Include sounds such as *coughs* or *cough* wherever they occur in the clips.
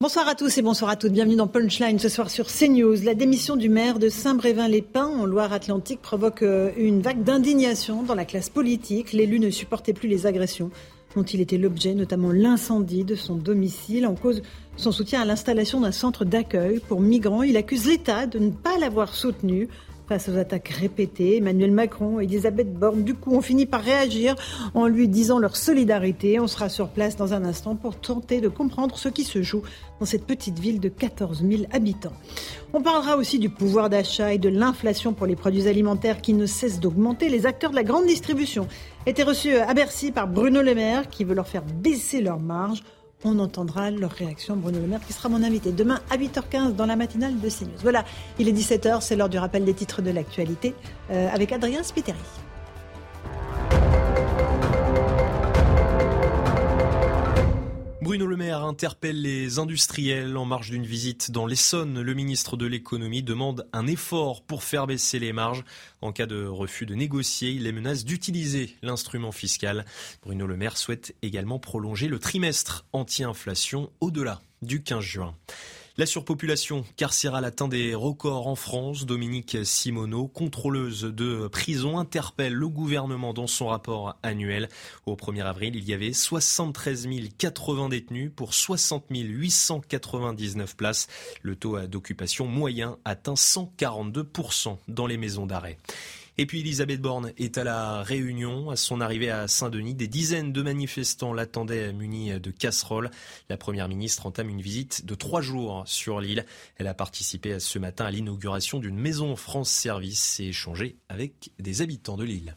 Bonsoir à tous et bonsoir à toutes. Bienvenue dans Punchline ce soir sur CNews. La démission du maire de Saint-Brévin-les-Pins en Loire-Atlantique provoque euh, une vague d'indignation dans la classe politique. L'élu ne supportait plus les agressions dont il était l'objet, notamment l'incendie de son domicile. En cause son soutien à l'installation d'un centre d'accueil pour migrants. Il accuse l'État de ne pas l'avoir soutenu face aux attaques répétées. Emmanuel Macron et Elisabeth Borne, du coup, ont fini par réagir en lui disant leur solidarité. On sera sur place dans un instant pour tenter de comprendre ce qui se joue dans cette petite ville de 14 000 habitants. On parlera aussi du pouvoir d'achat et de l'inflation pour les produits alimentaires qui ne cessent d'augmenter. Les acteurs de la grande distribution étaient reçus à Bercy par Bruno Le Maire qui veut leur faire baisser leurs marges. On entendra leur réaction. Bruno Le Maire qui sera mon invité demain à 8h15 dans la matinale de CNews. Voilà, il est 17h, c'est l'heure du rappel des titres de l'actualité euh, avec Adrien Spiteri. Bruno Le Maire interpelle les industriels en marge d'une visite dans l'Essonne. Le ministre de l'économie demande un effort pour faire baisser les marges. En cas de refus de négocier, il les menace d'utiliser l'instrument fiscal. Bruno Le Maire souhaite également prolonger le trimestre anti-inflation au-delà du 15 juin. La surpopulation carcérale atteint des records en France. Dominique Simoneau, contrôleuse de prison, interpelle le gouvernement dans son rapport annuel. Au 1er avril, il y avait 73 080 détenus pour 60 899 places. Le taux d'occupation moyen atteint 142% dans les maisons d'arrêt. Et puis Elisabeth Borne est à la Réunion. À son arrivée à Saint-Denis, des dizaines de manifestants l'attendaient munis de casseroles. La Première ministre entame une visite de trois jours sur l'île. Elle a participé ce matin à l'inauguration d'une maison France Service et échangé avec des habitants de l'île.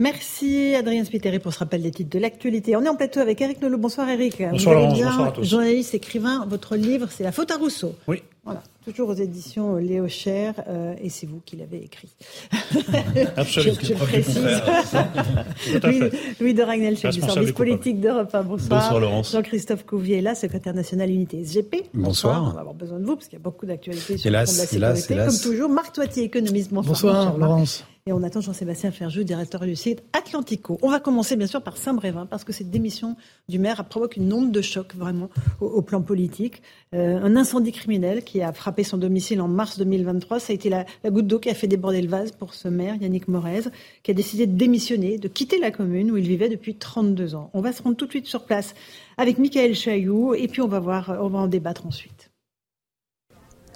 Merci Adrien Spiteri pour ce rappel des titres de l'actualité. On est en plateau avec Eric Nolot. Bonsoir Eric. Bonsoir Laurence, bonsoir à tous. Journaliste, écrivain, votre livre c'est La faute à Rousseau. Oui. Voilà, toujours aux éditions Léo Cher, euh, et c'est vous qui l'avez écrit. *laughs* Absolument. je, je précise. Louis. Louis de Ragnel, chef du service politique d'Europe 1. Bonsoir. Bonsoir, Laurence. Jean-Christophe Couvier, secrétaire national unité SGP. Bonsoir. On va avoir besoin de vous parce qu'il y a beaucoup d'actualités sur Hélas, le front de la hélas, sécurité. hélas. Comme toujours, Marc Toitier, économiste. Bonsoir. Bonsoir. Laurence. Et on attend Jean-Sébastien Ferjou, directeur du site Atlantico. On va commencer bien sûr par Saint-Brévin, parce que cette démission du maire a provoqué une onde de choc vraiment au, plan politique. Euh, un incendie criminel qui a frappé son domicile en mars 2023. Ça a été la, la goutte d'eau qui a fait déborder le vase pour ce maire, Yannick Morez, qui a décidé de démissionner, de quitter la commune où il vivait depuis 32 ans. On va se rendre tout de suite sur place avec Michael Chailloux, et puis on va voir, on va en débattre ensuite.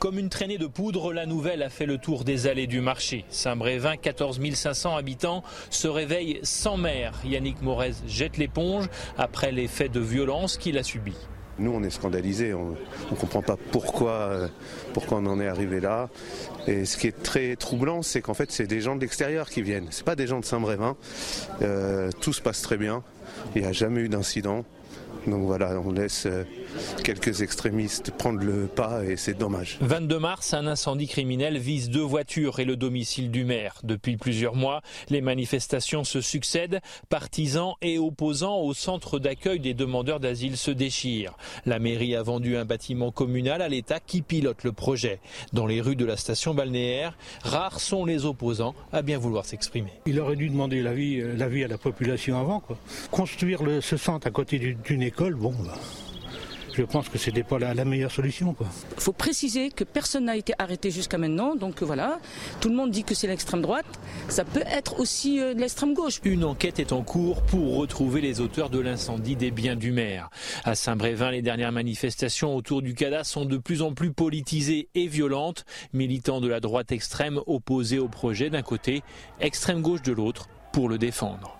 Comme une traînée de poudre, la nouvelle a fait le tour des allées du marché. Saint-Brévin, 14 500 habitants, se réveille sans maire. Yannick Morez jette l'éponge après les faits de violence qu'il a subis. Nous, on est scandalisés. On ne comprend pas pourquoi, euh, pourquoi on en est arrivé là. Et ce qui est très troublant, c'est qu'en fait, c'est des gens de l'extérieur qui viennent. C'est pas des gens de Saint-Brévin. Euh, tout se passe très bien. Il n'y a jamais eu d'incident. Donc voilà, on laisse euh, quelques extrémistes prendre le pas et c'est dommage. 22 mars, un incendie criminel vise deux voitures et le domicile du maire. Depuis plusieurs mois, les manifestations se succèdent. Partisans et opposants au centre d'accueil des demandeurs d'asile se déchirent. La mairie a vendu un bâtiment communal à l'État qui pilote le projet. Dans les rues de la station balnéaire, rares sont les opposants à bien vouloir s'exprimer. Il aurait dû demander l'avis euh, l'avis à la population avant. Quoi. Construire le, ce centre à côté du- d'une école, bon, bah, je pense que c'était pas la, la meilleure solution. Il faut préciser que personne n'a été arrêté jusqu'à maintenant, donc euh, voilà. Tout le monde dit que c'est l'extrême droite. Ça peut être aussi euh, l'extrême gauche. Une enquête est en cours pour retrouver les auteurs de l'incendie des biens du maire. À Saint-Brévin, les dernières manifestations autour du CADA sont de plus en plus politisées et violentes. Militants de la droite extrême opposés au projet d'un côté, extrême gauche de l'autre, pour le défendre.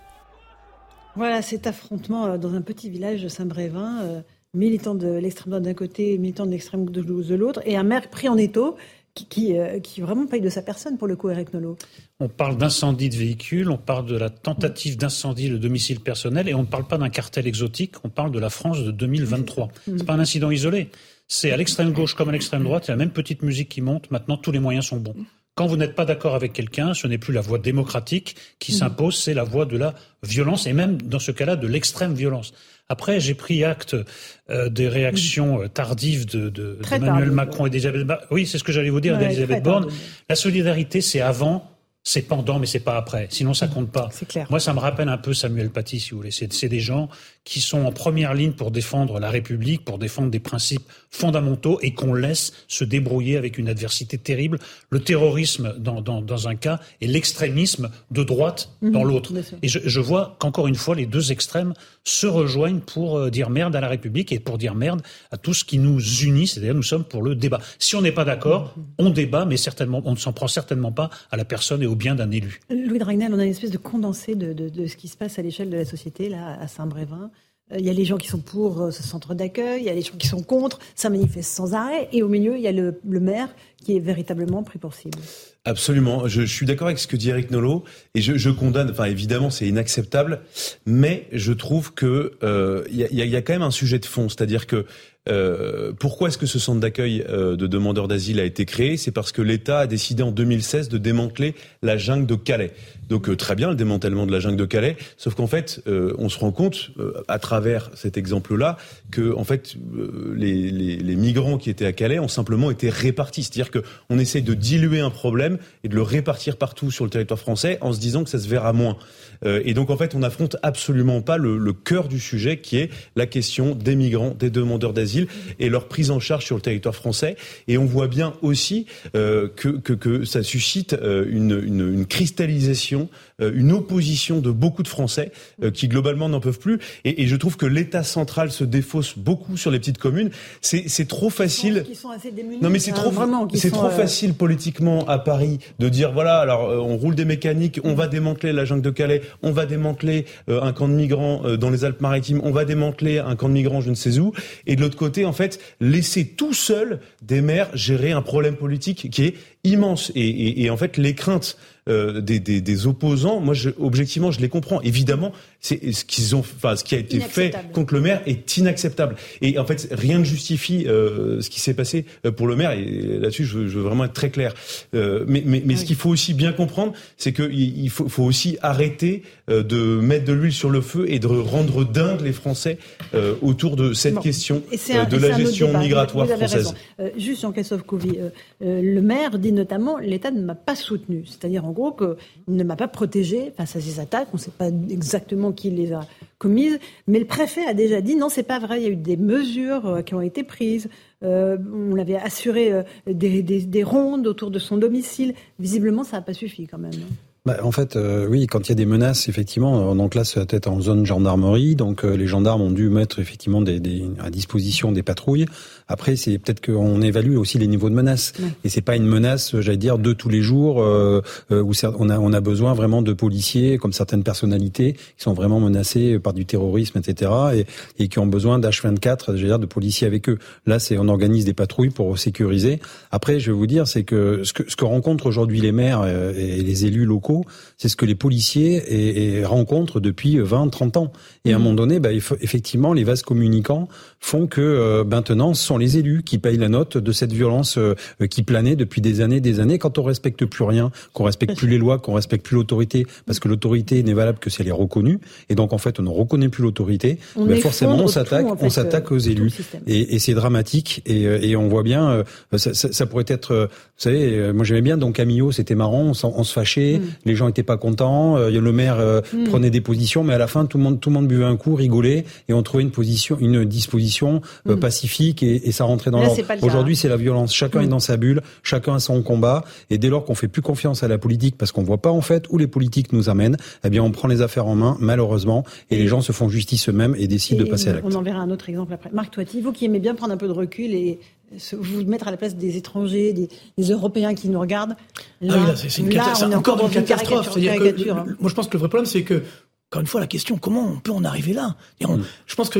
Voilà, cet affrontement euh, dans un petit village de Saint-Brévin, euh, militant de l'extrême droite d'un côté, militant de l'extrême gauche de l'autre, et un maire pris en étau qui, qui, vraiment paye de sa personne pour le coup, Eric Nolot. On parle d'incendie de véhicules, on parle de la tentative d'incendie de domicile personnel et on ne parle pas d'un cartel exotique, on parle de la France de 2023. *laughs* C'est pas un incident isolé. C'est à l'extrême gauche comme à l'extrême droite, c'est la même petite musique qui monte. Maintenant, tous les moyens sont bons. Quand vous n'êtes pas d'accord avec quelqu'un, ce n'est plus la voie démocratique qui s'impose, c'est la voie de la violence et même dans ce cas-là de l'extrême violence. Après, j'ai pris acte euh, des réactions euh, tardives de, de, d'Emmanuel Macron et d'Elisabeth Borne. Oui, c'est ce que j'allais vous dire d'Elisabeth Borne. La solidarité, c'est avant c'est pendant, mais c'est pas après. Sinon, ça compte pas. C'est clair. Moi, ça me rappelle un peu Samuel Paty, si vous voulez. C'est des gens qui sont en première ligne pour défendre la République, pour défendre des principes fondamentaux et qu'on laisse se débrouiller avec une adversité terrible. Le terrorisme dans, dans, dans un cas et l'extrémisme de droite dans mhm, l'autre. Et je, je vois qu'encore une fois, les deux extrêmes se rejoignent pour euh, dire merde à la République et pour dire merde à tout ce qui nous unit, c'est-à-dire nous sommes pour le débat. Si on n'est pas d'accord, mhm. on débat, mais certainement, on ne s'en prend certainement pas à la personne et au bien d'un élu. Louis Dragnel, on a une espèce de condensé de, de, de ce qui se passe à l'échelle de la société, là, à Saint-Brévin. Euh, il y a les gens qui sont pour euh, ce centre d'accueil, il y a les gens qui sont contre, ça manifeste sans arrêt, et au milieu, il y a le, maire qui est véritablement pris pour cible. Absolument, je, suis d'accord avec ce que dit Eric Nolot, et je, condamne, enfin évidemment c'est inacceptable, mais je trouve que euh, il y, a, quand même un sujet de fond, c'est-à-dire que euh, pourquoi est-ce que ce centre d'accueil euh, de demandeurs d'asile a été créé? C'est parce que l'État a décidé en 2016 de démanteler la jungle de Calais. Donc euh, très bien le démantèlement de la jungle de Calais, sauf qu'en fait, on se rend compte à travers cet exemple-là que en fait les, migrants qui étaient à Calais ont simplement été répartis. C'est-à-dire qu'on essaie de diluer un problème et de le répartir partout sur le territoire français en se disant que ça se verra moins. et donc en fait, on n'affronte absolument pas le cœur du sujet qui est la question des migrants, des demandeurs d'asile et leur prise en charge sur le territoire français. Et on voit bien aussi euh, que, ça suscite euh, une, cristallisation, une opposition de beaucoup de Français qui globalement n'en peuvent plus. Et, et, je trouve que l'État central se défausse beaucoup sur les petites communes. C'est trop facile. sont assez démunis, non mais c'est trop, c'est trop facile politiquement à Paris de dire voilà alors on roule des mécaniques, on va démanteler la jungle de Calais, on va démanteler un camp de migrants dans les Alpes-Maritimes, on va démanteler un camp de migrants je ne sais où, et de l'autre côté en fait, laisser tout seul des maires gérer un problème politique qui est immense. et en fait, les craintes euh, des, des, des, opposants, moi, je, objectivement, je les comprends. Évidemment, c'est ce qu'ils ont, enfin, ce qui a été fait contre le maire est inacceptable. Et en fait, rien ne justifie euh, ce qui s'est passé euh, pour le maire. Et là-dessus, je, je, veux vraiment être très clair. Euh, mais, mais, mais ce qu'il faut aussi bien comprendre, c'est qu'il il faut, faut, aussi arrêter de mettre de l'huile sur le feu et de rendre dingue les Français autour de cette question de la gestion migratoire française. juste en Christophe Couvi, le maire dit notamment l'État ne m'a pas soutenu, c'est-à-dire en gros qu'il ne m'a pas protégé face à ces attaques. On ne sait pas exactement qui les a commises, mais le préfet a déjà dit non, c'est pas vrai. Il y a eu des mesures euh, qui ont été prises. Euh, on l'avait assuré euh, des, rondes autour de son domicile. Visiblement, ça n'a pas suffi quand même. Bah, en fait, oui, quand il y a des menaces, effectivement, donc là, c'est peut-être en zone gendarmerie, donc les gendarmes ont dû mettre effectivement à disposition des patrouilles. Après, c'est peut-être qu'on évalue aussi les niveaux de menaces, et c'est pas une menace, j'allais dire, de tous les jours euh, euh où on a on a besoin vraiment de policiers, comme certaines personnalités qui sont vraiment menacées par du terrorisme, etc., et, et qui ont besoin d'H24, j'allais dire, de policiers avec eux. Là, c'est on organise des patrouilles pour sécuriser. Après, je vais vous dire, c'est que ce que ce que rencontrent aujourd'hui les maires et les élus locaux c'est ce que les policiers rencontrent depuis 20, 30 ans. Et à un mmh. moment donné, bah, effectivement, les vases communicants font que euh, maintenant, ce sont les élus qui payent la note de cette violence euh, qui planait depuis des années, des années. Quand on respecte plus rien, qu'on respecte plus les lois, qu'on respecte plus l'autorité, parce que l'autorité n'est valable que si elle est reconnue, et donc en fait, on ne reconnaît plus l'autorité. Bah, forcément, on s'attaque, on s'attaque aux élus, et, et c'est dramatique. Et, et, on voit bien, ça, ça, ça, pourrait être, vous savez, moi j'aimais bien donc Camillo, c'était marrant, on, on se fâchait, mmh les gens étaient pas contents, euh, le maire euh, hmm. prenait des positions, mais à la fin tout le monde tout le monde un coup, rigolait et on trouvait une position, une disposition euh, hmm. pacifique et, et, ça rentrait dans l'ordre. Aujourd'hui, c'est la violence. Chacun est hmm. dans sa bulle, chacun a son combat et dès lors qu'on fait plus confiance à la politique parce qu'on voit pas en fait où les politiques nous amènent, eh bien on prend les affaires en main malheureusement et les gens se font justice eux-mêmes et décident de passer à l'acte. On en verra un autre exemple après. Marc Toiti, vous qui aimez bien prendre un peu de recul et vous mettre à la place des étrangers, des, Européens qui nous regardent. Là, ah oui, c'est une catastrophe. Encore une catastrophe. Hein. moi, je pense que le vrai problème, c'est que, encore une fois, la question, comment on peut en arriver là? Mm. Je pense que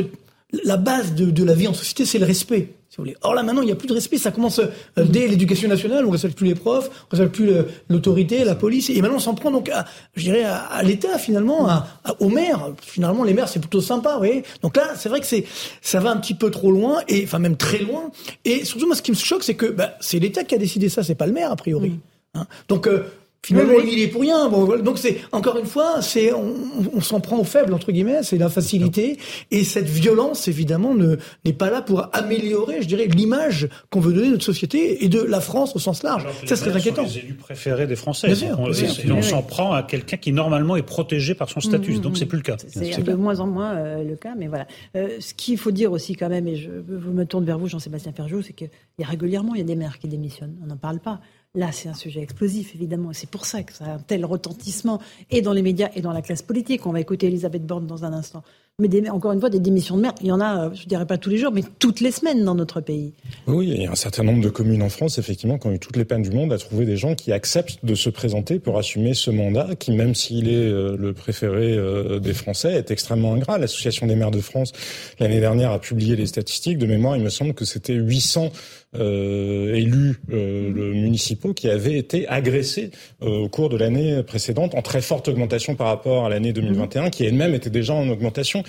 la base de, de la vie en société, c'est le respect. Or là maintenant, il n'y a plus de respect. Ça commence euh, dès l'éducation nationale. On ne respecte plus les profs, on ne respecte plus l'autorité, la police. Et maintenant, on s'en prend donc, à, je dirais, à, l'État finalement, à, aux maires. Finalement, les maires, c'est plutôt sympa, vous voyez. Donc là, c'est vrai que c'est, ça va un petit peu trop loin, et enfin même très loin. Et surtout, moi, ce qui me choque, c'est que bah, c'est l'État qui a décidé ça, c'est pas le maire a priori. Mmh. Hein. Donc euh, Finalement, il est pour rien. Bon, donc c'est encore une fois, c'est on, on s'en prend au faible entre guillemets, c'est la facilité et cette violence évidemment ne n'est pas là pour améliorer, je dirais, l'image qu'on veut donner de notre société et de la France au sens large. Ça serait inquiétant. Sont les élus préférés des Français. on, on s'en prend à quelqu'un qui normalement est protégé par son statut, mmh, donc c'est plus le cas. C'est de moins en moins euh, le cas, mais voilà. Euh, ce qu'il faut dire aussi quand même, et je vous me tourne vers vous, Jean-Sébastien Ferjou, c'est qu'il y a régulièrement il y a des maires qui démissionnent. On n'en parle pas. Là, c'est un sujet explosif, évidemment, et c'est pour ça que ça a un tel retentissement, et dans les médias, et dans la classe politique. On va écouter Elisabeth Borne dans un instant. Mais encore une fois, des démissions de maire, il y en a, je ne dirais pas tous les jours, mais toutes les semaines dans notre pays. Oui, il y a un certain nombre de communes en France, effectivement, qui ont eu toutes les peines du monde à trouver des gens qui acceptent de se présenter pour assumer ce mandat, qui, même s'il est euh, le préféré euh, des Français, est extrêmement ingrat. L'Association des maires de France, l'année dernière, a publié les statistiques. De mémoire, il me semble que c'était 800 euh, élus euh, municipaux qui avaient été agressés euh, au cours de l'année précédente, en très forte augmentation par rapport à l'année 2021, qui elle-même était déjà en augmentation.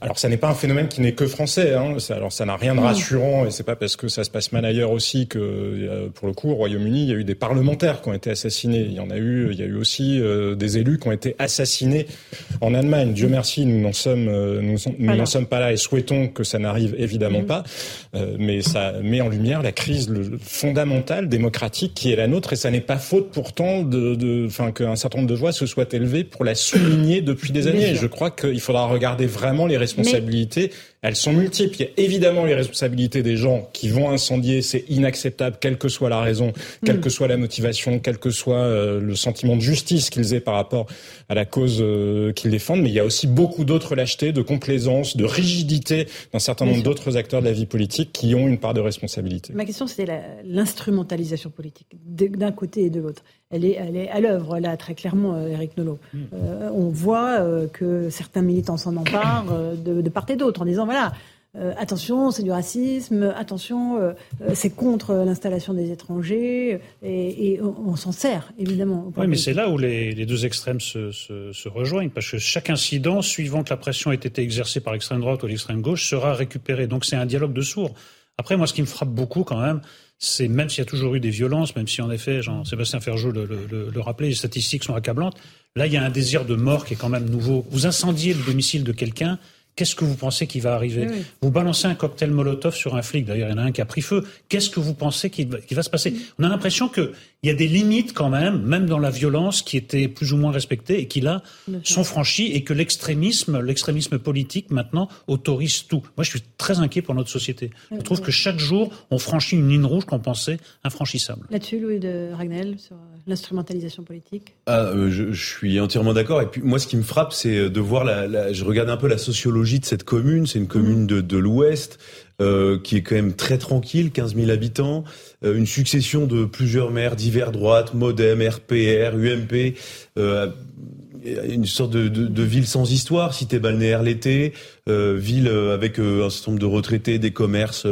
Alors, ça n'est pas un phénomène qui n'est que français. Hein. Ça, alors, ça n'a rien de rassurant, et c'est pas parce que ça se passe mal ailleurs aussi que, euh, pour le coup, au Royaume-Uni, il y a eu des parlementaires qui ont été assassinés. Il y en a eu, il y a eu aussi des élus qui ont été assassinés en Allemagne. Dieu merci, nous n'en sommes, nous, n'en sommes pas là et souhaitons que ça n'arrive évidemment mm. pas. mais ça met en lumière la crise fondamentale démocratique qui est la nôtre et ça n'est pas faute pourtant de, enfin, qu'un certain nombre de voix se soient élevées pour la souligner depuis des années. je crois qu'il faudra regarder vraiment les responsabilités elles sont multiples. Il y a évidemment les responsabilités des gens qui vont incendier, c'est inacceptable, quelle que soit la raison, quelle mm. que soit la motivation, quel que soit euh, le sentiment de justice qu'ils aient par rapport à la cause euh, qu'ils défendent. Mais il y a aussi beaucoup d'autres lâchetés, de complaisance, de rigidité d'un certain nombre d'autres acteurs de la vie politique qui ont une part de responsabilité. Ma question, c'était l'instrumentalisation politique, d'un côté et de l'autre elle est, elle est à l'œuvre, là, très clairement, Eric euh, Nolot. Euh, on voit euh, que certains militants s'en emparent de, de, part et d'autre en disant, voilà, attention, c'est du racisme, attention, c'est contre l'installation des étrangers, et, et on, s'en sert, évidemment. Oui, mais c'est là où les, les deux extrêmes se, se, se, rejoignent, parce que chaque incident, suivant que la pression ait été exercée par l'extrême droite ou l'extrême gauche, sera récupéré. Donc c'est un dialogue de sourds. Après, moi, ce qui me frappe beaucoup quand même, c'est même s'il y a toujours eu des violences, même si en effet, Jean-Sébastien Ferjou le, le, le, rappelait, les statistiques sont accablantes, là il y a un désir de mort qui est quand même nouveau. Vous incendiez le domicile de quelqu'un, Qu'est-ce que vous pensez qui va arriver Vous balancez un cocktail Molotov sur un flic. D'ailleurs, il y en a un qui a pris feu. Qu'est-ce que vous pensez qui va, se passer On a l'impression qu'il y a des limites quand même, même dans la violence, qui étaient plus ou moins respectées et qui là sont franchies, et que l'extrémisme, l'extrémisme politique maintenant autorise tout. Moi, je suis très inquiet pour notre société. Je trouve que chaque jour, on franchit une ligne rouge qu'on pensait infranchissable. Là-dessus, Louis de Ragnel, sur l'instrumentalisation politique. Ah, euh, je, suis entièrement d'accord. Et puis moi, ce qui me frappe, c'est de voir la, je regarde un peu la sociologie de cette commune. C'est une commune de, de l'Ouest euh, qui est quand même très tranquille, 15 000 habitants, euh, une succession de plusieurs maires divers droites, MoDem, RPR, UMP. Euh, une sorte de, de, de, ville sans histoire, cité balnéaire l'été, ville avec un certain nombre de retraités, des commerces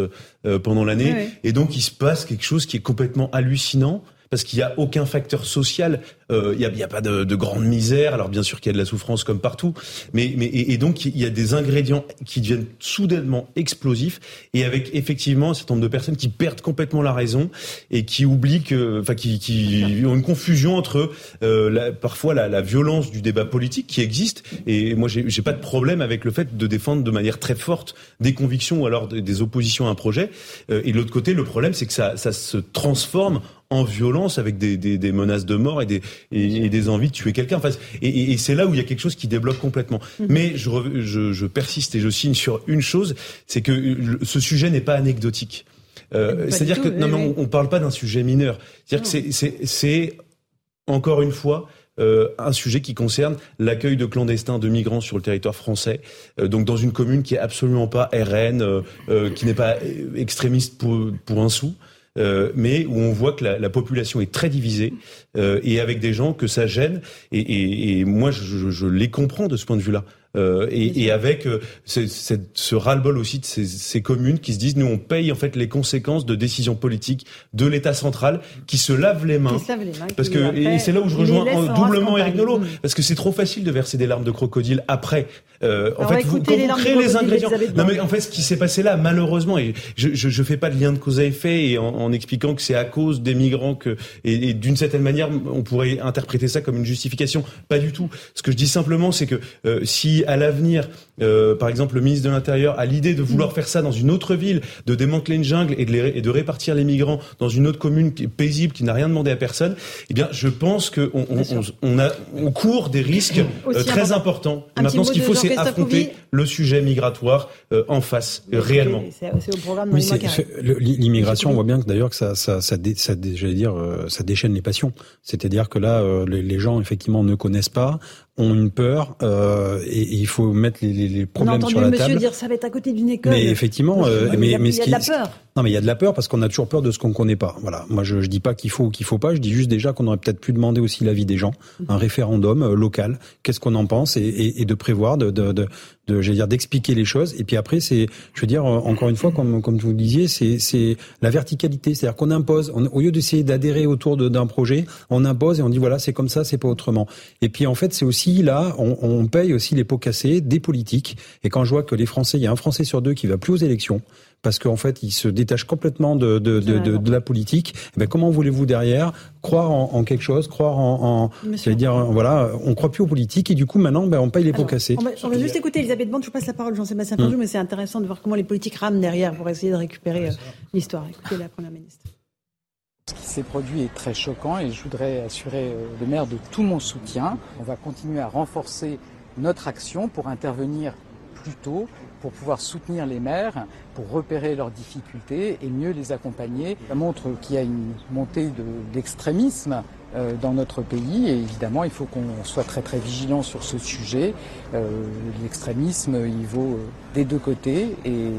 pendant l'année. Et donc il se passe quelque chose qui est complètement hallucinant parce qu'il n'y a aucun facteur social. Euh, il n'y a, y a, pas de, de, grande misère. Alors bien sûr qu'il y a de la souffrance comme partout, mais, mais et, donc il y a des ingrédients qui deviennent soudainement explosifs et avec effectivement un certain nombre de personnes qui perdent complètement la raison et qui oublient que, enfin qui, qui ont une confusion entre euh, la, parfois la, la, violence du débat politique qui existe. Et moi j'ai pas de problème avec le fait de défendre de manière très forte des convictions ou alors des, oppositions à un projet. Euh, et de l'autre côté le problème c'est que ça, ça se transforme en violence avec des, des, des menaces de mort et des, et, des envies de tuer quelqu'un. Enfin, et, et c'est là où il y a quelque chose qui débloque complètement. Mhm. Mais je, je, je, persiste et je signe sur une chose, c'est que ce sujet n'est pas anecdotique. Euh, C'est-à-dire que non, mais on, on parle pas d'un sujet mineur. C'est-à-dire que c'est encore une fois euh, un sujet qui concerne l'accueil de clandestins, de migrants sur le territoire français, euh, donc dans une commune qui est absolument pas RN, euh, euh, qui n'est pas extrémiste pour, pour un sou. Euh, mais où on voit que la, la population est très divisée euh, et avec des gens que ça gêne. Et, moi, je, je, les comprends de ce point de vue-là. Euh, et, et, avec euh, ce, ce ras-le-bol aussi de ces, ces, communes qui se disent nous on paye en fait les conséquences de décisions politiques de l'État central qui se lave les mains. Les mains parce que et c'est là où je rejoins doublement Eric Nolot parce que c'est trop facile de verser des larmes de crocodile après. Euh, en fait, vous, quand vous créez les ingrédients. Non mais en fait, ce qui s'est passé là, malheureusement, et je, je, je fais pas de lien de cause à effet, et en, en expliquant que c'est à cause des migrants que, et, et d'une certaine manière, on pourrait interpréter ça comme une justification. Pas du tout. Ce que je dis simplement, c'est que euh, à l'avenir, euh, par exemple, le ministre de l'Intérieur a l'idée de vouloir faire ça dans une autre ville, de démanteler une jungle et de, les, et de répartir les migrants dans une autre commune qui est paisible, qui n'a rien demandé à personne, eh bien, je pense qu'on on, on, on, a, on court des risques euh, très importants. Et maintenant, ce qu'il faut, c'est affronter le sujet migratoire euh, en face, réellement. C'est au programme oui, L'immigration, on voit bien que d'ailleurs que ça, ça, ça, dé, ça j'allais dire, ça déchaîne les passions. C'est-à-dire que là, les, les gens effectivement ne connaissent pas, ont une peur euh, et, et, il faut mettre les, les, les problèmes sur la monsieur dire ça va être à côté d'une école. Mais effectivement, euh, mais, il y a, mais il y a de la peur. Non, mais il y a de la peur parce qu'on a toujours peur de ce qu'on connaît pas. Voilà. Moi, je, je dis pas qu'il faut ou qu'il faut pas. Je dis juste déjà qu'on aurait peut-être pu demander aussi l'avis des gens, un référendum euh, local. Qu'est-ce qu'on en pense et, et, et, de prévoir, de, de, de, de j'allais dire, d'expliquer les choses. Et puis après, c'est, je veux dire, encore une fois, comme comme vous le disiez, c'est c'est la verticalité. C'est-à-dire qu'on impose, on, au lieu d'essayer d'adhérer autour d'un projet, on impose et on dit voilà, c'est comme ça, c'est pas autrement. Et puis en fait, c'est aussi là, on, on paye aussi les pots cassés des politiques. Et quand je vois que les Français, il y a un Français sur deux qui va plus aux élections parce qu'en fait, il se détache complètement de, de, de, de, de la politique. Eh ben, comment voulez-vous derrière croire en, en, quelque chose, croire en, dire, voilà, on croit plus aux politiques et du coup maintenant, ben, on paye les pots cassés. On va, on va juste écouter Elisabeth Bande. Je vous passe la parole, Jean-Sébastien Ferjou, mmh. mais c'est intéressant de voir comment les politiques rament derrière pour essayer de récupérer euh, l'histoire. Écoutez la première ministre. Ce qui s'est produit est très choquant et je voudrais assurer euh, le maire de tout mon soutien. On va continuer à renforcer notre action pour intervenir plus tôt, pour pouvoir soutenir les maires, pour repérer leurs difficultés et mieux les accompagner. Ça montre qu'il y a une montée de l'extrémisme euh, dans notre pays et évidemment il faut qu'on soit très très vigilant sur ce sujet. Euh, L'extrémisme il vaut euh, des deux côtés et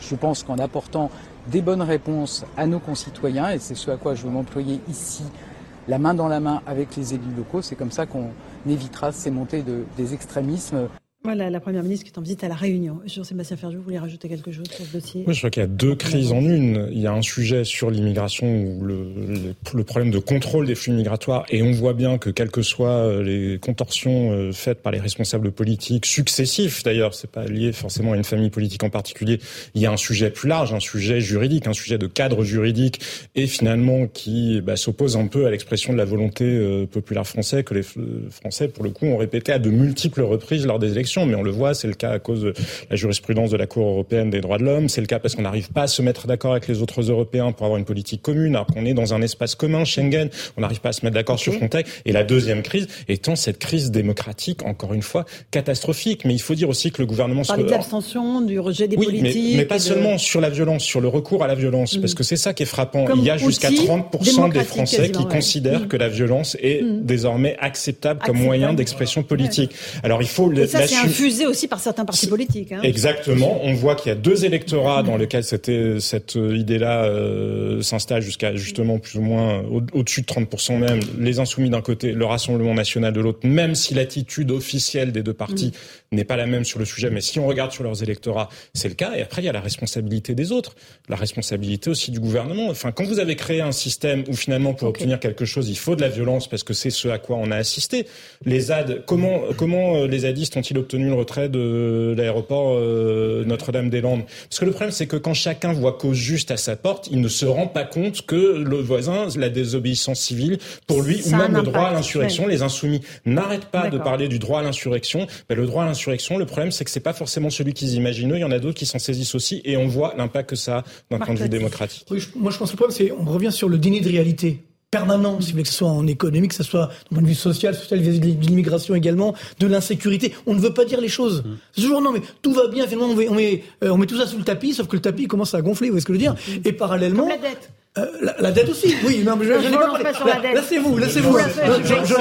je pense qu'en apportant des bonnes réponses à nos concitoyens, et c'est ce à quoi je veux m'employer ici, la main dans la main avec les élus locaux, c'est comme ça qu'on évitera ces montées de, des extrémismes. Voilà, la Première ministre qui est en visite à La Réunion. Jean-Sébastien Ferjou, vous voulez rajouter quelque chose sur ce dossier Oui, je crois qu'il y a deux crises en une. Il y a un sujet sur l'immigration, ou le, le, le, problème de contrôle des flux migratoires, et on voit bien que quelles que soient les contorsions faites par les responsables politiques, successifs d'ailleurs, c'est pas lié forcément à une famille politique en particulier, il y a un sujet plus large, un sujet juridique, un sujet de cadre juridique, et finalement qui bah, s'oppose un peu à l'expression de la volonté euh, populaire française que les Français, pour le coup, ont répété à de multiples reprises lors des élections mais on le voit, c'est le cas à cause de la jurisprudence de la Cour européenne des droits de l'homme, c'est le cas parce qu'on n'arrive pas à se mettre d'accord avec les autres Européens pour avoir une politique commune, alors qu'on est dans un espace commun, Schengen, on n'arrive pas à se mettre d'accord okay. sur Frontex. Et la deuxième crise étant cette crise démocratique, encore une fois, catastrophique. Mais il faut dire aussi que le gouvernement... Parler se... de l'abstention, du rejet des oui, politiques... Mais, mais pas de... seulement sur la violence, sur le recours à la violence, mmh. parce que c'est ça qui est frappant. Comme il y a jusqu'à 30% des Français qui ouais. considèrent mmh. que la violence est mmh. désormais acceptable comme acceptable. moyen d'expression politique. Ouais. Alors il faut... Et ça, c'est infusé aussi par certains partis politiques. Hein. Exactement. On voit qu'il y a deux électorats dans lesquels cette, cette idée-là euh, s'installe jusqu'à justement plus ou moins au-dessus au de 30% même. Les insoumis d'un côté, le Rassemblement national de l'autre, même si l'attitude officielle des deux partis mmh. n'est pas la même sur le sujet, mais si on regarde sur leurs électorats, c'est le cas. Et après, il y a la responsabilité des autres, la responsabilité aussi du gouvernement. Enfin, quand vous avez créé un système où finalement pour okay. obtenir quelque chose, il faut de la violence parce que c'est ce à quoi on a assisté. Les ZAD, comment, comment les zadistes ont-ils obtenu le retrait de l'aéroport euh, Notre-Dame-des-Landes. Parce que le problème, c'est que quand chacun voit cause juste à sa porte, il ne se rend pas compte que le voisin, la désobéissance civile, pour lui, Ça ou même le droit à l'insurrection, les insoumis n'arrêtent pas de parler du droit à l'insurrection. Ben, le droit à l'insurrection, le problème, c'est que c'est pas forcément celui qu'ils imaginent. Il y en a d'autres qui s'en saisissent aussi, et on voit l'impact que ça a d'un point de vue démocratique. Oui, je, moi, je pense que le problème, c'est on revient sur le dîner de réalité permanent, si vous voulez, que ce soit en économie, que ce soit d'un point de vue social, social, de l'immigration également, de l'insécurité. On ne veut pas dire les choses. Mmh. C'est toujours non, mais tout va bien, finalement, on met, on met, euh, on met tout ça sous le tapis, sauf que le tapis commence à gonfler, vous voyez ce que je veux dire? Mmh. Et parallèlement. Comme la dette. Euh, la, la, dette aussi, oui. Non, mais je, je n'ai pas parlé. Laissez-vous, laissez-vous.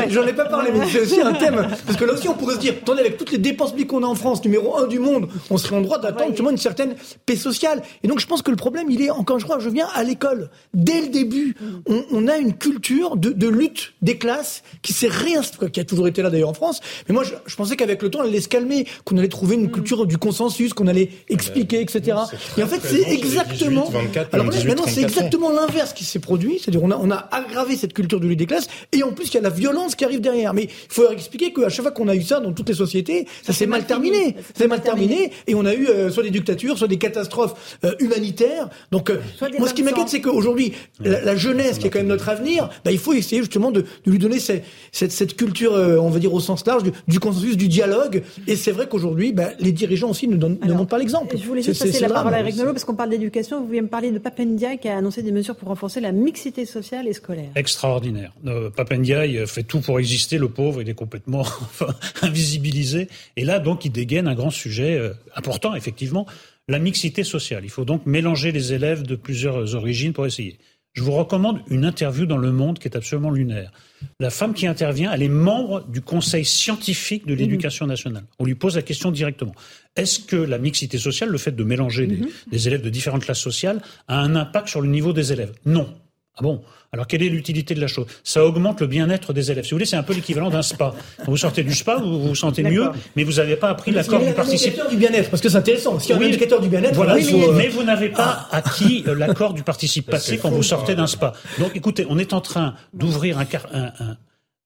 J'en ai pas parlé, mais c'est aussi un thème. Parce que là aussi, on pourrait se dire, attendez, avec toutes les dépenses publiques qu'on a en France, numéro un du monde, on serait en droit d'attendre justement une certaine paix sociale. Et donc, je pense que le problème, il est, encore je crois, je viens à l'école. Dès le début, on, on a une culture de, de, lutte des classes qui s'est réinstallée, qui a toujours été là d'ailleurs en France. Mais moi, je, je pensais qu'avec le temps, elle allait se calmer, qu'on allait trouver une culture du consensus, qu'on allait expliquer, etc. Et en fait, c'est exactement. alors maintenant, c'est exactement l'inverse qui s'est produit, c'est-à-dire on a, on a aggravé cette culture du lutte des classes, et en plus il y a la violence qui arrive derrière. Mais il faut expliquer qu'à chaque fois qu'on a eu ça dans toutes les sociétés, ça, s'est mal, terminé, c'est mal terminé, et on a eu euh, soit des dictatures, soit des catastrophes euh, humanitaires. Donc euh, moi ce qui m'inquiète, c'est qu'aujourd'hui la, la, jeunesse, qui est quand même notre avenir, bah, il faut essayer justement de, de lui donner cette, cette, cette culture, on va dire au sens large, du, du consensus, du dialogue. Et c'est vrai qu'aujourd'hui, bah, les dirigeants aussi ne, donnent, ne montrent pas l'exemple. Je voulais juste passer la parole à Eric Nolot parce qu'on parle d'éducation. Vous vouliez me parler de Papendia qui a annoncé des mesures pour renforcer la mixité sociale et scolaire. Extraordinaire. Euh, Papendiaï fait tout pour exister, le pauvre, il est complètement *laughs* invisibilisé. Et là, donc, il dégaine un grand sujet euh, important, effectivement, la mixité sociale. Il faut donc mélanger les élèves de plusieurs origines pour essayer. Je vous recommande une interview dans Le Monde qui est absolument lunaire. La femme qui intervient, elle est membre du Conseil scientifique de l'éducation nationale. On lui pose la question directement. Est-ce que la mixité sociale, le fait de mélanger des, des élèves de différentes classes sociales, a un impact sur le niveau des élèves? Non. Ah bon? Alors quelle est l'utilité de la chose? Ça augmente le bien-être des élèves. Si vous voulez, c'est un peu l'équivalent d'un spa. Quand vous sortez du spa, vous vous sentez mieux, mais vous n'avez pas appris l'accord du participant. du bien-être, parce que c'est intéressant. S'il y a un Oui. indicateur du bien-être, Voilà, euh, mais vous n'avez pas acquis euh, l'accord du *laughs* participe passé quand vous sortez d'un spa. Donc écoutez, on est en train d'ouvrir un, car- un- un-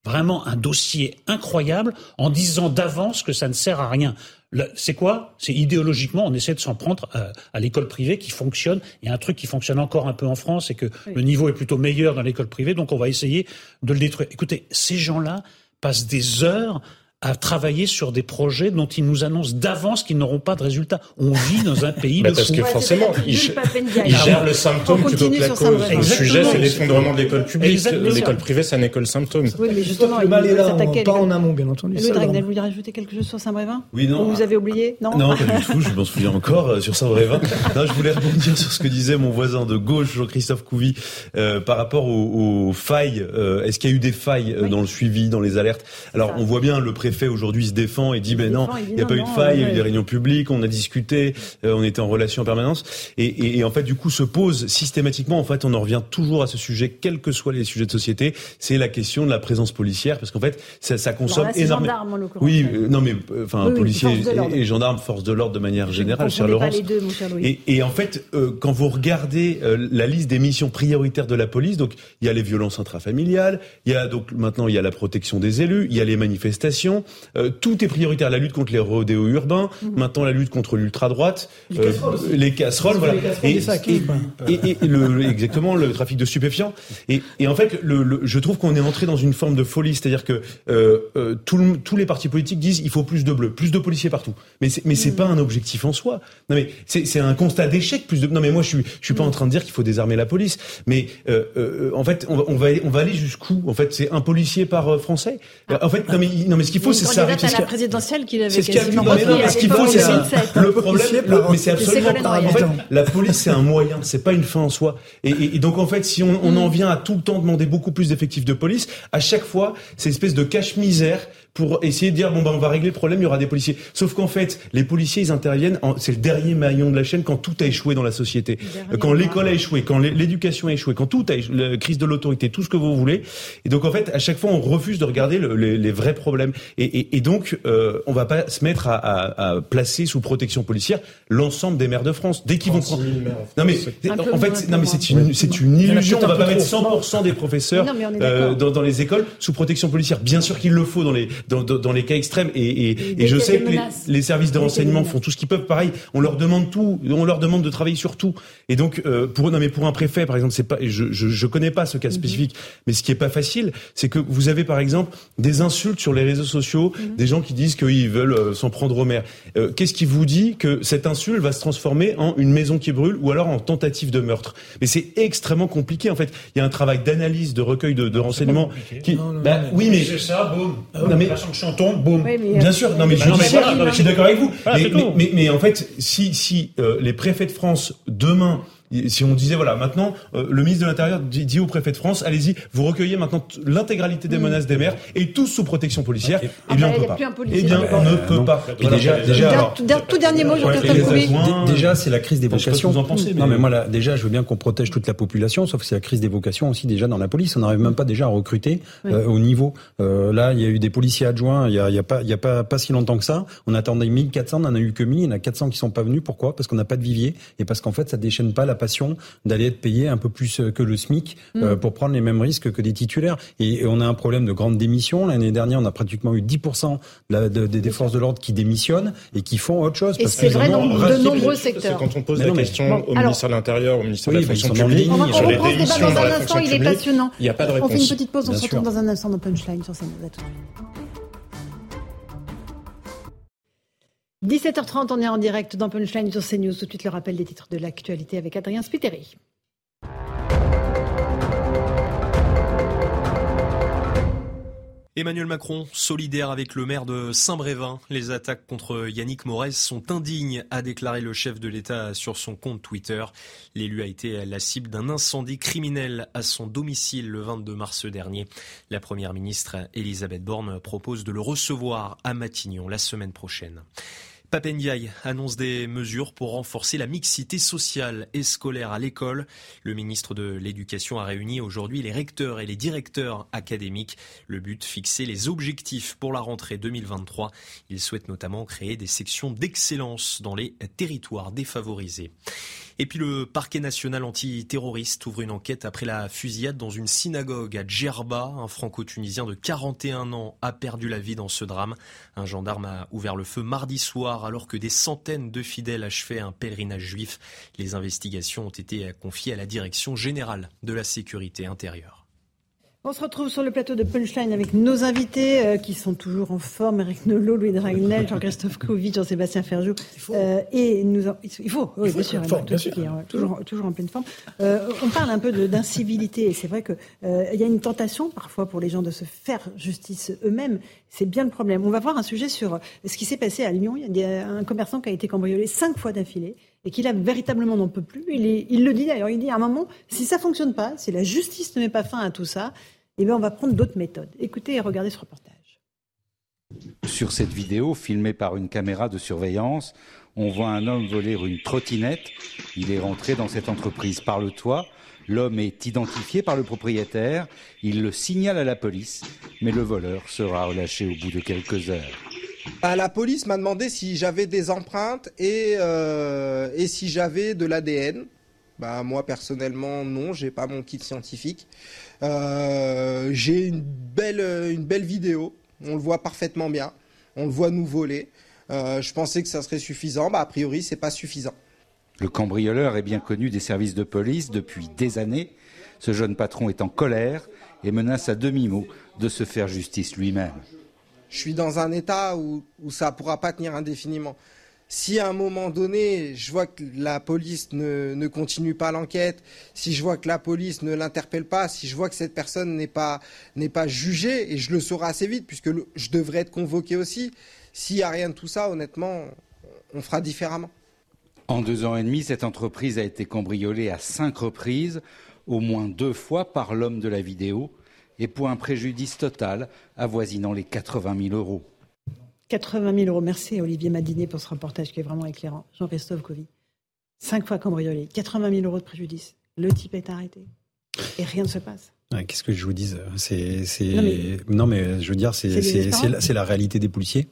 vraiment un dossier incroyable en disant d'avance que ça ne sert à rien. C'est quoi? C'est idéologiquement, on essaie de s'en prendre à, à l'école privée qui fonctionne. Il y a un truc qui fonctionne encore un peu en France, c'est que le niveau est plutôt meilleur dans l'école privée, donc on va essayer de le détruire. Écoutez, ces gens-là passent des heures à travailler sur des projets dont ils nous annoncent d'avance qu'ils n'auront pas de résultats. On vit dans un pays *laughs* Bah de parce que forcément, ils, ils gèrent le symptôme plutôt que la cause. Le sujet, c'est l'effondrement de l'école publique. L'école privée, ça n'est que le symptôme. Oui, mais justement, le il mal est là, pas en amont, bien entendu. Le Dragnel, vous voulez rajouter quelque chose sur Saint-Brévin? Oui, non. Ou vous avez oublié? Non Non, pas du tout, je m'en souviens encore euh, sur Saint-Brévin. *laughs* Non, je voulais rebondir sur ce que disait mon voisin de gauche, Jean-Christophe Couvi, euh, par rapport aux, aux failles. Euh, Est-ce qu'il y a eu des failles euh, Oui. dans le suivi, dans les alertes? Alors, on voit bien, le préfet aujourd'hui se défend et dit, ben non, il n'y a pas eu de faille, il y a eu des réunions publiques, on a discuté, euh, on était en relation en permanence. Et, et, et en fait, du coup, se pose systématiquement, en fait, on en revient toujours à ce sujet, quels que soient les sujets de société, c'est la question de la présence policière, parce qu'en fait, ça, ça Alors consomme là, énormément. gendarme, en l'occurrence. Oui, euh, non mais euh, enfin Oui, oui, policiers et, et gendarmes, force de l'ordre de manière générale, cher pas Laurence. les deux, mon cher Louis. Et, et en fait, euh, quand vous regardez euh, la liste des missions prioritaires de la police, donc il y a les violences intrafamiliales, il y a donc maintenant il y a la protection des élus, il y a les manifestations, euh, tout est prioritaire. La lutte contre les rodéos urbains, maintenant la lutte contre l'ultra droite, Les casseroles les casseroles, voilà. Les casseroles, et, quoi. et, et le, exactement le trafic de stupéfiants. Et, en fait, le, le- je trouve qu'on est entré dans une forme de folie, c'est-à-dire que euh, euh, tout tous les partis politiques disent il faut plus de bleus, plus de policiers partout. Mais c'est, mais c'est pas un objectif en soi. Non mais c'est, c'est un constat d'échec. Plus de non mais moi je suis je suis pas en train de dire qu'il faut désarmer la police, mais euh, euh, en fait on va on va aller, on va aller jusqu'où? En fait c'est un policier par euh, français? En fait non mais non mais ce qu'il faut c'est candidate à la présidentielle qu'il avait c'est ce qu'il Ce qu'il faut, l'époque c'est de ça. 2007. Le problème, mais c'est absolument pas. En Royal. fait, la police, c'est un moyen, c'est pas une fin en soi. Et, donc, en fait, si on, en vient à tout le temps demander beaucoup plus d'effectifs de police, à chaque fois, c'est une espèce de cache-misère pour essayer de dire bon ben on va régler le problème, il y aura des policiers. Sauf qu'en fait, les policiers ils interviennent, en- c'est le dernier maillon de la chaîne quand tout a échoué dans la société, quand l'école a échoué, quand l'é- l'éducation a échoué, quand tout a échoué, la crise de l'autorité, tout ce que vous voulez. Et donc en fait, à chaque fois, on refuse de regarder le- les, les vrais problèmes. Et, et- et donc, euh, on va pas se mettre à, à- à placer sous protection policière l'ensemble des maires de France dès qu'ils vont prendre. Non mais en fait, non mais c'est une c'est une illusion. On va pas mettre trop. 100% des professeurs euh, dans, dans les écoles sous protection policière. Bien sûr qu'il le faut dans les dans, dans, dans les cas extrêmes. Et, et, et je sais que les, services de renseignement font tout ce qu'ils peuvent. Pareil, on leur demande tout. On leur demande de travailler sur tout. Et donc euh, pour non mais pour un préfet par exemple, c'est pas. et Je, je je connais pas ce Mhm. cas spécifique, mais ce qui est pas facile, c'est que vous avez par exemple des insultes sur les réseaux sociaux, Mhm. des gens qui disent qu'ils veulent euh, s'en prendre au maire. Euh, Qu'est-ce qui vous dit que cette insulte va se transformer en une maison qui brûle ou alors en tentative de meurtre? Mais c'est extrêmement compliqué en fait. Il y a un travail d'analyse, de recueil de, de renseignements. Qui... Non, non, Bah, non, oui, mais C'est ça, boum. non, mais- Boum. Oui, mais, euh, Bien sûr, non mais, non, mais judiciaire, voilà, non, mais- je suis d'accord avec vous. Voilà, mais, c'est mais, tout. mais- mais en fait, si, si euh, les préfets de France demain Si on disait voilà, maintenant euh, le ministre de l'Intérieur dit, au préfet de France, allez-y, vous recueillez maintenant l'intégralité des mm. menaces des maires et tous sous protection policière. Et Eh bien, on peut pas. Eh bien, on ne peut pas. déjà, déjà, tout dernier mot, Déjà, c'est la crise des vocations. Non, mais moi, déjà, je veux bien qu'on protège toute la population, sauf que c'est la crise des vocations aussi déjà dans la police. On n'arrive même pas déjà à recruter euh, au niveau. Euh, là, il y a eu des policiers adjoints il y a, il y a pas, il y a pas, pas si longtemps que ça. On attendait 1400, on en a eu que 1000, il y en a 400 qui sont pas venus. Pourquoi? Parce qu'on n'a pas de vivier et parce qu'en fait, ça déchaîne pas la passion d'aller être payé un peu plus euh, que le SMIC mm. pour prendre les mêmes risques que des titulaires. Et, on a un problème de grande démission. L'année dernière, on a pratiquement eu 10% des forces de l'ordre qui démissionnent et qui font autre chose. Et c'est vrai dans de nombreux secteurs. Quand on pose la question au ministère de l'Intérieur, au ministère de la fonction publique, on sur les démissions dans, un instant, il est passionnant. Il n'y a pas de réponse. On fait une petite pause, on se retrouve dans un instant dans Punchline sur scène. 17h30, on est en direct dans Punchline sur CNews. Tout de suite, le rappel des titres de l'actualité avec Adrien Spiteri. Emmanuel Macron, solidaire avec le maire de Saint-Brévin. Les attaques contre Yannick Morez sont indignes, a déclaré le chef de l'État sur son compte Twitter. L'élu a été la cible d'un incendie criminel à son domicile le 22 mars dernier. La première ministre Elisabeth Borne propose de le recevoir à Matignon la semaine prochaine. Papendiaï annonce des mesures pour renforcer la mixité sociale et scolaire à l'école. Le ministre de l'Éducation a réuni aujourd'hui les recteurs et les directeurs académiques. Le but, fixer les objectifs pour la rentrée 2023. Il souhaite notamment créer des sections d'excellence dans les territoires défavorisés. Et puis le parquet national antiterroriste ouvre une enquête après la fusillade dans une synagogue à Djerba. Un franco-tunisien de 41 ans a perdu la vie dans ce drame. Un gendarme a ouvert le feu mardi soir alors que des centaines de fidèles achevaient un pèlerinage juif. Les investigations ont été confiées à la direction générale de la sécurité intérieure. On se retrouve sur le plateau de Punchline avec nos invités euh, qui sont toujours en forme. Eric Nolot, Louis Dragnel, *laughs* Jean-Christophe Covid, Jean-Sébastien Ferjou. Euh, et nous il faut, oui, bien sûr, toujours, toujours en pleine forme. Euh, on parle un peu d'incivilité et c'est vrai qu'il il y a une tentation parfois pour les gens de se faire justice eux-mêmes. C'est bien le problème. On va voir un sujet sur ce qui s'est passé à Lyon. Il y a un commerçant qui a été cambriolé cinq fois d'affilée et qu'il a véritablement n'en peut plus. Il, le dit d'ailleurs, il dit à un moment, si ça fonctionne pas, si la justice ne met pas fin à tout ça, eh bien on va prendre d'autres méthodes. Écoutez et regardez ce reportage. Sur cette vidéo, filmée par une caméra de surveillance, on voit un homme voler une trottinette. Il est rentré dans cette entreprise par le toit. L'homme est identifié par le propriétaire. Il le signale à la police, mais le voleur sera relâché au bout de quelques heures. Bah, la police m'a demandé si j'avais des empreintes et, euh, si j'avais de l'ADN. Bah, moi personnellement non, j'ai pas mon kit scientifique. Euh, j'ai une belle, une belle vidéo, on le voit parfaitement bien, on le voit nous voler. Euh, je pensais que ça serait suffisant, bah, a priori c'est pas suffisant. Le cambrioleur est bien connu des services de police depuis des années. Ce jeune patron est en colère et menace à demi-mot de se faire justice lui-même je suis dans un état où, ça ne pourra pas tenir indéfiniment. Si à un moment donné, je vois que la police ne, continue pas l'enquête, si je vois que la police ne l'interpelle pas, si je vois que cette personne n'est pas, n'est pas jugée, et je le saurai assez vite, puisque je devrais être convoqué aussi, s'il n'y a rien de tout ça, honnêtement, on fera différemment. En deux ans et demi, cette entreprise a été cambriolée à cinq reprises, au moins deux fois par l'homme de la vidéo et pour un préjudice total avoisinant les 80 000 euros. 80 000 euros. Merci Olivier Madinet pour ce reportage qui est vraiment éclairant. Jean-Christophe Covy. Cinq fois cambriolé, 80 000 euros de préjudice. Le type est arrêté. Et rien ne se passe. Qu'est-ce que je vous dise? C'est, non, mais... je veux dire, c'est la réalité des policiers.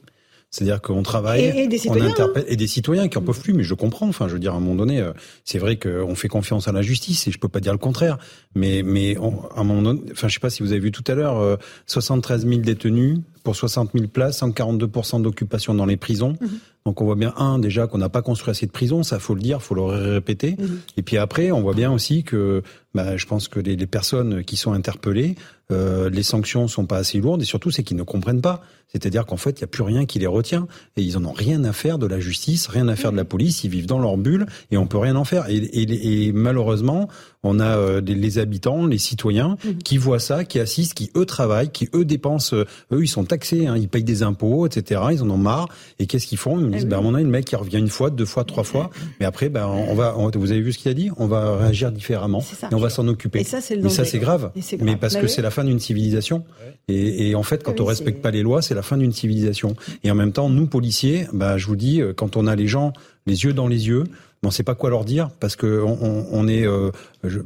C'est-à-dire qu'on travaille, et, des on interpelle, et des citoyens qui en peuvent plus. Mais je comprends. Enfin, je veux dire, à un moment donné, euh, c'est vrai qu'on fait confiance à la justice et je peux pas dire le contraire. Mais, mais à un moment donné, enfin, je sais pas si vous avez vu tout à l'heure, 73 euh, 000 détenus pour 60 000 places, 142% d'occupation dans les prisons. Mhm. Donc on voit bien un déjà qu'on n'a pas construit assez de prisons, ça faut le dire, faut le répéter. Mhm. Et puis après, on voit bien aussi que, bah, je pense que les, les personnes qui sont interpellées, euh, les sanctions sont pas assez lourdes et surtout c'est qu'ils ne comprennent pas. C'est-à-dire qu'en fait, il n'y a plus rien qui les retient et ils en ont rien à faire de la justice, rien à faire de la police. Ils vivent dans leur bulle et on peut rien en faire. Et, et, et malheureusement, on a euh, les habitants, les citoyens mhm. qui voient ça, qui assistent, qui eux travaillent, qui eux dépensent, eux ils sont taxés hein. ils payent des impôts, etc. Ils en ont marre. Et qu'est-ce qu'ils font? Ils disent, ben, mon avis, le mec qui revient une fois, deux fois, trois fois, mais après, ben, on va, on- vous avez vu ce qu'il a dit? On va réagir différemment C'est ça. et on va s'en occuper. Et ça, c'est le mais ça, danger. c'est grave. C'est Mais grave. parce Bah que oui. c'est la fin d'une civilisation. Et, et en fait, quand Oui, on respecte pas les lois, c'est la fin d'une civilisation. Et en même temps, nous policiers, bah, je vous dis, euh, quand on a les gens les yeux dans les yeux, on sait pas quoi leur dire parce que on, on- on est euh,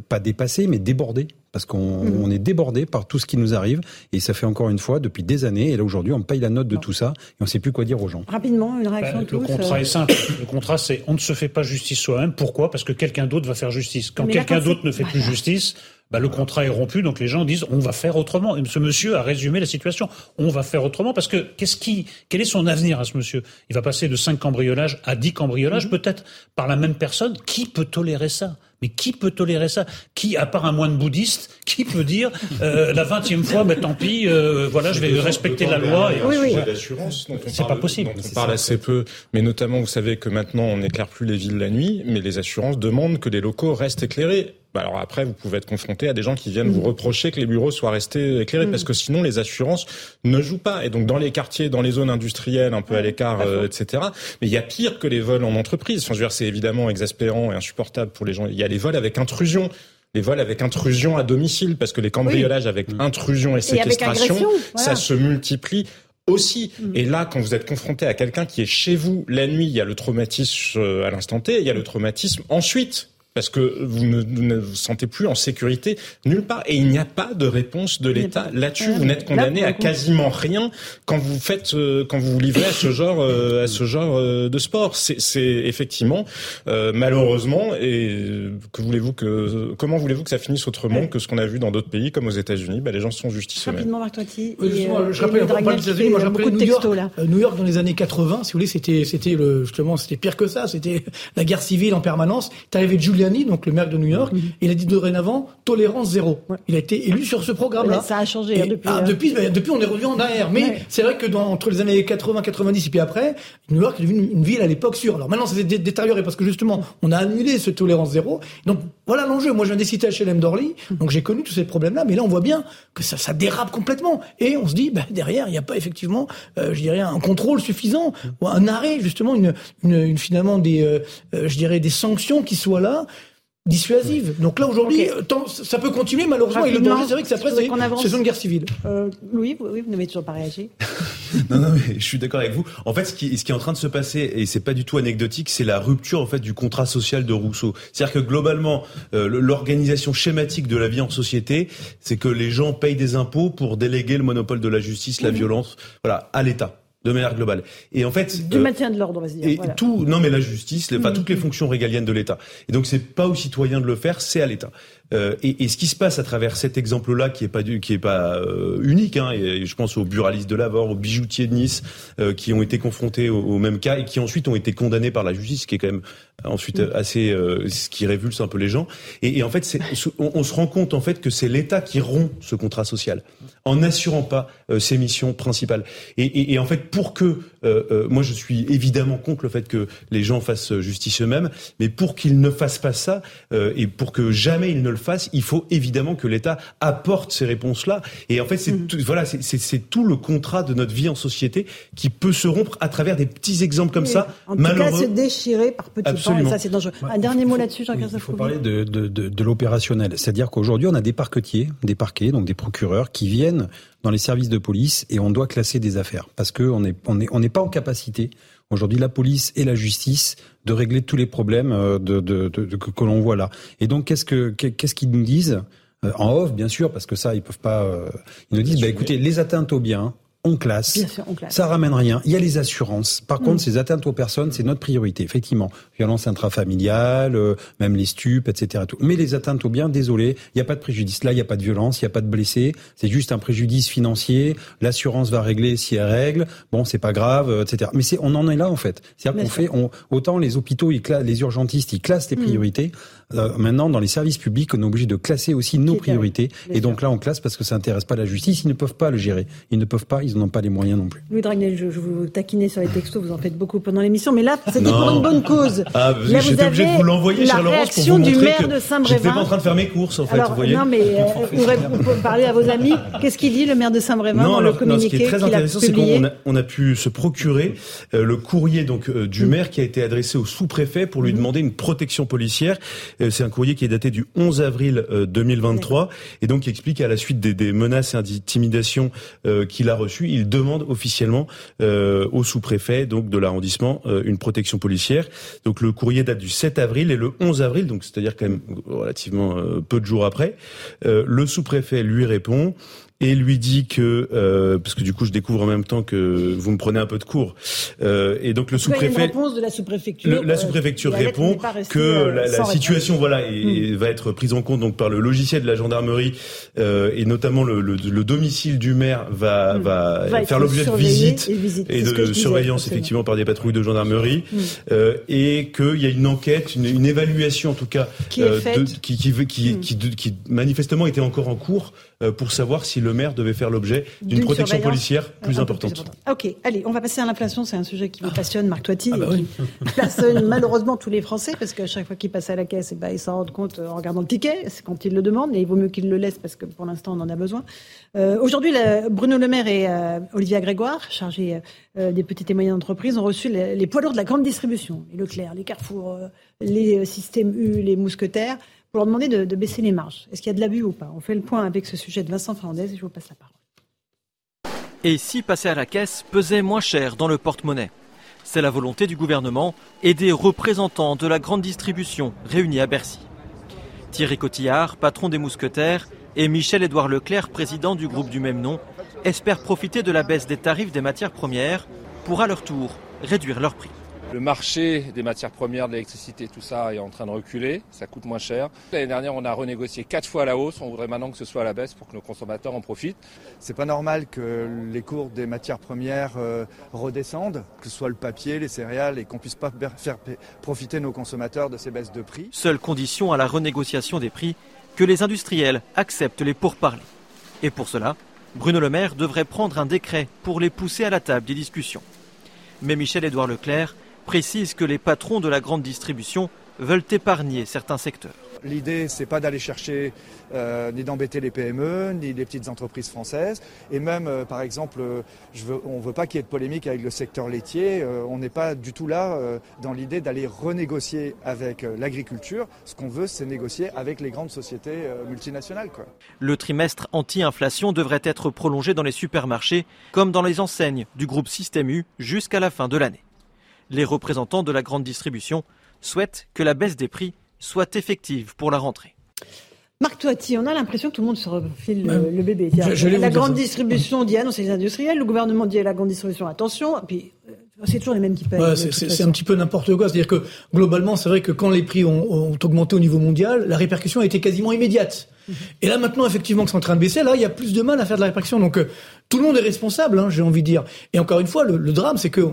pas dépassé, mais débordé. Parce qu'on Mhm. on est débordé par tout ce qui nous arrive et ça fait encore une fois depuis des années et là aujourd'hui on paye la note de tout ça et on sait plus quoi dire aux gens. Rapidement, une réaction Ben, tous. le contrat euh, est simple. Le contrat, c'est on ne se fait pas justice soi-même. Pourquoi? Parce que quelqu'un d'autre va faire justice. Quand quelqu'un d'autre ne fait plus justice, bah, le contrat est rompu. Donc les gens disent on va faire autrement. Et ce monsieur a résumé la situation. On va faire autrement parce que qu'est-ce qui, quel est son avenir à ce monsieur? Il va passer de 5 cambriolages à 10 cambriolages, peut-être par la même personne. Qui peut tolérer ça? Mais qui peut tolérer ça? Qui, à part un moine bouddhiste, qui peut dire euh, la vingtième fois, mais tant pis, euh, voilà, je vais respecter la loi. Et... Oui, oui. on C'est pas possible. on parle assez peu, mais notamment, vous savez que maintenant, on n'éclaire plus les villes la nuit, mais les assurances demandent que les locaux restent éclairés. Bah alors après, vous pouvez être confronté à des gens qui viennent vous reprocher que les bureaux soient restés éclairés, parce que sinon, les assurances ne jouent pas. Et donc, dans les quartiers, dans les zones industrielles, un peu à l'écart, euh, etc. Mais il y a pire que les vols en entreprise. Enfin, je veux dire, c'est évidemment exaspérant et insupportable pour les gens. Il y a les vols avec intrusion. Les vols avec intrusion à domicile, parce que les cambriolages avec intrusion et séquestration, voilà. ça se multiplie aussi. Et là, quand vous êtes confronté à quelqu'un qui est chez vous la nuit, il y a le traumatisme euh, à l'instant T, il y a le traumatisme ensuite. Parce que vous ne, vous ne vous sentez plus en sécurité nulle part. Et il n'y a pas de réponse de l'État là-dessus. Ouais. Vous n'êtes Là, condamné pour à quasiment rien quand vous faites, euh, quand vous vous livrez à ce *coughs* genre, euh, à ce genre euh, de sport. C'est c'est effectivement, euh, malheureusement, et euh, que voulez-vous que, comment voulez-vous que ça finisse autrement Ouais. que ce qu'on a vu dans d'autres pays comme aux États-unis? Ben les gens sont justice eux-mêmes. Rapidement, Marc Toiti. Oui, euh, je rappelle, le on parle Dragnel des qui États-Unis, fait moi je rappelle New York. textos, là. Euh, New York dans les années 80, si vous voulez, c'était c'était le justement c'était pire que ça, c'était la guerre civile en permanence. Est arrivé Giuliani, donc le maire de New York, Mhm. il a dit dorénavant tolérance zéro. Il a été élu sur ce programme-là. Ça a changé hein, depuis. ah, euh, depuis, ben, depuis, on est revenu en arrière. Mais Ouais. c'est vrai que dans, entre les années 80, 90 et puis après, New York est devenu une, ville à l'époque sûre. Alors maintenant, ça s'est dé- détérioré parce que justement, on a annulé ce tolérance zéro. Donc voilà l'enjeu. Moi, je viens des cités HLM d'Orly, donc j'ai connu tous ces problèmes-là. Mais là, on voit bien que ça, ça dérape complètement. Et on se dit, ben, derrière, il n'y a pas effectivement, euh, je dirais, un contrôle suffisant ou un arrêt, justement, une, une, une- finalement des, euh, euh, je dirais, des sanctions qui soient là dissuasives. Donc là aujourd'hui, euh, tant- ça peut continuer malheureusement et le danger c'est vrai que ça voudrais c'est qu'on avance. c'est zone guerre civile. euh, Louis, vous- oui, vous n'avez toujours pas réagi. *laughs* Non, non, mais je suis d'accord avec vous. En fait, ce qui, ce qui est en train de se passer, et c'est pas du tout anecdotique, c'est la rupture en fait du contrat social de Rousseau. C'est-à-dire que globalement, euh, l'organisation schématique de la vie en société, c'est que les gens payent des impôts pour déléguer le monopole de la justice, la violence, voilà, à l'État de manière globale. Et en fait, Du euh, maintien de l'ordre, on va se dire. et voilà. tout, non mais la justice, les- enfin Mhm. toutes les fonctions régaliennes de l'État. Et donc c'est pas aux citoyens de le faire, c'est à l'État. Euh, et, et ce qui se passe à travers cet exemple-là, qui est pas du, qui est pas euh, unique, hein, et je pense aux buralistes de Lavore, aux bijoutiers de Nice, euh, qui ont été confrontés au, au même cas et qui ensuite ont été condamnés par la justice, ce qui est quand même ensuite Mhm. assez, ce qui révulse un peu les gens. Et, et en fait, on, on se rend compte en fait que c'est l'État qui rompt ce contrat social en n'assurant pas ses missions principales. Et en fait, pour que, euh, euh, moi, je suis évidemment contre le fait que les gens fassent justice eux-mêmes, mais pour qu'ils ne fassent pas ça euh, et pour que jamais ils ne le fassent, il faut évidemment que l'État apporte ces réponses-là. Et en fait, c'est tout, voilà, c'est- c'est c'est tout le contrat de notre vie en société qui peut se rompre à travers des petits exemples comme Oui, ça, En tout malheureux. cas, se déchirer par petits pans, et Absolument. ça, c'est dangereux. Ouais, Un dernier mot là-dessus, oui, Jean-Christophe Il faut parler de, de, de, de l'opérationnel. C'est-à-dire qu'aujourd'hui, on a des parquetiers, des parquets, donc des procureurs qui viennent dans les services de police et on doit classer des affaires. Parce que on est on est on n'est pas en capacité aujourd'hui la police et la justice de régler tous les problèmes euh, de, de, de- de- que, que l'on voit là. Et donc qu'est-ce que qu'est-ce qu'ils nous disent? Euh, en off bien sûr parce que ça ils peuvent pas euh, ils nous disent bah écoutez les atteintes aux biens on classe. Bien sûr, on classe. Ça ramène rien. Il y a les assurances. Par Mm. contre, ces atteintes aux personnes, c'est notre priorité, effectivement. Violence intrafamiliale, euh, même les stupes, etc. Tout. Mais les atteintes aux biens, désolé, il n'y a pas de préjudice. Là, il n'y a pas de violence, il n'y a pas de blessés. C'est juste un préjudice financier. L'assurance va régler si elle règle. Bon, c'est pas grave, euh, etc. Mais c'est, on en est là en fait. C'est-à-dire qu'on fait, on, autant les hôpitaux, ils les urgentistes, ils classent les Mm. priorités. Maintenant, dans les services publics, on est obligé de classer aussi nos priorités. Et donc là, on classe parce que ça intéresse pas la justice. Ils ne peuvent pas le gérer. Ils ne peuvent pas. Ils ils n'ont pas les moyens non plus. Louis Dragnel, je, vous taquinais sur les textos, vous en faites beaucoup pendant l'émission, mais là, c'était pour une bonne cause. *laughs* Ah, j'étais obligé de vous l'envoyer, cher Laurence, pour vous du maire de Saint-Brévin. J'étais pas en train de faire mes courses, en fait, Alors, vous voyez. Non, mais *laughs* euh, vous, vous parlez à vos amis. Qu'est-ce qu'il dit, le maire de Saint-Brévin, dans le communiqué non, ce qui est très intéressant, c'est qu'on a, on a pu se procurer euh, le courrier donc euh, du mm. maire qui a été adressé au sous-préfet pour lui mm. demander une protection policière. Euh, c'est un courrier qui est daté du 11 avril 2023 et donc qui explique à la suite des, des menaces et intimidations qu'il a reçues, il demande officiellement au sous-préfet donc de l'arrondissement une protection policière. Donc le courrier date du 7 avril et le 11 avril, donc c'est-à-dire quand même relativement peu de jours après, le sous-préfet lui répond et lui dit que euh, parce que du coup je découvre en même temps que vous me prenez un peu de cours. Euh, et donc le sous-préfet réponse de la sous-préfecture la sous-préfecture répond que euh, la, la situation voilà et, hmm. va être prise en compte donc par le logiciel de la gendarmerie euh, et notamment le, le, le, domicile du maire va, hmm. va, va faire l'objet de visites et, de surveillance effectivement par des patrouilles de gendarmerie. Hmm. euh, et qu'il y a une enquête une, une, évaluation en tout cas qui, euh, de, qui, qui, qui, qui, qui manifestement était encore en cours pour savoir si le maire devait faire l'objet d'une protection policière plus importante. Ok, allez, on va passer à l'inflation. C'est un sujet qui vous passionne, Marc Toiti, ah bah oui. qui *laughs* passionne malheureusement tous les Français, parce qu'à chaque fois qu'ils passent à la caisse, et eh ben, ils s'en rendent compte en regardant le ticket, c'est quand ils le demandent, mais il vaut mieux qu'ils le laissent, parce que pour l'instant, on en a besoin. Euh, Aujourd'hui, Bruno Le Maire et euh, Olivier Grégoire, chargés euh, des petites et moyennes entreprises, ont reçu les, les, poids lourds de la grande distribution, les Leclerc, les Carrefour, euh, les systèmes U, les Mousquetaires, pour leur demander de, baisser les marges. Est-ce qu'il y a de l'abus ou pas? On fait le point avec ce sujet de Vincent Fernandez et je vous passe la parole. Et si passer à la caisse pesait moins cher dans le porte-monnaie? C'est la volonté du gouvernement et des représentants de la grande distribution réunis à Bercy. Thierry Cotillard, patron des mousquetaires, et Michel-Édouard Leclerc, président du groupe du même nom, espèrent profiter de la baisse des tarifs des matières premières pour à leur tour réduire leurs prix. Le marché des matières premières, de l'électricité, tout ça est en train de reculer, ça coûte moins cher. L'année dernière, on a renégocié quatre fois à la hausse, on voudrait maintenant que ce soit à la baisse pour que nos consommateurs en profitent. C'est pas normal que les cours des matières premières euh, redescendent, que ce soit le papier, les céréales, et qu'on puisse pas faire profiter nos consommateurs de ces baisses de prix. Seule condition à la renégociation des prix, que les industriels acceptent les pourparlers. Et pour cela, Bruno Le Maire devrait prendre un décret pour les pousser à la table des discussions. Mais Michel-Édouard Leclerc précise que les patrons de la grande distribution veulent épargner certains secteurs. L'idée, c'est pas d'aller chercher euh, ni d'embêter les PME, ni les petites entreprises françaises. Et même, euh, par exemple, euh, je veux, on ne veut pas qu'il y ait de polémique avec le secteur laitier. on n'est pas du tout là dans l'idée d'aller renégocier avec l'agriculture. Ce qu'on veut, c'est négocier avec les grandes sociétés multinationales. Quoi. Le trimestre anti-inflation devrait être prolongé dans les supermarchés comme dans les enseignes du groupe Système U jusqu'à la fin de l'année les représentants de la grande distribution souhaitent que la baisse des prix soit effective pour la rentrée. Marc Toiti, on a l'impression que tout le monde se refile le, bébé. la grande distribution dit ah non, c'est les industriels, le gouvernement dit à la grande distribution attention, puis euh, c'est toujours les mêmes qui payent. c'est un petit peu n'importe quoi. C'est-à-dire que globalement, c'est vrai que quand les prix ont, ont, augmenté au niveau mondial, la répercussion a été quasiment immédiate. Mhm. Et là maintenant, effectivement, que c'est en train de baisser, là, il y a plus de mal à faire de la répercussion. Donc euh, tout le monde est responsable, hein, j'ai envie de dire. Et encore une fois, le, le drame, c'est que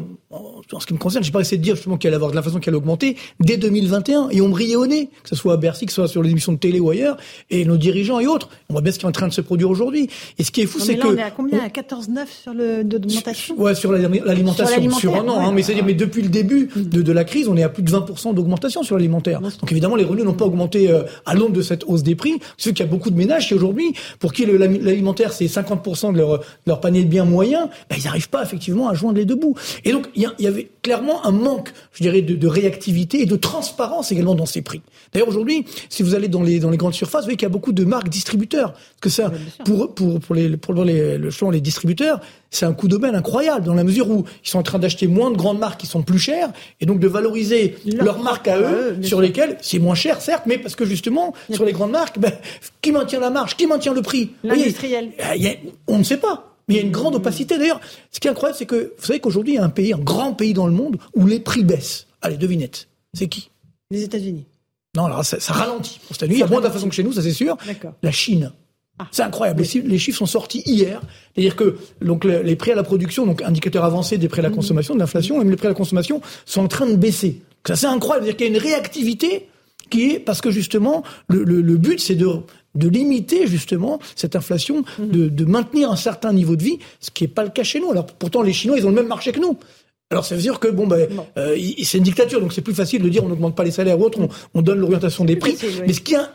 en ce qui me concerne, j'ai pas essayé de dire justement qu'il allait avoir de l'inflation qui allait augmenter dès 2021 et on brillait au nez, que ce soit à Bercy, que ce soit sur les émissions de télé ou ailleurs, et nos dirigeants et autres. On voit bien ce qui est en train de se produire aujourd'hui. Et ce qui est fou, c'est que on est à combien? À 14,9 sur le d'augmentation Ouais, sur l'alimentation, sur, un an. Hein, mais c'est-à-dire, mais depuis le début de, de, la crise, on est à plus de 20% d'augmentation sur l'alimentaire. Donc évidemment, les revenus n'ont pas augmenté euh, à l'ombre de cette hausse des prix. C'est qu'il y a beaucoup de ménages qui aujourd'hui, pour qui l'alimentaire c'est 50% de leur, leur panier de biens moyen, ben, ils n'arrivent pas effectivement à joindre les deux bouts. Et donc il y, y avait clairement un manque, je dirais, de, de, réactivité et de transparence également dans ces prix. D'ailleurs, aujourd'hui, si vous allez dans les, dans les grandes surfaces, vous voyez qu'il y a beaucoup de marques distributeurs. Parce que ça, pour, pour, pour, les, pour les, le champ, les distributeurs, c'est un coup de main incroyable dans la mesure où ils sont en train d'acheter moins de grandes marques qui sont plus chères et donc de valoriser leurs marques à eux, sur lesquelles c'est moins cher, certes, mais parce que justement, sur les grandes marques, ben, qui maintient la marge, qui maintient le prix? L'industriel. On ne sait pas. Mais il y a une grande opacité. D'ailleurs, ce qui est incroyable, c'est que vous savez qu'aujourd'hui, il y a un pays, un grand pays dans le monde, où les prix baissent. Allez, devinette. C'est qui? Les États-Unis. Non, alors ça, ça ralentit. Aux États-Unis, il y a moins d'inflation que chez nous, ça c'est sûr. La Chine. Ah. C'est incroyable. Les, chiffres sont sortis hier. C'est-à-dire que donc les prix à la production, donc indicateur avancé des prix à la mhm. consommation, de l'inflation, même les prix à la consommation sont en train de baisser. Ça c'est incroyable. C'est-à-dire qu'il y a une réactivité qui est parce que justement le, le, le but c'est de de limiter justement cette inflation, Mhm. de, de maintenir un certain niveau de vie, ce qui n'est pas le cas chez nous. Alors pourtant les Chinois ils ont le même marché que nous. Alors ça veut dire que bon ben euh, c'est une dictature donc c'est plus facile de dire on n'augmente pas les salaires ou autre, on, on donne l'orientation des prix. facile, oui. Mais ce qui a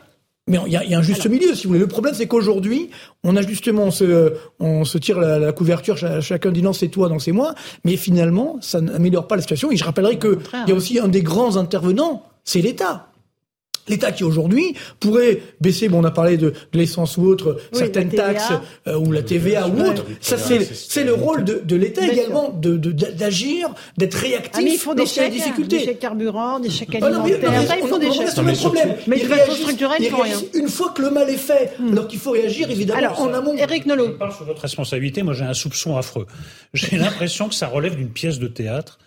mais il y a, il y a un juste milieu, si vous voulez. Le problème, c'est qu'aujourd'hui, on a justement, on se, on se tire la, la couverture, cha- chacun dit non, c'est toi, non, c'est moi. Mais finalement, ça n'améliore pas la situation. Et je rappellerai que il y a aussi un des grands intervenants, c'est l'État. L'État qui aujourd'hui pourrait baisser, bon on a parlé de, de l'essence ou autre, Oui, certaines taxes euh, ou la TVA ou autre. Ça c'est c'est le rôle de, de l'État également de de- d'agir, d'être réactif Ah, mais ils font des chèques, des hein, difficultés. des chèques des chèques Ah non, mais- alimentaires. non, mais Ça, ils on- font des chèques. sur le problème. Mais Ils réagissent- ils rien. Une fois que le mal est fait, alors qu'il faut réagir évidemment Alors, en amont. Eric Nolot. Je parle sous votre responsabilité. Moi, j'ai un soupçon affreux. J'ai l'impression que ça relève d'une pièce de théâtre.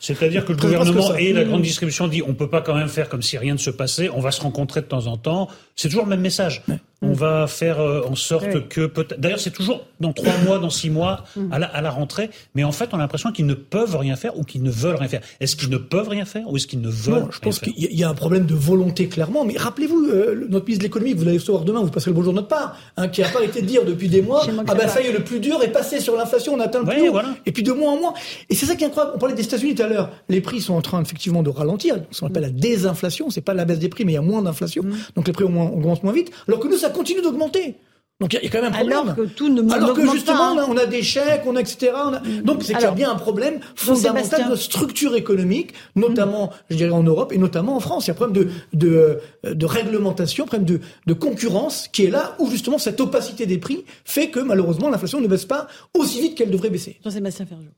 C'est-à-dire que le gouvernement que et la grande distribution dit on peut pas quand même faire comme si rien ne se passait. On va se rencontrer de temps en temps. C'est toujours le même message. On va faire euh, en sorte Oui. que peut-être. D'ailleurs, c'est toujours dans trois mois, dans six mois, Mmh. à la, à la rentrée. Mais en fait, on a l'impression qu'ils ne peuvent rien faire ou qu'ils ne veulent rien faire. Est-ce qu'ils ne peuvent rien faire ou est-ce qu'ils ne veulent Non, je rien pense faire qu'il y a- il y a un problème de volonté clairement. Mais rappelez-vous, euh, notre ministre de l'économie, que vous allez recevoir demain, vous passerez le bonjour de notre part, hein, qui a pas arrêté de dire depuis des mois, ah ben ça y est, le plus dur est passé sur l'inflation, on atteint le plus haut. Et puis de mois en mois. Et c'est ça qui est incroyable. On parlait des États-Unis tout à l'heure. Les prix sont en train effectivement de ralentir. Ce qu'on appelle la désinflation. C'est pas la baisse des prix, mais il y a moins d'inflation. Mmh. Donc les prix au moins- augmentent moins vite. Alors que nous, ça continue d'augmenter. Donc il y, a- il y a quand même un problème. Alors que tout ne Alors que justement, pas, hein. on a, on a des chèques, on a etc. on a- Donc c'est qu'il y a bien un problème fondamental de structure économique, notamment, je dirais, en Europe et notamment en France. Il y a un problème de, de, euh, de réglementation, un problème de, de concurrence qui est là où justement cette opacité des prix fait que malheureusement l'inflation ne baisse pas aussi vite qu'elle devrait baisser. Jean-Sébastien Ferjou.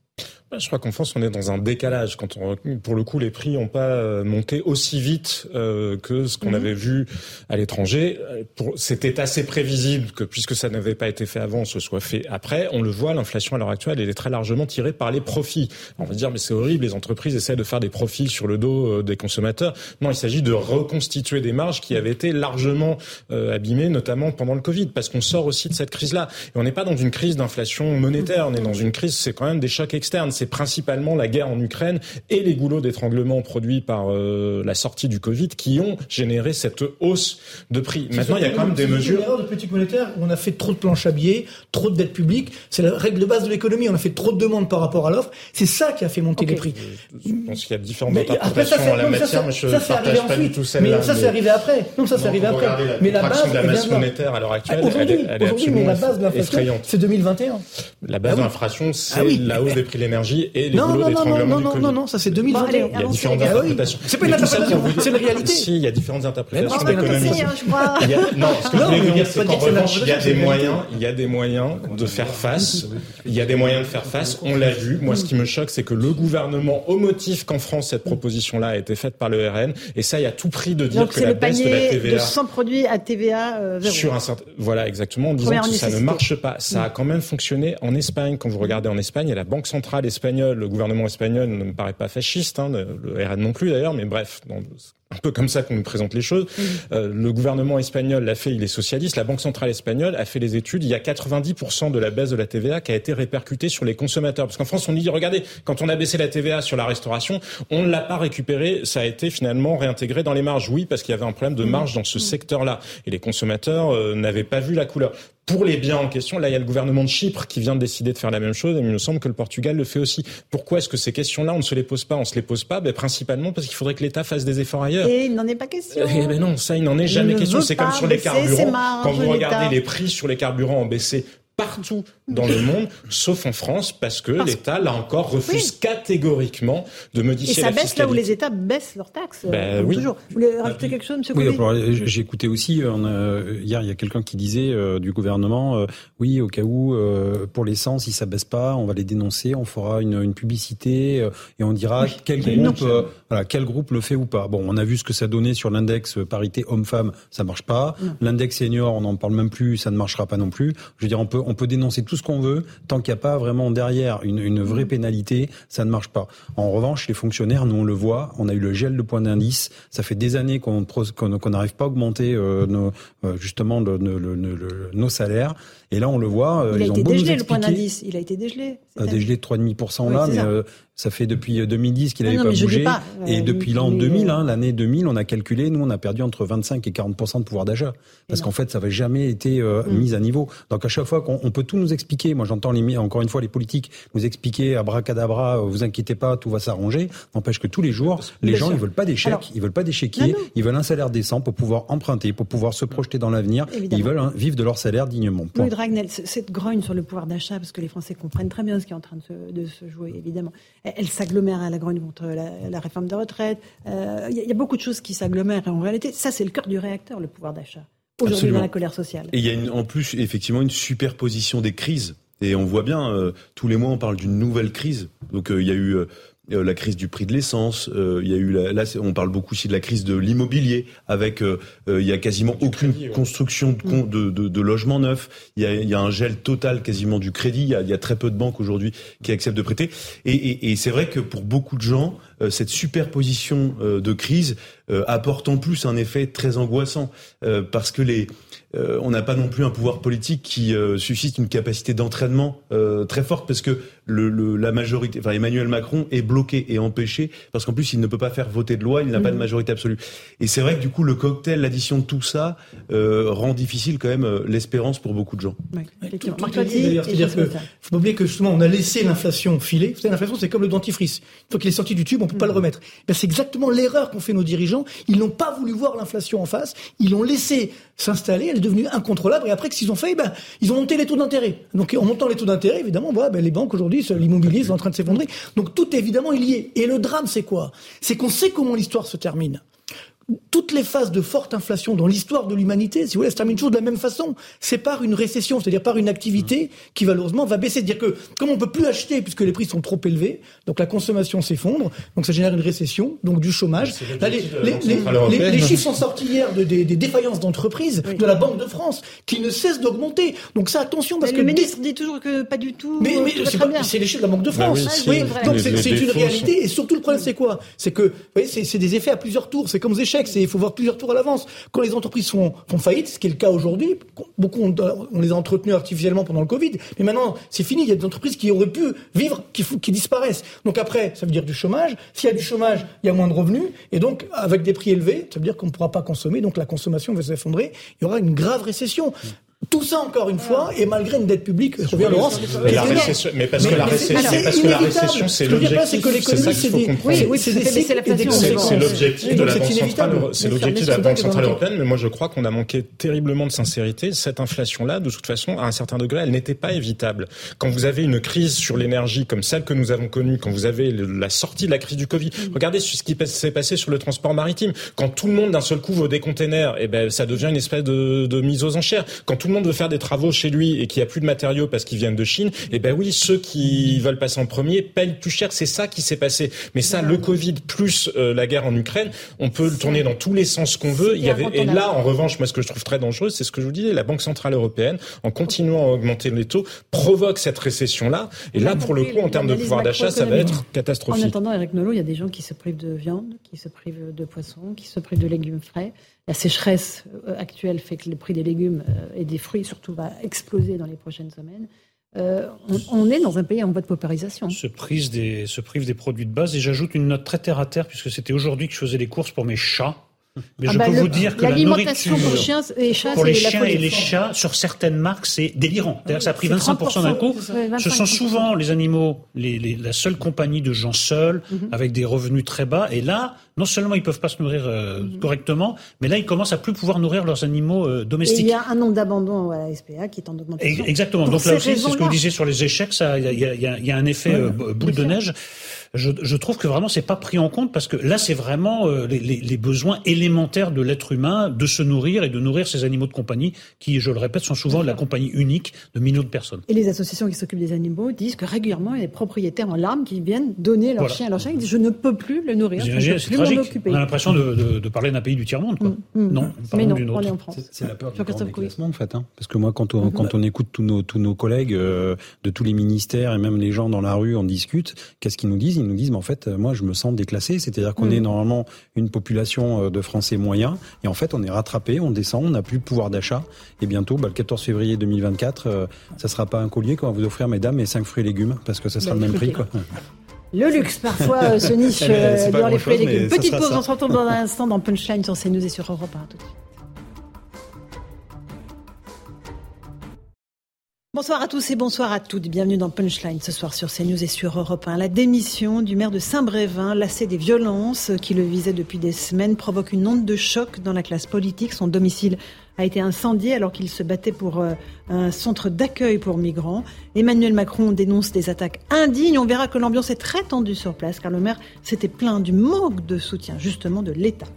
Bah, Je crois qu'en France, on est dans un décalage. Quand on, pour le coup, les prix n'ont pas euh, monté aussi vite euh, que ce qu'on Mhm. avait vu à l'étranger. Euh, C'était assez prévisible que, puisque ça n'avait pas été fait avant, ce soit fait après. On le voit, l'inflation à l'heure actuelle, elle est très largement tirée par les profits. On va dire, mais c'est horrible, les entreprises essaient de faire des profits sur le dos euh, des consommateurs. Non, il s'agit de reconstituer des marges qui avaient été largement euh, abîmées, notamment pendant le Covid, parce qu'on sort aussi de cette crise-là. Et on n'est pas dans une crise d'inflation monétaire, on est dans une crise, c'est quand même des chocs externes. C'est principalement la guerre en Ukraine et les goulots d'étranglement produits par euh, la sortie du Covid qui ont généré cette hausse de prix. Maintenant, il y a quand même des C'est une mesures. erreur de politique monétaire où on a fait trop de planches à billets, trop de dettes publiques. C'est la règle de base de l'économie. On a fait trop de demandes par rapport à l'offre. C'est ça qui a fait monter les prix. Je pense qu'il y a différentes Mais après, interprétations ça, c'est- en la non, matière, mais je arrivé partage pas du tout celle-là. Mais ça, c'est arrivé après. Non, ça, c'est arrivé après. la Mais la base de la masse monétaire à l'heure actuelle, aujourd'hui, elle est- elle est aujourd'hui, mais la absolument base de l'inflation, effrayante. c'est 2021. La base Ah de oui. l'inflation, c'est Ah oui. la hausse des prix de l'énergie et les Non, non, non, d'étranglement non, non, non, non, ça c'est 2021. Il y a différentes Ah interprétations. C'est pas une interprétation, c'est une réalité. Si, il y a différentes interprétations non, y a- Non, ce que je voulais vous dire, c'est qu'en revanche, il y a des moyens, il y a des moyens de faire face. Il y a des moyens de faire face. On l'a vu. Moi, ce qui me choque, c'est que le gouvernement, au motif qu'en France, cette proposition-là a été faite par le RN, et ça, il y a tout prix de dire Donc que c'est la le baisse de la panier de TVA 100 produits à TVA euh, sur un certain, voilà exactement, en disant que ça ne marche pas. Ça a quand même fonctionné en Espagne. Quand vous regardez en Espagne, il y a la Banque centrale espagnole, le gouvernement espagnol ne me paraît pas fasciste, hein, le RN non plus d'ailleurs, mais bref, dans- un peu comme ça qu'on nous présente les choses. Euh, le gouvernement espagnol l'a fait, il est socialiste. La Banque centrale espagnole a fait les études. Il y a 90% de la baisse de la TVA qui a été répercutée sur les consommateurs. Parce qu'en France, on dit, regardez, quand on a baissé la TVA sur la restauration, on ne l'a pas récupéré. Ça a été finalement réintégré dans les marges. Oui, parce qu'il y avait un problème de marge dans ce secteur-là. Et les consommateurs euh, n'avaient pas vu la couleur. Pour les biens en question, là, il y a le gouvernement de Chypre qui vient de décider de faire la même chose, et il me semble que le Portugal le fait aussi. Pourquoi est-ce que ces questions-là, on ne se les pose pas? On se les pose pas, ben, principalement parce qu'il faudrait que l'État fasse des efforts ailleurs. Et il n'en est pas question. Eh ben non, ça, il n'en est jamais question. C'est comme sur les carburants. Quand vous regardez les prix sur les carburants ont baissé partout dans le monde, sauf en France, parce que l'État, là encore, refuse catégoriquement de Et modifier ça la baisse là où les États baissent leurs taxes. euh, Ben comme oui. toujours. Vous voulez rajouter quelque chose, Monsieur Oui, alors, j'ai écouté aussi on a- hier il y a quelqu'un qui disait euh, du gouvernement euh, oui au cas où euh, pour l'essence si ça baisse pas on va les dénoncer on fera une, une publicité euh, et on dira quel groupe euh, voilà quel groupe le fait ou pas bon on a vu ce que ça donnait sur l'index euh, parité homme-femme ça marche pas Non. l'index senior on n'en parle même plus ça ne marchera pas non plus je veux dire on peut on peut dénoncer tout ce qu'on veut. Tant qu'il n'y a pas vraiment derrière une, une vraie pénalité ça ne marche pas. En revanche les fonctionnaires nous on le voit on a eu le gel de point d'indice. Ça fait des années qu'on n'arrive pas à augmenter euh, nos, euh, justement le- le- le- le- le- nos salaires et là on le voit euh, Il a ils ont été dégelé le point d'indice. Il a été dégelé. dégelé de 3,5% Oui, là, mais ça. euh, ça fait depuis 2010 qu'il Non, n'avait non, pas bougé. pas, et euh, depuis l'an mais, 2000, euh, hein, l'année 2000, on a calculé, nous, on a perdu entre 25 et 40% de pouvoir d'achat. Parce qu'en fait, ça n'avait jamais été euh, Mm. mis à niveau. Donc à chaque fois qu'on on peut tout nous expliquer, moi j'entends les, encore une fois les politiques nous expliquer à bracadabra, vous inquiétez pas, tout va s'arranger. N'empêche que tous les jours, les Bien gens, sûr. ils veulent pas des chèques, Alors- ils veulent pas des chéquiers, ils veulent un salaire décent pour pouvoir emprunter, pour pouvoir se projeter dans l'avenir. Ils veulent hein, vivre de leur salaire dignement. Point. C- cette grogne sur le pouvoir d'achat, parce que les Français comprennent très bien ce qui est en train de se, de se jouer, évidemment, elle, s'agglomère à la grogne contre la, la réforme de retraite. Euh, Il y, a- il y a beaucoup de choses qui s'agglomèrent. En réalité, ça, c'est le cœur du réacteur, le pouvoir d'achat. Aujourd'hui, dans la colère sociale. Et il y a une, en plus effectivement une superposition des crises. Et on voit bien, euh, tous les mois, on parle d'une nouvelle crise. Donc euh, il y a eu euh, la crise du prix de l'essence. euh, il y a eu la- là, c'est- on parle beaucoup aussi de la crise de l'immobilier, avec euh, euh, il y a quasiment aucune construction de, con- de, de, de logements neufs. Il y, a, il y a un gel total quasiment du crédit. Il y a, il y a très peu de banques aujourd'hui qui acceptent de prêter. Et, et, et c'est vrai que pour beaucoup de gens, euh, cette superposition euh, de crises euh, apporte en plus un effet très angoissant euh, parce que les euh, on n'a pas non plus un pouvoir politique qui euh, suscite une capacité d'entraînement euh, très forte parce que le, le- la majorité, enfin Emmanuel Macron est bloqué et empêché parce qu'en plus il ne peut pas faire voter de loi, il n'a pas de majorité absolue. Et c'est vrai que du coup le cocktail, l'addition de tout ça euh, rend difficile quand même euh, l'espérance pour beaucoup de gens. Oui. Tout d'ailleurs. C'est-à-dire que faut pas oublier que justement on a laissé l'inflation filer. Vous savez, l'inflation c'est comme le dentifrice. Une fois qu'il est sorti du tube, on peut pas le remettre. Ben, c'est exactement l'erreur qu'ont fait nos dirigeants. Ils n'ont pas voulu voir l'inflation en face. Ils l'ont laissé s'installer. Elle est devenue incontrôlable. Et après, qu'est-ce qu'ils ont fait? Ben, ils ont monté les taux d'intérêt. Donc en montant les taux d'intérêt, évidemment, on voit ben, les banques aujourd'hui, l'immobilier, sont en train de s'effondrer. Donc tout évidemment est lié. Et le drame, c'est quoi? C'est qu'on sait comment l'histoire se termine toutes les phases de forte inflation dans l'histoire de l'humanité, si vous voulez, se terminent toujours de la même façon. C'est par une récession, c'est-à-dire par une activité qui malheureusement va baisser. C'est-à-dire que comme on peut plus acheter puisque les prix sont trop élevés, donc la consommation s'effondre, donc ça génère une récession, donc du chômage. Là, les, les- les- les- les chiffres sont sortis hier de- des, des défaillances d'entreprises de la Banque de France qui ne cessent d'augmenter. Donc ça, attention parce Mais que le ministre dit toujours que pas du tout. mais, euh, mais c'est les chiffres de la Banque de Bah France. oui, oui, donc c'est une défauts réalité. Et surtout, le problème, c'est quoi? C'est que, vous voyez, c'est des effets à plusieurs tours. C'est comme aux il faut voir plusieurs tours à l'avance. Quand les entreprises font, faillite, ce qui est le cas aujourd'hui, beaucoup on, les a entretenues artificiellement pendant le Covid, mais maintenant c'est fini. Il y a des entreprises qui auraient pu vivre, qui, qui disparaissent. Donc après, ça veut dire du chômage. S'il y a du chômage, il y a moins de revenus, et donc avec des prix élevés, ça veut dire qu'on ne pourra pas consommer. Donc la consommation va s'effondrer. Il y aura une grave récession. Tout ça, encore une fois, et malgré une dette publique, je reviens Laurence, Mais la récession- mais parce que la récession- c'est parce que la inévitable. récession, c'est Ce que je veux dire, l'objectif, c'est que c'est l'économie, ça qu'il c'est faut comprendre. c'est- et l'objectif Et de la Banque centrale, c'est l'objectif de la Banque centrale européenne, mais moi je crois qu'on a manqué terriblement de sincérité. Cette inflation-là, de toute façon, à un certain degré, elle n'était pas évitable. Quand vous avez une crise sur l'énergie comme celle que nous avons connue, quand vous avez la sortie de la crise du Covid, regardez ce qui s'est passé sur le transport maritime. Quand tout le monde d'un seul coup veut des containers, eh ben ça devient une espèce de, de mise aux enchères. Quand tout le monde veut faire des travaux chez lui et qu'il n'y a plus de matériaux parce qu'ils viennent de Chine, eh ben oui, ceux qui veulent passer en premier payent plus cher. C'est ça qui s'est passé. Mais ça, le Covid plus euh, la guerre en Ukraine, on peut le tourner dans tous les sens qu'on veut. Il y avait, et là, en revanche, moi, ce que je trouve très dangereux, c'est ce que je vous disais, la Banque centrale européenne, en continuant à augmenter les taux, provoque cette récession-là. Et là, pour le coup, en termes de pouvoir d'achat, ça va être En catastrophique. attendant, Eric Nolot, il y a des gens qui se privent de viande, qui se privent de poissons, qui se privent de légumes frais. La sécheresse euh, actuelle fait que le prix des légumes euh, et des fruits, surtout, va exploser dans les prochaines semaines. Euh, on, est dans un pays en voie de paupérisation. se prive des, se prive des produits de base. Et j'ajoute une note très terre à terre, puisque c'était aujourd'hui que je faisais les courses pour mes chats. Mais Ah je bah, peux le- vous dire que la nourriture pour chiens et chats, pour les chiens et les chats sur certaines marques, c'est délirant. D'ailleurs, ça a pris C'est 25% d'un coup. 30%, ouais, Ce sont 25%. souvent les animaux, les, les- la seule compagnie de gens seuls, Mhm. avec des revenus très bas. Et là, non seulement ils peuvent pas se nourrir euh, correctement, mais là, ils commencent à plus pouvoir nourrir leurs animaux euh, Et il domestiques. y a un nombre d'abandons à la SPA qui est en augmentation. Exactement. Pour Donc là aussi, c'est ce que vous disiez sur les échecs, il y a, y y y un effet Ouais, euh, boule de neige. Je, je trouve que vraiment c'est pas pris en compte parce que là c'est vraiment euh, les, les- les besoins élémentaires de l'être humain de se nourrir et de nourrir ses animaux de compagnie qui, je le répète, sont souvent la compagnie unique de millions de personnes. Et les associations qui s'occupent des animaux disent que régulièrement, il y a des propriétaires en larmes qui viennent donner leur Voilà. chien à leur chien. Ils disent Je ne peux plus le nourrir. Je ne peux c'est plus. On a l'impression de, parler d'un pays du tiers-monde. Mm, mm. Non, mais non, on est en France. C'est la peur du grand déclassement, en fait. Hein. Parce que moi, quand on, quand on écoute tous nos, tous nos collègues euh, de tous les ministères et même les gens dans la rue, on discute, qu'est-ce qu'ils nous disent? Ils nous disent, mais en fait, moi, je me sens déclassé. C'est-à-dire qu'on est normalement une population euh, de Français moyens. Et en fait, on est rattrapé, on descend, on n'a plus de pouvoir d'achat. Et bientôt, bah, le 14 février 2024, euh, ça sera pas un collier qu'on va vous offrir, mesdames, et 5 fruits et légumes, parce que ça sera le même prix. Quoi. Le luxe, parfois, euh, se niche *laughs* euh, dans les fruits et légumes. Petite pause, on se retrouve dans un instant dans Punchline sur CNews et sur Europe 1. Tout de suite. Bonsoir à tous et bonsoir à toutes. Bienvenue dans Punchline ce soir sur CNews et sur Europe 1. La démission du maire de Saint-Brévin, lassé des violences qui le visaient depuis des semaines, provoque une onde de choc dans la classe politique. Son domicile a été incendié alors qu'il se battait pour euh, un centre d'accueil pour migrants. Emmanuel Macron dénonce des attaques indignes. On verra que l'ambiance est très tendue sur place car le maire s'était plaint du manque de soutien justement de l'État.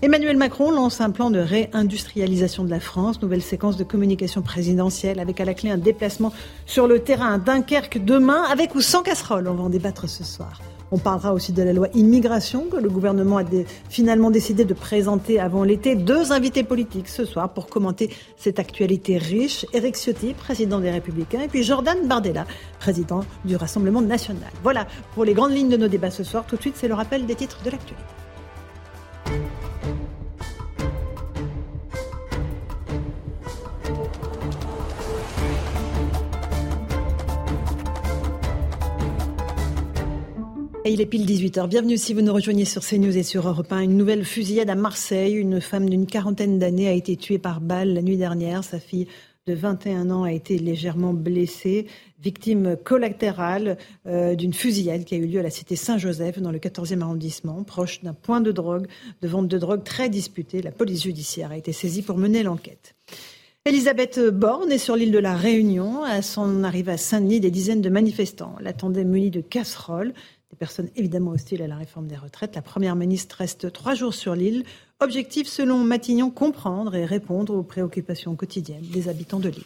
Emmanuel Macron lance un plan de réindustrialisation de la France, nouvelle séquence de communication présidentielle avec à la clé un déplacement sur le terrain à Dunkerque demain avec ou sans casserole. On va en débattre ce soir. On parlera aussi de la loi immigration que le gouvernement a finalement décidé de présenter avant l'été. Deux invités politiques ce soir pour commenter cette actualité riche. Éric Ciotti, président des Républicains, et puis Jordan Bardella, président du Rassemblement national. Voilà pour les grandes lignes de nos débats ce soir. Tout de suite, c'est le rappel des titres de l'actualité. Il est pile 18h. Bienvenue si vous nous rejoignez sur CNews et sur Europe 1. Une nouvelle fusillade à Marseille. Une femme d'une quarantaine d'années a été tuée par balle la nuit dernière. Sa fille de 21 ans a été légèrement blessée, victime collatérale euh, d'une fusillade qui a eu lieu à la cité Saint-Joseph dans le 14e arrondissement, proche d'un point de drogue, de vente de drogue très disputé. La police judiciaire a été saisie pour mener l'enquête. Elisabeth Borne est sur l'île de la Réunion. À son arrivée à Saint-Denis, des dizaines de manifestants l'attendaient munis de casseroles des personnes évidemment hostiles à la réforme des retraites. La Première ministre reste trois jours sur l'île. Objectif, selon Matignon, comprendre et répondre aux préoccupations quotidiennes des habitants de l'île.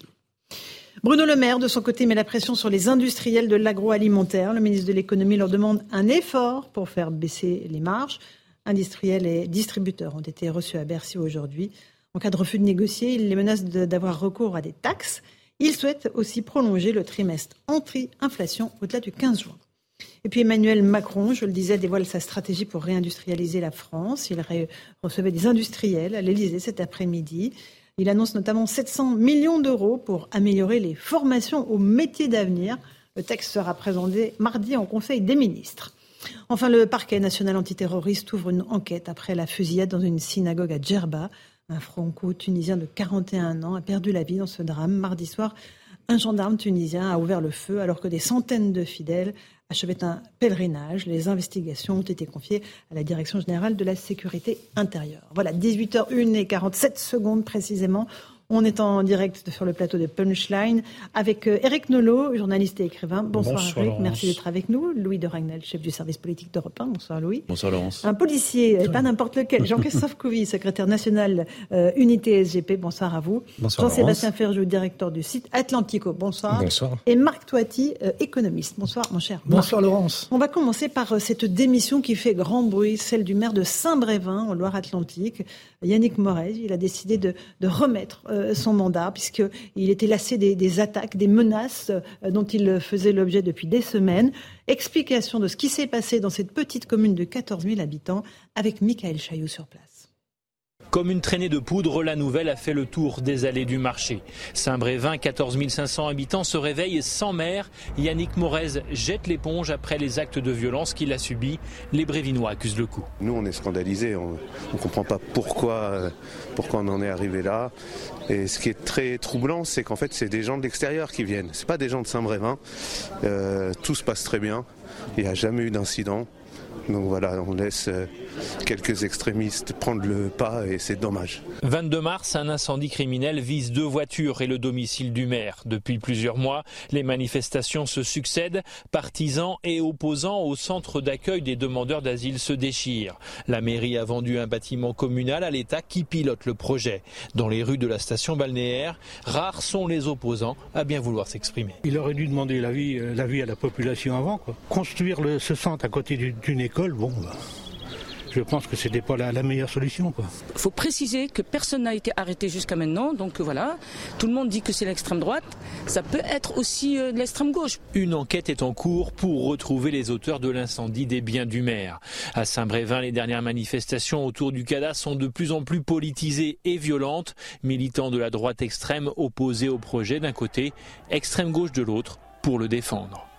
Bruno Le Maire, de son côté, met la pression sur les industriels de l'agroalimentaire. Le ministre de l'économie leur demande un effort pour faire baisser les marges. Industriels et distributeurs ont été reçus à Bercy aujourd'hui. En cas de refus de négocier, il les menace d'avoir recours à des taxes. Il souhaite aussi prolonger le trimestre anti-inflation au-delà du 15 juin. Et puis Emmanuel Macron, je le disais, dévoile sa stratégie pour réindustrialiser la France. Il recevait des industriels à l'Elysée cet après-midi. Il annonce notamment 700 millions d'euros pour améliorer les formations aux métiers d'avenir. Le texte sera présenté mardi en Conseil des ministres. Enfin, le parquet national antiterroriste ouvre une enquête après la fusillade dans une synagogue à Djerba. Un franco-tunisien de 41 ans a perdu la vie dans ce drame mardi soir. Un gendarme tunisien a ouvert le feu alors que des centaines de fidèles achevait un pèlerinage. Les investigations ont été confiées à la Direction générale de la sécurité intérieure. Voilà, 18h01 et 47 secondes précisément. On est en direct sur le plateau de Punchline avec Eric euh, Nolot, journaliste et écrivain. Bonsoir, Eric, merci d'être avec nous. Louis de Ragnel, chef du service politique d'Europe 1. Bonsoir Louis. Bonsoir Laurence. Un policier, pas n'importe lequel, Jean-Christophe *laughs* Couvi, secrétaire national euh, Unité SGP. Bonsoir à vous. Bonsoir Jean-Sébastien Ferjou, directeur du site Atlantico. Bonsoir. Bonsoir. Et Marc Toiti, euh, économiste. Bonsoir mon cher. Bonsoir Laurence. On va commencer par cette démission qui fait grand bruit, celle du maire de Saint-Brévin, en Loire-Atlantique. Yannick Morez, il a décidé de, remettre son mandat puisqu'il était lassé des, attaques, des menaces euh, dont il faisait l'objet depuis des semaines. Explication de ce qui s'est passé dans cette petite commune de 14 000 habitants avec Michael Chaillot sur place. Comme une traînée de poudre, la nouvelle a fait le tour des allées du marché. Saint-Brévin, 14 500 habitants, se réveille sans maire. Yannick Morez jette l'éponge après les actes de violence qu'il a subis. Les Brévinois accusent le coup. Nous, on est scandalisés. On ne comprend pas pourquoi, pourquoi on en est arrivé là. Et ce qui est très troublant, c'est qu'en fait, c'est des gens de l'extérieur qui viennent. Ce pas des gens de Saint-Brévin. Euh, tout se passe très bien. Il n'y a jamais eu d'incident. Donc voilà, on laisse euh, quelques extrémistes prendre le pas et c'est dommage. 22 mars, un incendie criminel vise deux voitures et le domicile du maire. Depuis plusieurs mois, les manifestations se succèdent. Partisans et opposants au centre d'accueil des demandeurs d'asile se déchirent. La mairie a vendu un bâtiment communal à l'État qui pilote le projet. Dans les rues de la station balnéaire, rares sont les opposants à bien vouloir s'exprimer. Il aurait dû demander l'avis euh, à la population avant. Construire ce centre à côté d'une école, bon, bah, je pense que c'était pas la, meilleure solution. Il faut préciser que personne n'a été arrêté jusqu'à maintenant, donc voilà. Tout le monde dit que c'est l'extrême droite. Ça peut être aussi de l'extrême gauche. Une enquête est en cours pour retrouver les auteurs de l'incendie des biens du maire. À Saint-Brévin, les dernières manifestations autour du CADA sont de plus en plus politisées et violentes. Militants de la droite extrême opposés au projet d'un côté, extrême gauche de l'autre, pour le défendre.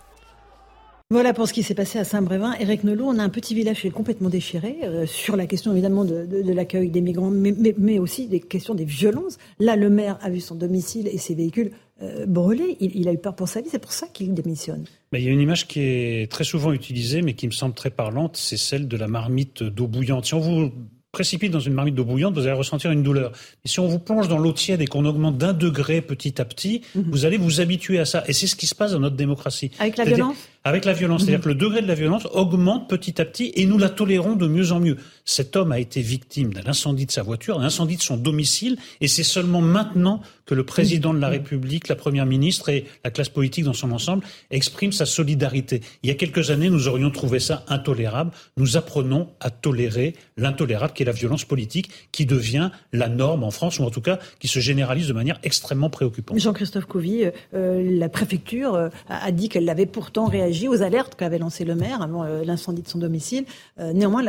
Voilà pour ce qui s'est passé à Saint-Brévin. Eric Nolot, on a un petit village qui est complètement déchiré euh, sur la question évidemment de, l'accueil des migrants, mais, aussi des questions des violences. Là, le maire a vu son domicile et ses véhicules euh, brûlés. Il, a eu peur pour sa vie. C'est pour ça qu'il démissionne. Mais il y a une image qui est très souvent utilisée, mais qui me semble très parlante. C'est celle de la marmite d'eau bouillante. Si on vous précipite dans une marmite d'eau bouillante, vous allez ressentir une douleur. Et si on vous plonge dans l'eau tiède et qu'on augmente d'un degré petit à petit, mhm. vous allez vous habituer à ça. Et c'est ce qui se passe dans notre démocratie. Avec la violence Avec la violence. Mhm. C'est-à-dire que le degré de la violence augmente petit à petit et nous la tolérons de mieux en mieux. Cet homme a été victime d'un incendie de sa voiture, d'un incendie de son domicile, et c'est seulement maintenant que le président de la République, la première ministre et la classe politique dans son ensemble expriment sa solidarité. Il y a quelques années, nous aurions trouvé ça intolérable. Nous apprenons à tolérer l'intolérable qui est la violence politique, qui devient la norme en France, ou en tout cas qui se généralise de manière extrêmement préoccupante. Jean-Christophe Couvi, euh, la préfecture euh, a dit qu'elle avait pourtant réagi aux alertes qu'avait lancées le maire avant euh, l'incendie de son domicile. néanmoins,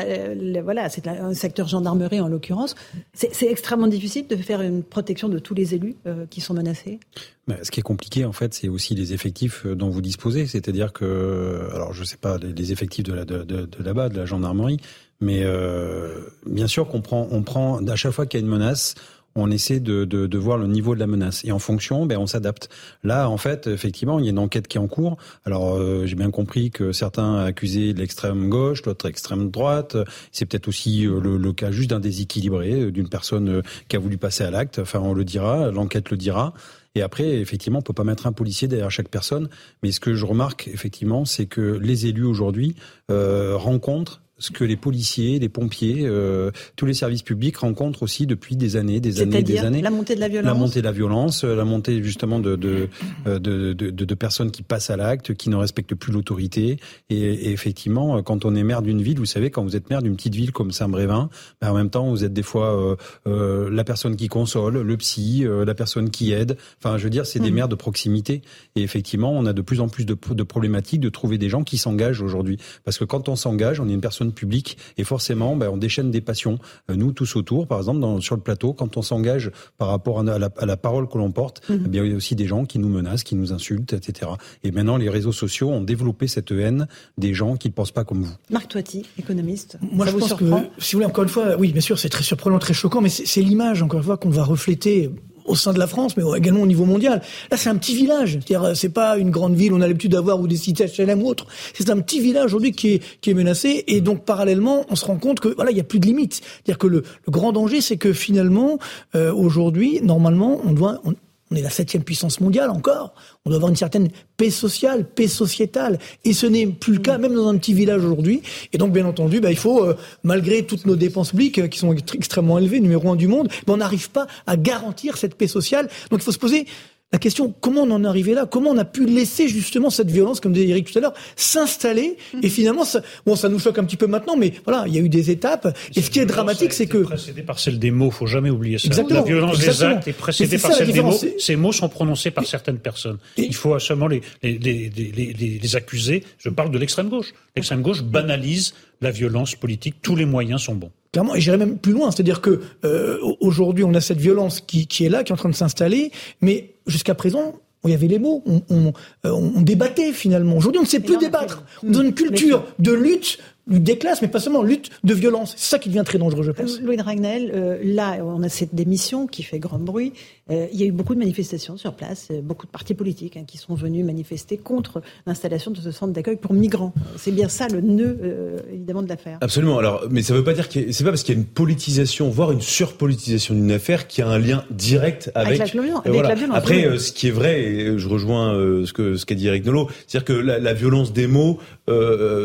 voilà, c'est un secteur gendarmerie en l'occurrence. C'est extrêmement difficile de faire une protection de tous les élus euh, qui sont menacés bah, ce qui est compliqué, en fait, c'est aussi les effectifs euh, dont vous disposez. C'est-à-dire que, alors je ne sais pas les effectifs de, là-bas, de la gendarmerie, mais euh, bien sûr qu'on prend, on prend à chaque fois qu'il y a une menace, on essaie de, de, de, voir le niveau de la menace. Et en fonction, ben, on s'adapte. Là, en fait, effectivement, il y a une enquête qui est en cours. Alors, euh, j'ai bien compris que certains accusaient l'extrême gauche, l'autre extrême droite. C'est peut-être aussi euh, le, le, cas juste d'un déséquilibré, euh, d'une personne qui a voulu passer à l'acte. Enfin, on le dira, l'enquête le dira. Et après, effectivement, on peut pas mettre un policier derrière chaque personne. Mais ce que je remarque, effectivement, c'est que les élus aujourd'hui euh, rencontrent ce que les policiers, les pompiers, euh, tous les services publics rencontrent aussi depuis des années, des années, des années. La montée de la violence. La montée de la violence, euh, la montée justement de de, euh, de, de, de, personnes qui passent à l'acte, qui ne respectent plus l'autorité. Et, et, effectivement, quand on est maire d'une ville, vous savez, quand vous êtes maire d'une petite ville comme Saint-Brévin, ben en même temps, vous êtes des fois euh, euh, la personne qui console, le psy, la personne qui aide. Enfin, je veux dire, c'est des mmh. maires de proximité. Et effectivement, on a de plus en plus de, de problématiques de trouver des gens qui s'engagent aujourd'hui. Parce que quand on s'engage, on est une personne public et forcément ben, on déchaîne des passions. Euh, nous tous autour, par exemple dans, sur le plateau, quand on s'engage par rapport à la, à la parole que l'on porte, mhm. eh bien, il y a aussi des gens qui nous menacent, qui nous insultent, etc. Et maintenant les réseaux sociaux ont développé cette haine des gens qui ne pensent pas comme vous. Marc Toiti, économiste. Moi je pense que, si vous voulez encore une fois, oui bien sûr c'est très surprenant, très choquant, mais c'est l'image encore une fois qu'on va refléter au sein de la France, mais également au niveau mondial. Là, c'est un petit village. C'est-à-dire, c'est pas une grande ville, on a l'habitude d'avoir ou des cités HLM ou autres. C'est un petit village aujourd'hui qui est, qui est menacé. Et donc, parallèlement, on se rend compte que voilà, il y a plus de limites. C'est-à-dire que le, le, grand danger, c'est que finalement, euh, aujourd'hui, normalement, on doit, on est la septième puissance mondiale encore. On doit avoir une certaine paix sociale, paix sociétale. Et ce n'est plus le cas, même dans un petit village aujourd'hui. Et donc, bien entendu, bah, il faut, euh, malgré toutes nos dépenses publiques euh, qui sont extrêmement élevées, numéro un du monde, on n'arrive pas à garantir cette paix sociale. Donc, il faut se poser la question, comment on en est arrivé là? Comment on a pu laisser justement cette violence, comme disait Eric tout à l'heure, s'installer? Et finalement, ça, bon, ça nous choque un petit peu maintenant, mais voilà, il y a eu des étapes. Et ce qui est dramatique, c'est que précédé par celle des mots, faut jamais oublier ça. Exactement, la violence des actes est précédée par celle des mots. Ces mots sont prononcés par certaines personnes. il faut seulement les les, les, les, les accuser. Je parle de l'extrême gauche. L'extrême gauche banalise la violence politique. Tous les moyens sont bons. Clairement, et j'irais même plus loin, c'est-à-dire que euh, aujourd'hui on a cette violence qui, qui est là, qui est en train de s'installer, mais jusqu'à présent, il y avait les mots, on, on, euh, on débattait finalement. Aujourd'hui, on ne sait plus débattre. On donne une culture de lutte lutte des classes, mais pas seulement lutte de violence. C'est ça qui devient très dangereux, je pense. Louis Dragnel, euh, là, on a cette démission qui fait grand bruit. Euh, il y a eu beaucoup de manifestations sur place, euh, beaucoup de partis politiques hein, qui sont venus manifester contre l'installation de ce centre d'accueil pour migrants. C'est bien ça le nœud, évidemment, de l'affaire. Absolument. Alors, mais ça ne veut pas dire que c'est pas parce qu'il y a une politisation, voire une surpolitisation d'une affaire, qui a un lien direct avec, avec, la, violence. Après, ce qui est vrai, et je rejoins ce que ce qu'a dit Eric Nolot, c'est-à-dire que la, la, violence des mots,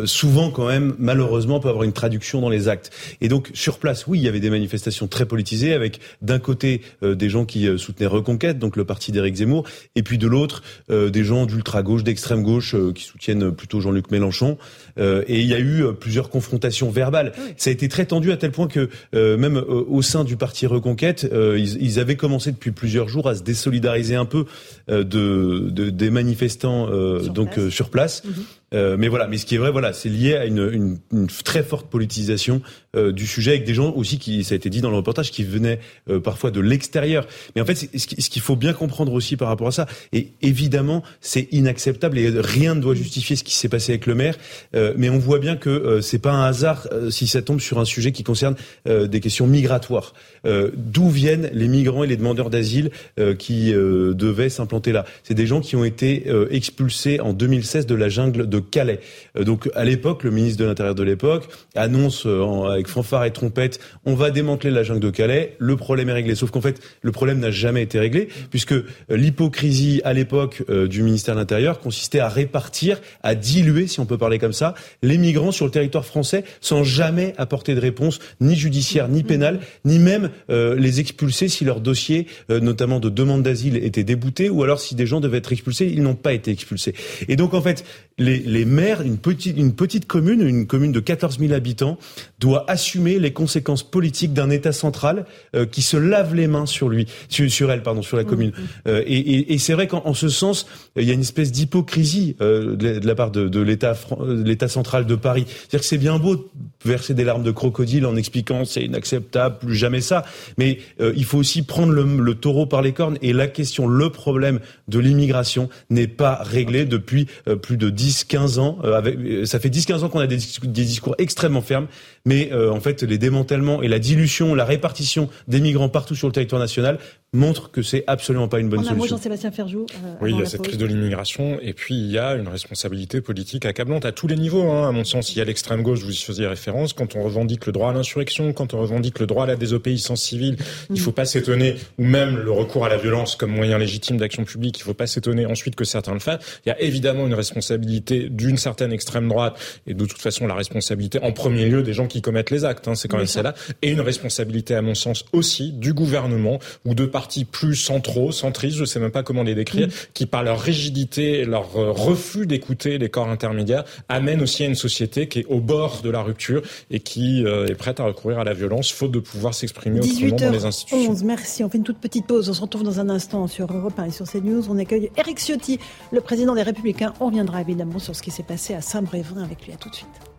souvent quand même malheureusement peut avoir une traduction dans les actes. Et donc sur place, oui, il y avait des manifestations très politisées avec d'un côté des gens qui soutenaient Reconquête, donc le parti d'Éric Zemmour, et puis de l'autre des gens d'ultra gauche, d'extrême gauche qui soutiennent plutôt Jean-Luc Mélenchon. et il y a eu plusieurs confrontations verbales. Ça a été très tendu à tel point que même au sein du parti Reconquête, ils, ils, avaient commencé depuis plusieurs jours à se désolidariser un peu de, de des manifestants donc sur place. Mhm. Euh, mais voilà, mais ce qui est vrai, voilà, c'est lié à une, une, une, très forte politisation euh, du sujet avec des gens aussi qui, ça a été dit dans le reportage, qui venaient euh, parfois de l'extérieur. Mais en fait, ce qu'il faut bien comprendre aussi par rapport à ça, et évidemment, c'est inacceptable et rien ne doit justifier ce qui s'est passé avec le maire. Euh, mais on voit bien que c'est pas un hasard si ça tombe sur un sujet qui concerne des questions migratoires. D'où viennent les migrants et les demandeurs d'asile qui devaient s'implanter là? C'est des gens qui ont été expulsés en 2016 de la jungle de Calais. Euh, donc à l'époque, le ministre de l'Intérieur de l'époque annonce euh, avec fanfare et trompette, on va démanteler la jungle de Calais, le problème est réglé. Sauf qu'en fait, le problème n'a jamais été réglé puisque euh, l'hypocrisie à l'époque du ministère de l'Intérieur consistait à répartir, à diluer, si on peut parler comme ça, les migrants sur le territoire français sans jamais apporter de réponse ni judiciaire, ni pénale, ni même les expulser si leur dossier, notamment de demande d'asile, était débouté ou alors si des gens devaient être expulsés, ils n'ont pas été expulsés. Et donc en fait, les, les maires, une petite, une petite commune, une commune de 14 000 habitants, doit assumer les conséquences politiques d'un État central euh, qui se lave les mains sur lui, sur, elle, pardon, sur la commune. Euh, et, et, et c'est vrai qu'en ce sens, il y a une espèce d'hypocrisie euh, de, la part de, de l'État, l'État central de Paris. C'est-à-dire que c'est bien beau de verser des larmes de crocodile en expliquant c'est inacceptable, plus jamais ça, mais il faut aussi prendre le, le taureau par les cornes. Et la question, le problème de l'immigration n'est pas réglé depuis plus de 10, 15 ans. avec, ça fait 10-15 ans qu'on a des, des, discours extrêmement fermes, mais euh, en fait les démantèlements et la dilution, la répartition des migrants partout sur le territoire national montre que c'est absolument pas une bonne solution. Jean-Sébastien Ferjou. Euh, oui, il y a cette crise de l'immigration et puis il y a une responsabilité politique accablante à tous les niveaux. Hein, à mon sens, il y a l'extrême gauche, vous y faisiez référence, quand on revendique le droit à l'insurrection, quand on revendique le droit à la désobéissance civile, il il faut pas s'étonner, ou même le recours à la violence comme moyen légitime d'action publique, il faut pas s'étonner ensuite que certains le fassent. Il y a évidemment une responsabilité d'une certaine extrême droite et de toute façon la responsabilité en premier lieu des gens qui commettent les actes, hein, c'est quand même celle-là, et une responsabilité à mon sens aussi du gouvernement ou de partis plus centraux, centristes, je sais même pas comment les décrire, mm. qui par leur rigidité, leur euh, refus d'écouter les corps intermédiaires, amènent aussi à une société qui est au bord de la rupture et qui euh, est prête à recourir à la violence, faute de pouvoir s'exprimer autrement dans les institutions. merci. On fait une toute petite pause. On se retrouve dans un instant sur Europe 1 et sur CNews. On accueille Eric Ciotti, le président des Républicains. On reviendra évidemment sur ce qui s'est passé à Saint-Brévin avec lui. À tout de suite.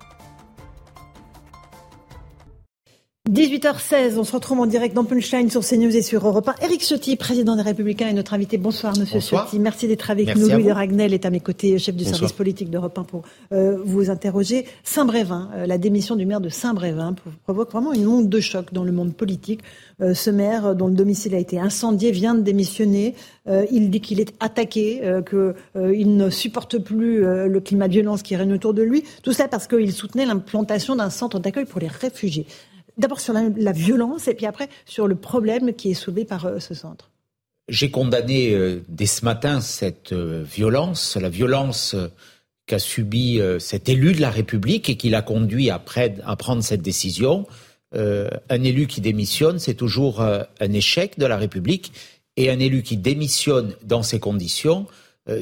18h16, on se retrouve en direct dans Punchline sur CNews et sur Europe 1. Éric Ciotti, président des Républicains, est notre invité. Bonsoir, monsieur Ciotti. Merci d'être avec nous. Louis de Ragnel est à mes côtés, chef du service politique d'Europe 1 pour euh, vous interroger. Saint-Brévin, euh, la démission du maire de Saint-Brévin provoque vraiment une onde de choc dans le monde politique. Euh, ce maire, dont le domicile a été incendié, vient de démissionner. il dit qu'il est attaqué, qu'il ne supporte plus le climat de violence qui règne autour de lui. Tout ça parce qu'il soutenait l'implantation d'un centre d'accueil pour les réfugiés. D'abord sur la, violence et puis après sur le problème qui est soulevé par euh, ce centre. J'ai condamné euh, dès ce matin cette euh, violence, la violence qu'a subi cet élu de la République et qui l'a conduit à, à, prendre cette décision. un élu qui démissionne, c'est toujours un échec de la République et un élu qui démissionne dans ces conditions,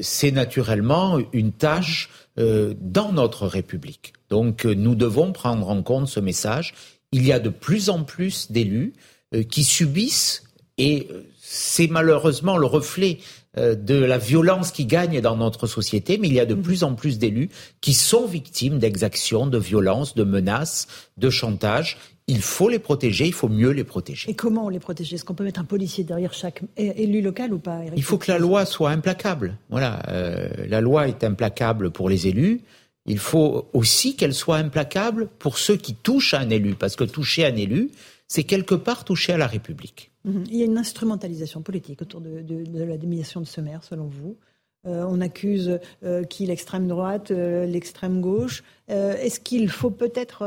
c'est naturellement une tâche dans notre République. Donc nous devons prendre en compte ce message il y a de plus en plus d'élus euh, qui subissent, et euh, c'est malheureusement le reflet euh, de la violence qui gagne dans notre société, mais il y a de mm. plus en plus d'élus qui sont victimes d'exactions, de violences, de menaces, de chantage. Il faut les protéger, il faut mieux les protéger. Et comment les protéger Est-ce qu'on peut mettre un policier derrière chaque élu local ou pas Il faut que la loi soit implacable. Voilà, la loi est implacable pour les élus il faut aussi qu'elle soit implacable pour ceux qui touchent à un élu, parce que toucher un élu, c'est quelque part toucher à la République. Mhm. Il y a une instrumentalisation politique autour de, la démission de ce maire, selon vous. Euh, on accuse euh, qui l'extrême droite, euh, l'extrême gauche. Est-ce qu'il faut peut-être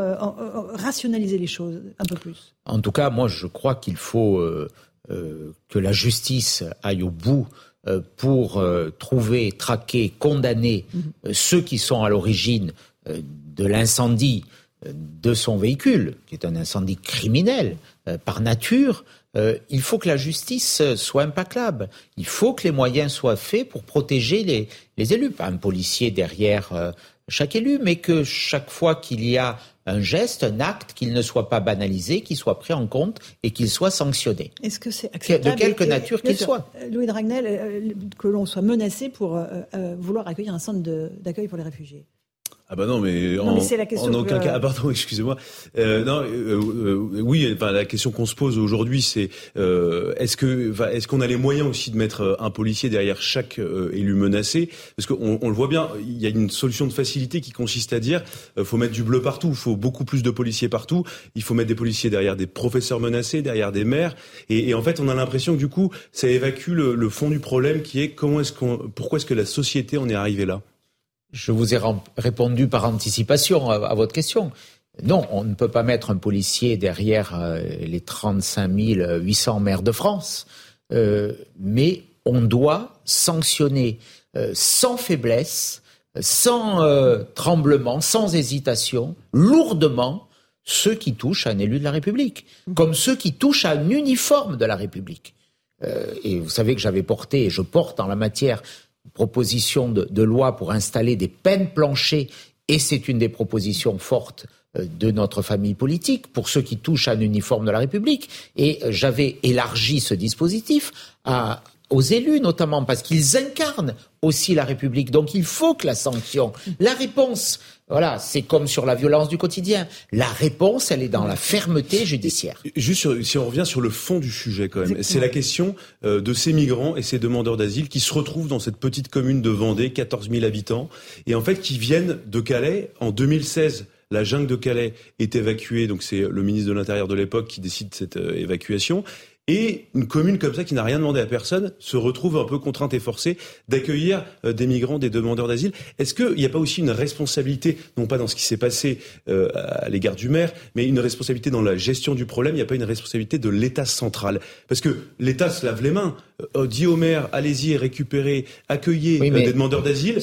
rationaliser les choses un peu plus? En tout cas, moi, je crois qu'il faut que la justice aille au bout euh, pour euh, trouver, traquer, condamner mhm. euh, ceux qui sont à l'origine de l'incendie de son véhicule, qui est un incendie criminel par nature, il faut que la justice soit implacable. Il faut que les moyens soient faits pour protéger les, les élus. Pas un policier derrière chaque élu, mais que chaque fois qu'il y a un geste, un acte, qu'il ne soit pas banalisé, qu'il soit pris en compte et qu'il soit sanctionné. Est-ce que c'est acceptable De quelque nature qu'il soit. Euh, Louis Dragnel, euh, que l'on soit menacé pour euh, vouloir accueillir un centre d'accueil pour les réfugiés ah bah non, mais, en, en, aucun cas. Ah *laughs* pardon, excusez-moi. Euh, non, euh, euh, oui, enfin, la question qu'on se pose aujourd'hui, c'est euh, est-ce que, est-ce qu'on a les moyens aussi de mettre un policier derrière chaque élu menacé? Parce qu'on on le voit bien, il y a une solution de facilité qui consiste à dire, faut mettre du bleu partout, il faut beaucoup plus de policiers partout, il faut mettre des policiers derrière des professeurs menacés, derrière des maires, et, et en fait, on a l'impression que du coup, ça évacue le, le fond du problème, qui est comment est-ce qu'on, pourquoi est-ce que la société en est arrivée là? Je vous ai répondu par anticipation à, votre question. Non, on ne peut pas mettre un policier derrière euh, les 35 800 maires de France, euh, mais on doit sanctionner euh, sans faiblesse, sans tremblement, sans hésitation, lourdement ceux qui touchent à un élu de la République, comme ceux qui touchent à un uniforme de la République. et vous savez que j'avais porté, et je porte en la matière, proposition de, loi pour installer des peines planchées, et c'est une des propositions fortes euh, de notre famille politique pour ceux qui touchent à un uniforme de la République. Et euh, j'avais élargi ce dispositif aux élus notamment parce qu'ils incarnent aussi la République. Donc il faut que la sanction, la réponse, voilà, c'est comme sur la violence du quotidien. La réponse, elle est dans la fermeté judiciaire. Juste si on revient sur le fond du sujet quand même, c'est la question euh, de ces migrants et ces demandeurs d'asile qui se retrouvent dans cette petite commune de Vendée, 14 000 habitants, et en fait qui viennent de Calais en 2016 la jungle de Calais est évacuée, donc c'est le ministre de l'Intérieur de l'époque qui décide cette euh, évacuation. Et une commune comme ça qui n'a rien demandé à personne se retrouve un peu contrainte et forcée d'accueillir euh, des migrants, des demandeurs d'asile. Est-ce qu'il n'y a pas aussi une responsabilité, non pas dans ce qui s'est passé euh, à l'égard du maire, mais une responsabilité dans la gestion du problème Il n'y a pas une responsabilité de l'État central? Parce que l'État se lave les mains, euh, dit au maire allez-y, récupérez, accueillez des demandeurs d'asile,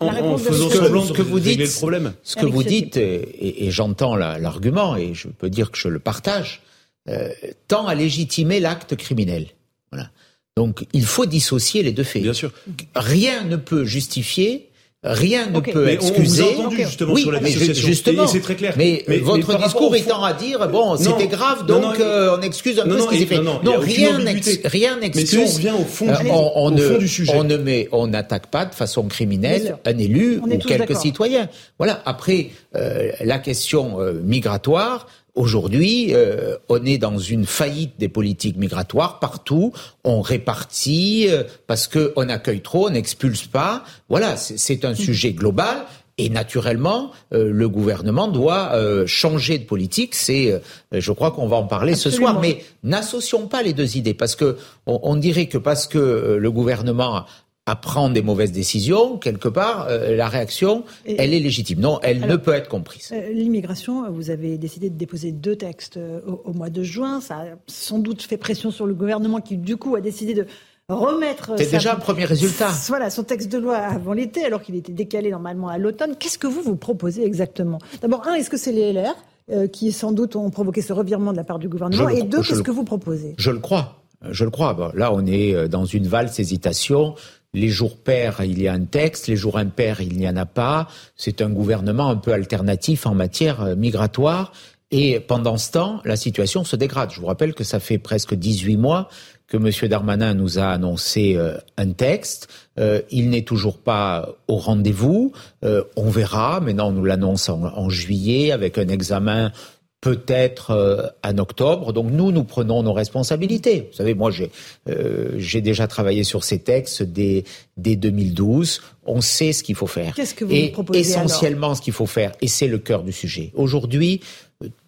en, faisant semblant de vous régler le problème. Ce que vous dites, et, et j'entends l'argument, et je peux dire que je le partage euh, tend à légitimer l'acte criminel. Voilà. Donc il faut dissocier les deux faits. Bien sûr. Rien ne peut justifier Rien ne peut excuser. On vous a entendu justement sur la mais justement, c'est très clair. Mais, votre discours étant à dire bon, c'était grave, donc euh, on excuse un peu ce qui s'est fait. Non, rien n'excuse. si on revient au fond, du, on, on, ne, du sujet, on ne met, on n'attaque pas de façon criminelle un élu ou quelques citoyens. Voilà. Après, euh, la question euh, migratoire. Aujourd'hui, euh, on est dans une faillite des politiques migratoires partout. On répartit euh, parce qu'on accueille trop, on n'expulse pas. Voilà, c'est un sujet global. Et naturellement, euh, le gouvernement doit changer de politique. C'est, je crois qu'on va en parler ce soir. Mais n'associons pas les deux idées, parce que on dirait que parce que le gouvernement à prendre des mauvaises décisions, quelque part, euh, la réaction, elle est légitime. Non, elle ne peut être comprise. Euh, l'immigration, vous avez décidé de déposer deux textes euh, au, mois de juin. Ça a sans doute fait pression sur le gouvernement qui, du coup, a décidé de remettre... C'est déjà un premier résultat. Voilà, son texte de loi avant l'été, alors qu'il était décalé normalement à l'automne. Qu'est-ce que vous vous proposez exactement? D'abord, un, est-ce que c'est les LR qui, sans doute, ont provoqué ce revirement de la part du gouvernement? Et deux, qu'est-ce que vous proposez? Je le crois. Je le crois. là, on est dans une valse hésitation les jours pairs, il y a un texte, les jours impairs, il n'y en a pas. C'est un gouvernement un peu alternatif en matière euh, migratoire. Et pendant ce temps, la situation se dégrade. Je vous rappelle que ça fait presque 18 mois que M. Darmanin nous a annoncé euh, un texte. Euh, il n'est toujours pas au rendez-vous. on verra. Maintenant, on nous l'annonce en, juillet avec un examen peut-être euh, en octobre. Donc nous, nous prenons nos responsabilités. Vous savez, moi, j'ai euh, déjà travaillé sur ces textes dès, dès 2012. On sait ce qu'il faut faire. Qu'est-ce que vous et proposez essentiellement ce qu'il faut faire, et c'est le cœur du sujet. Aujourd'hui,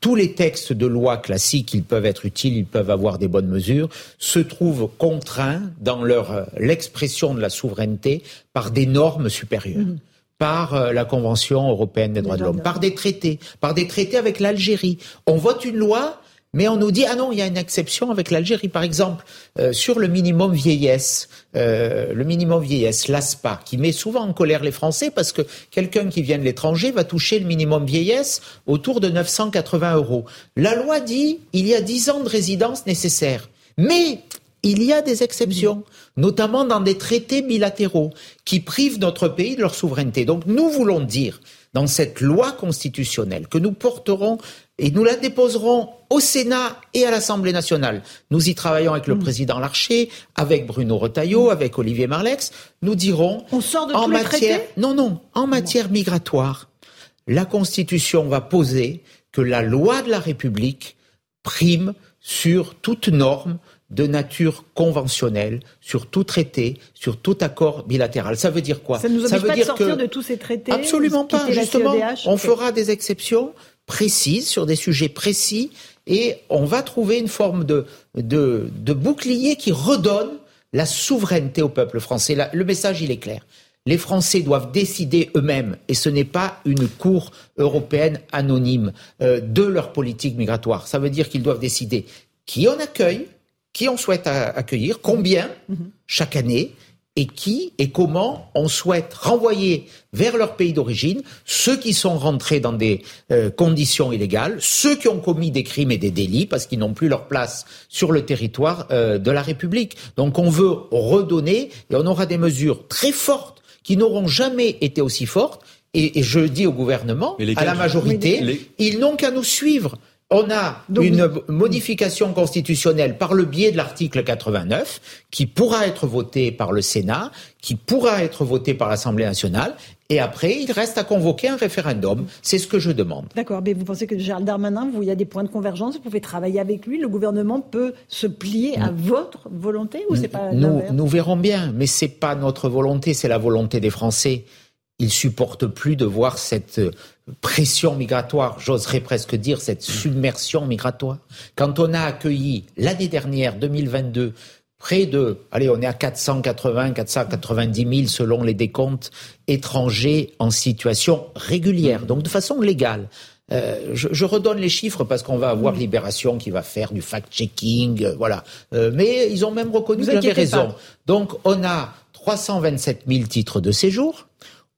tous les textes de loi classiques, ils peuvent être utiles, ils peuvent avoir des bonnes mesures, se trouvent contraints dans leur euh, l'expression de la souveraineté par des normes supérieures. Mmh par euh, la Convention européenne des droits de l'homme, par des traités, par des traités avec l'Algérie. On vote une loi, Mais on nous dit ah non, il y a une exception avec l'Algérie, par exemple, euh, sur le minimum vieillesse, euh, le minimum vieillesse, l'ASPA, qui met souvent en colère les Français parce que quelqu'un qui vient de l'étranger va toucher le minimum vieillesse autour de 980 euros. La loi dit il y a 10 ans de résidence nécessaire, mais il y a des exceptions, notamment dans des traités bilatéraux qui privent notre pays de leur souveraineté. Donc nous voulons dire dans cette loi constitutionnelle que nous porterons et nous la déposerons au Sénat et à l'Assemblée nationale. Nous y travaillons avec le mm. président Larcher, avec Bruno Retailleau, avec Olivier Marlex. Nous dirons On sort de en tous matière les non non en matière migratoire, la Constitution va poser que la loi de la République prime sur toute norme de nature conventionnelle sur tout traité, sur tout accord bilatéral. Ça veut dire quoi? Ça ne nous oblige veut pas dire de sortir que... de tous ces traités Absolument pas. Justement, CEDH, on fera des exceptions précises sur des sujets précis et on va trouver une forme de, de, de bouclier qui redonne la souveraineté au peuple français. La- le message, il est clair. Les Français doivent décider eux-mêmes, et ce n'est pas une cour européenne anonyme euh, de leur politique migratoire. Ça veut dire qu'ils doivent décider qui on accueille, qui on souhaite accueillir, combien chaque année, et qui et comment on souhaite renvoyer vers leur pays d'origine ceux qui sont rentrés dans des euh, conditions illégales, ceux qui ont commis des crimes et des délits parce qu'ils n'ont plus leur place sur le territoire euh, de la République. Donc on veut redonner et on aura des mesures très fortes qui n'auront jamais été aussi fortes. Et, et je dis au gouvernement, à la majorité, Les- ils n'ont qu'à nous suivre. On a une modification constitutionnelle par le biais de l'article 89 qui pourra être votée par le Sénat, qui pourra être votée par l'Assemblée nationale, et après, il reste à convoquer un référendum. C'est ce que je demande. D'accord, mais vous pensez que Gérald Darmanin, vous, il y a des points de convergence, vous pouvez travailler avec lui, le gouvernement peut se plier à votre volonté ou c'est pas Nous, nous verrons bien, mais c'est pas notre volonté, c'est la volonté des Français. Ils supportent plus de voir cette euh, pression migratoire, j'oserais presque dire cette submersion migratoire. Quand on a accueilli l'année dernière, 2022, près de, allez, on est à 480, 490 000 selon les décomptes étrangers en situation régulière, donc de façon légale. Euh, je, je redonne les chiffres parce qu'on va avoir Libération qui va faire du fact-checking, euh, voilà. Euh, mais ils ont même reconnu que j'avais raison. Donc on a 327 000 titres de séjour,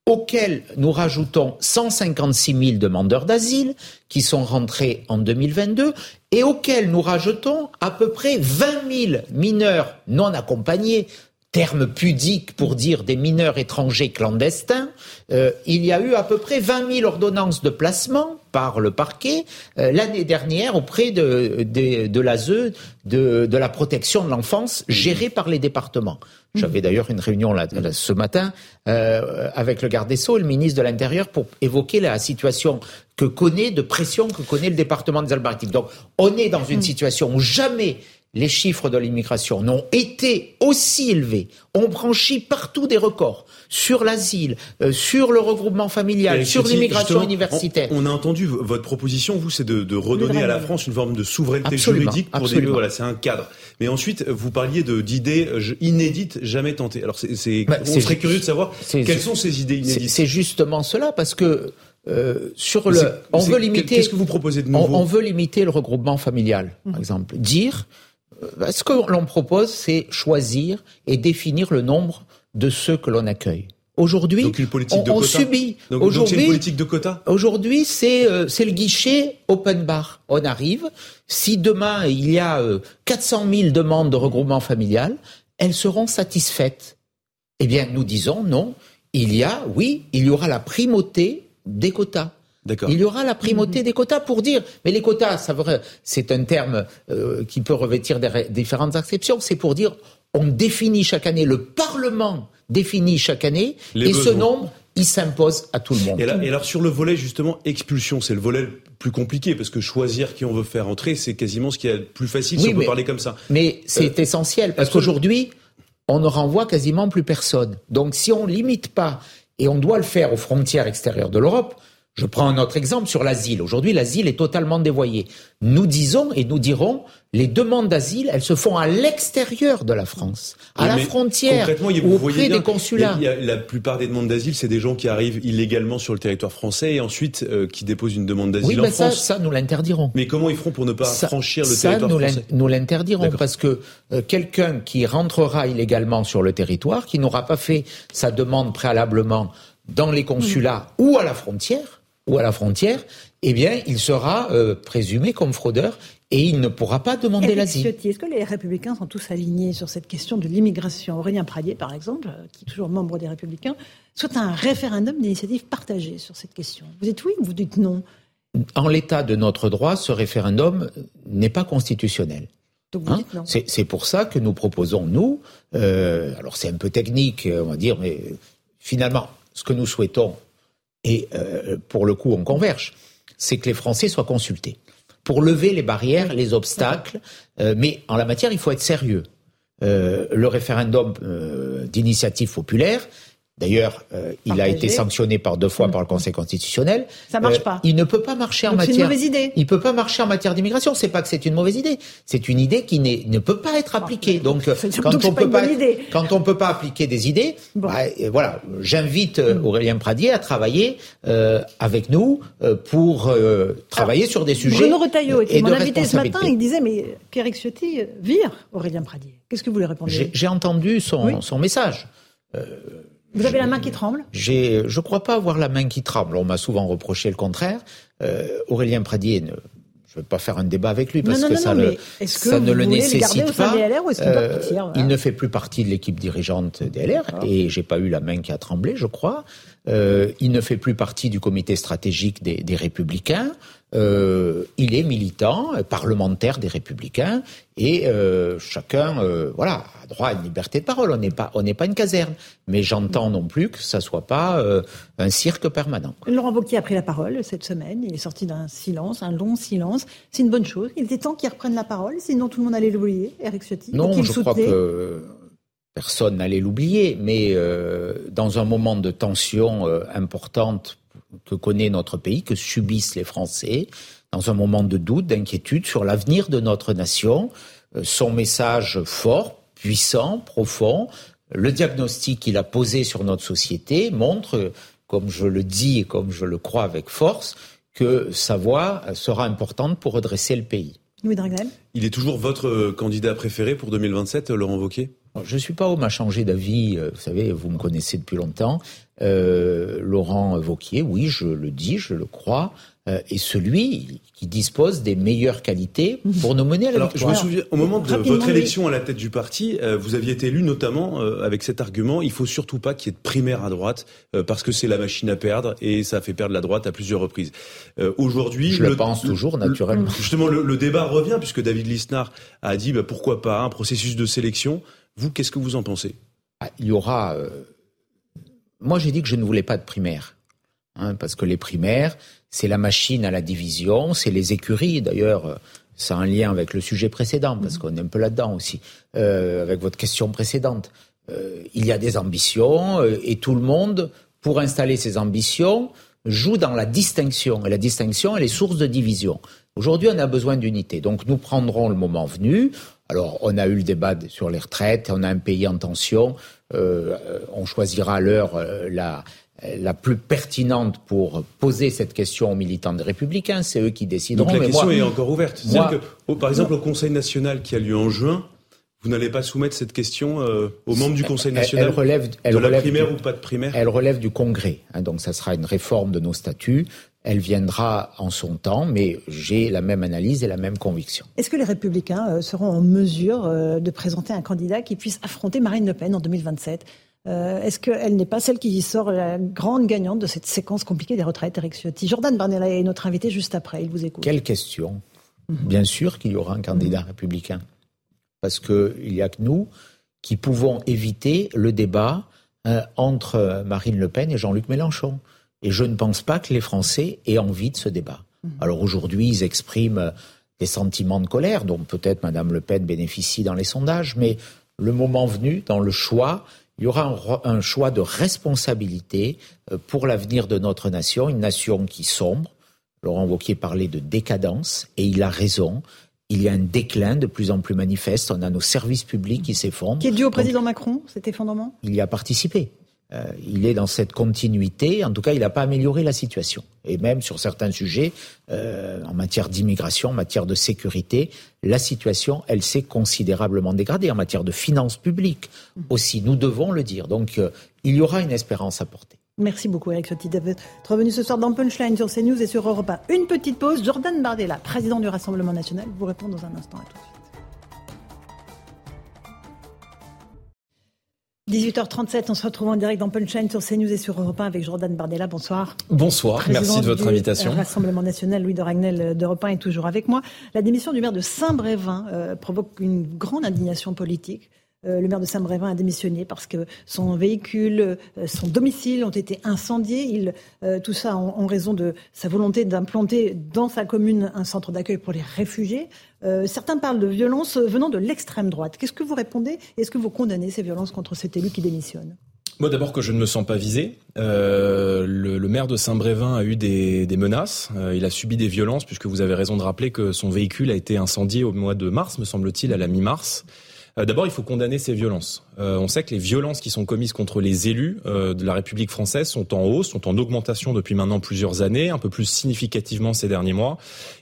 auxquels nous rajoutons 156 000 demandeurs d'asile qui sont rentrés en 2022 et auxquels nous rajoutons à peu près 20 000 mineurs non accompagnés. Terme pudique pour dire des mineurs étrangers clandestins, Euh, il y a eu à peu près 20 000 ordonnances de placement par le parquet euh, l'année dernière auprès de, de, de l'ASE, de la protection de l'enfance, gérée par les départements. J'avais d'ailleurs une réunion là, là, ce matin euh, avec le garde des Sceaux et le ministre de l'Intérieur pour évoquer la situation que connaît, de pression que connaît le département des Alpes-Maritimes. Donc on est dans une situation où jamais les chiffres de l'immigration n'ont été aussi élevés. On franchit partout des records sur l'asile, euh, sur le regroupement familial, sur l'immigration universitaire. On, on a entendu votre proposition, vous, c'est de, de redonner à la France une forme de souveraineté Absolument, juridique pour des absolument. voilà, c'est un cadre. Mais ensuite, vous parliez de d'idées euh, inédites, jamais tentées. Alors, c'est, c'est- Bah, on c'est serait curieux de savoir quelles sont ces idées C'est inédites. c'est justement cela, parce que euh, sur le, on veut limiter. qu'est-ce que vous proposez de nouveau on, on veut limiter le regroupement familial, par exemple. Dire, euh, ce que l'on propose, c'est choisir et définir le nombre de ceux que l'on accueille. Aujourd'hui, on, subit. Aujourd'hui, politique de quota. Aujourd'hui, c'est euh, c'est le guichet open bar. On arrive. Si demain il y a euh, 400 000 demandes de regroupement familial, elles seront satisfaites. Eh bien, nous disons non. Il y a, oui, il y aura la primauté des quotas. Il y aura la primauté des quotas pour dire, mais les quotas, ça c'est un terme euh, qui peut revêtir des différentes acceptions. C'est pour dire, on définit chaque année, le Parlement définit chaque année, Les et ce nombre, il s'impose à tout le monde. Et, là- et alors sur le volet justement expulsion, c'est le volet le plus compliqué parce que choisir qui on veut faire entrer, c'est quasiment ce qui est le plus facile si on peut parler comme ça. Mais c'est Euh, essentiel parce qu'aujourd'hui, on ne renvoie quasiment plus personne. Donc si on limite pas et on doit le faire aux frontières extérieures de l'Europe, Je prends un autre exemple sur l'asile. Aujourd'hui, l'asile est totalement dévoyé. Nous disons et nous dirons, les demandes d'asile, elles se font à l'extérieur de la France, à Oui, la frontière, vous auprès des consulats. il y a- il y a- la plupart des demandes d'asile, c'est des gens qui arrivent illégalement sur le territoire français et ensuite euh, qui déposent une demande d'asile Oui, en mais ça, France. ça, nous l'interdirons. Mais comment ils feront pour ne pas Ça- franchir le ça, territoire nous français nous l'interdirons parce que euh, quelqu'un qui rentrera illégalement sur le territoire, qui n'aura pas fait sa demande préalablement dans les consulats ou à la frontière, ou à la frontière, eh bien, il sera euh, présumé comme fraudeur et il ne pourra pas demander l'asile. Est-ce que les Républicains sont tous alignés sur cette question de l'immigration? Aurélien Pradier, par exemple, euh, qui est toujours membre des Républicains, souhaite un référendum d'initiative partagée sur cette question. Vous dites oui ou vous dites non? En l'état de notre droit, ce référendum n'est pas constitutionnel. Hein c'est pour ça que nous proposons, nous, euh, alors c'est un peu technique, on va dire, mais finalement, ce que nous souhaitons, et euh, pour le coup on converge, c'est que les Français soient consultés pour lever les barrières, les obstacles, euh, mais en la matière, il faut être sérieux. Euh, le référendum d'initiative populaire, d'ailleurs, euh, il a été sanctionné par deux fois par le Conseil constitutionnel. Ça marche Euh, pas. Il ne peut pas marcher en Donc c'est une matière. mauvaise idée. Il peut pas marcher en matière d'immigration. C'est pas que c'est une mauvaise idée. C'est une idée qui ne peut pas être appliquée. Donc, euh, *laughs* surtout quand on pas peut pas, idée. quand on peut pas appliquer des idées, bah, euh, voilà, j'invite euh, Aurélien Pradier à travailler euh, avec nous euh, pour euh, travailler sur des sujets Bruno Retailleau était mon invité ce matin. Il disait mais Pierre Ciotti euh, vire Aurélien Pradier. Qu'est-ce que vous lui répondez? J'ai entendu son, Oui. son message. Vous avez la main qui tremble J'ai, je crois pas avoir la main qui tremble. On m'a souvent reproché le contraire. Euh, Aurélien Pradier, ne, je ne vais pas faire un débat avec lui parce Non, non, que non, ça, le, ça ne le nécessite pas. ou Euh, partir, voilà il ne fait plus partie de l'équipe dirigeante des LR Ah. et j'ai pas eu la main qui a tremblé, je crois. Euh, il ne fait plus partie du comité stratégique des, des Républicains. Euh, il est militant, euh, parlementaire des Républicains, et euh, chacun, voilà, a droit à une liberté de parole. On n'est pas, on n'est pas une caserne, mais j'entends non plus que ça soit pas un cirque permanent. Laurent Wauquiez a pris la parole cette semaine. Il est sorti d'un silence, un long silence. C'est une bonne chose. Il était temps qu'il reprenne la parole, sinon tout le monde allait l'oublier. Eric Ciotti. Non, je crois que personne n'allait l'oublier, mais euh, dans un moment de tension euh, importante que connaît notre pays, que subissent les Français, dans un moment de doute, d'inquiétude sur l'avenir de notre nation, euh, son message fort, puissant, profond, le diagnostic qu'il a posé sur notre société montre, comme je le dis et comme je le crois avec force, que sa voix sera importante pour redresser le pays. Louis Dragnel? Il est toujours votre candidat préféré pour 2027, euh, Laurent Wauquiez? Je ne suis pas homme à changer d'avis. euh, Vous savez, vous me connaissez depuis longtemps. Euh, Laurent Vauquier, oui, je le dis, je le crois, euh, est celui qui dispose des meilleures qualités pour nous mener à la Alors, je me souviens, au moment de Rapidement, votre élection à la tête du parti, euh, vous aviez été élu notamment euh, avec cet argument il faut surtout pas qu'il y ait de primaire à droite euh, parce que c'est la machine à perdre et ça fait perdre la droite à plusieurs reprises. Euh, Aujourd'hui, Je le pense toujours, naturellement. Justement, le, le débat revient puisque David Lisnard a dit bah, pourquoi pas un processus de sélection. Vous, qu'est-ce que vous en pensez? Ah, Il y aura. euh, Moi, j'ai dit que je ne voulais pas de primaire. hein, parce que les primaires, c'est la machine à la division, c'est les écuries. D'ailleurs, euh, ça a un lien avec le sujet précédent, parce qu'on est un peu là-dedans aussi, euh, avec votre question précédente. Euh, il y a des ambitions et tout le monde, pour installer ses ambitions, joue dans la distinction. Et la distinction, elle est source de division. Aujourd'hui, on a besoin d'unité. Donc, nous prendrons le moment venu. Alors, on a eu le débat sur les retraites, on a un pays en tension. Euh, on choisira l'heure euh, la, la plus pertinente pour poser cette question aux militants des Républicains. C'est eux qui décideront. Donc la Mais question moi- est encore ouverte. moi- que, par exemple, au Conseil national qui a lieu en juin, vous n'allez pas soumettre cette question euh, aux membres du Conseil Elle- national elle relève, elle de la relève primaire du- ou pas de primaire? Elle relève du Congrès. hein, donc, ça sera une réforme de nos statuts. Elle viendra en son temps, mais j'ai la même analyse et la même conviction. Est-ce que les Républicains euh, seront en mesure euh, de présenter un candidat qui puisse affronter Marine Le Pen en 2027 Euh, Est-ce qu'elle n'est pas celle qui sort la grande gagnante de cette séquence compliquée des retraites, Eric Ciotti? Jordan Barnella est notre invité juste après. Il vous écoute. Quelle question? Bien sûr qu'il y aura un candidat républicain. Parce qu'il n'y a que nous qui pouvons éviter le débat euh, entre Marine Le Pen et Jean-Luc Mélenchon. Et je ne pense pas que les Français aient envie de ce débat. Alors aujourd'hui, ils expriment euh, des sentiments de colère, dont peut-être Madame Le Pen bénéficie dans les sondages, mais le moment venu, dans le choix, il y aura un, choix de responsabilité euh, pour l'avenir de notre nation, une nation qui sombre. Laurent Wauquiez parlait de décadence, et il a raison. Il y a un déclin de plus en plus manifeste. On a nos services publics qui s'effondrent. Qui est dû au président Macron, cet effondrement? Il y a participé. Euh, il est dans cette continuité. En tout cas, il n'a pas amélioré la situation. Et même sur certains sujets, euh, en matière d'immigration, en matière de sécurité, la situation, elle s'est considérablement dégradée. En matière de finances publiques aussi, nous devons le dire. Donc, euh, il y aura une espérance à porter. Merci beaucoup, Eric Sotti, d'être revenu ce soir dans Punchline sur CNews et sur Europa. Une petite pause. Jordan Bardella, président du Rassemblement national, vous répond dans un instant à tout 18h37, on se retrouve en direct dans Punchline sur CNews et sur Europe 1 avec Jordan Bardella. Bonsoir. Bonsoir, merci de votre invitation. Le Rassemblement national, Louis de Ragnel d'Europe 1 est toujours avec moi. La démission du maire de Saint-Brévin euh, provoque une grande indignation politique. Euh, le maire de Saint-Brévin a démissionné parce que son véhicule, euh, son domicile ont été incendiés. Il, euh, tout ça en, raison de sa volonté d'implanter dans sa commune un centre d'accueil pour les réfugiés. certains parlent de violences venant de l'extrême droite. Qu'est-ce que vous répondez Est-ce que vous condamnez ces violences contre cet élu qui démissionne? Moi d'abord que je ne me sens pas visé. le, maire de Saint-Brévin a eu des, menaces. il a subi des violences puisque vous avez raison de rappeler que son véhicule a été incendié au mois de mars, me semble-t-il, à la mi-mars. Euh, d'abord, il faut condamner ces violences. Euh, on sait que les violences qui sont commises contre les élus euh, de la République française sont en hausse, sont en augmentation depuis maintenant plusieurs années, un peu plus significativement ces derniers mois.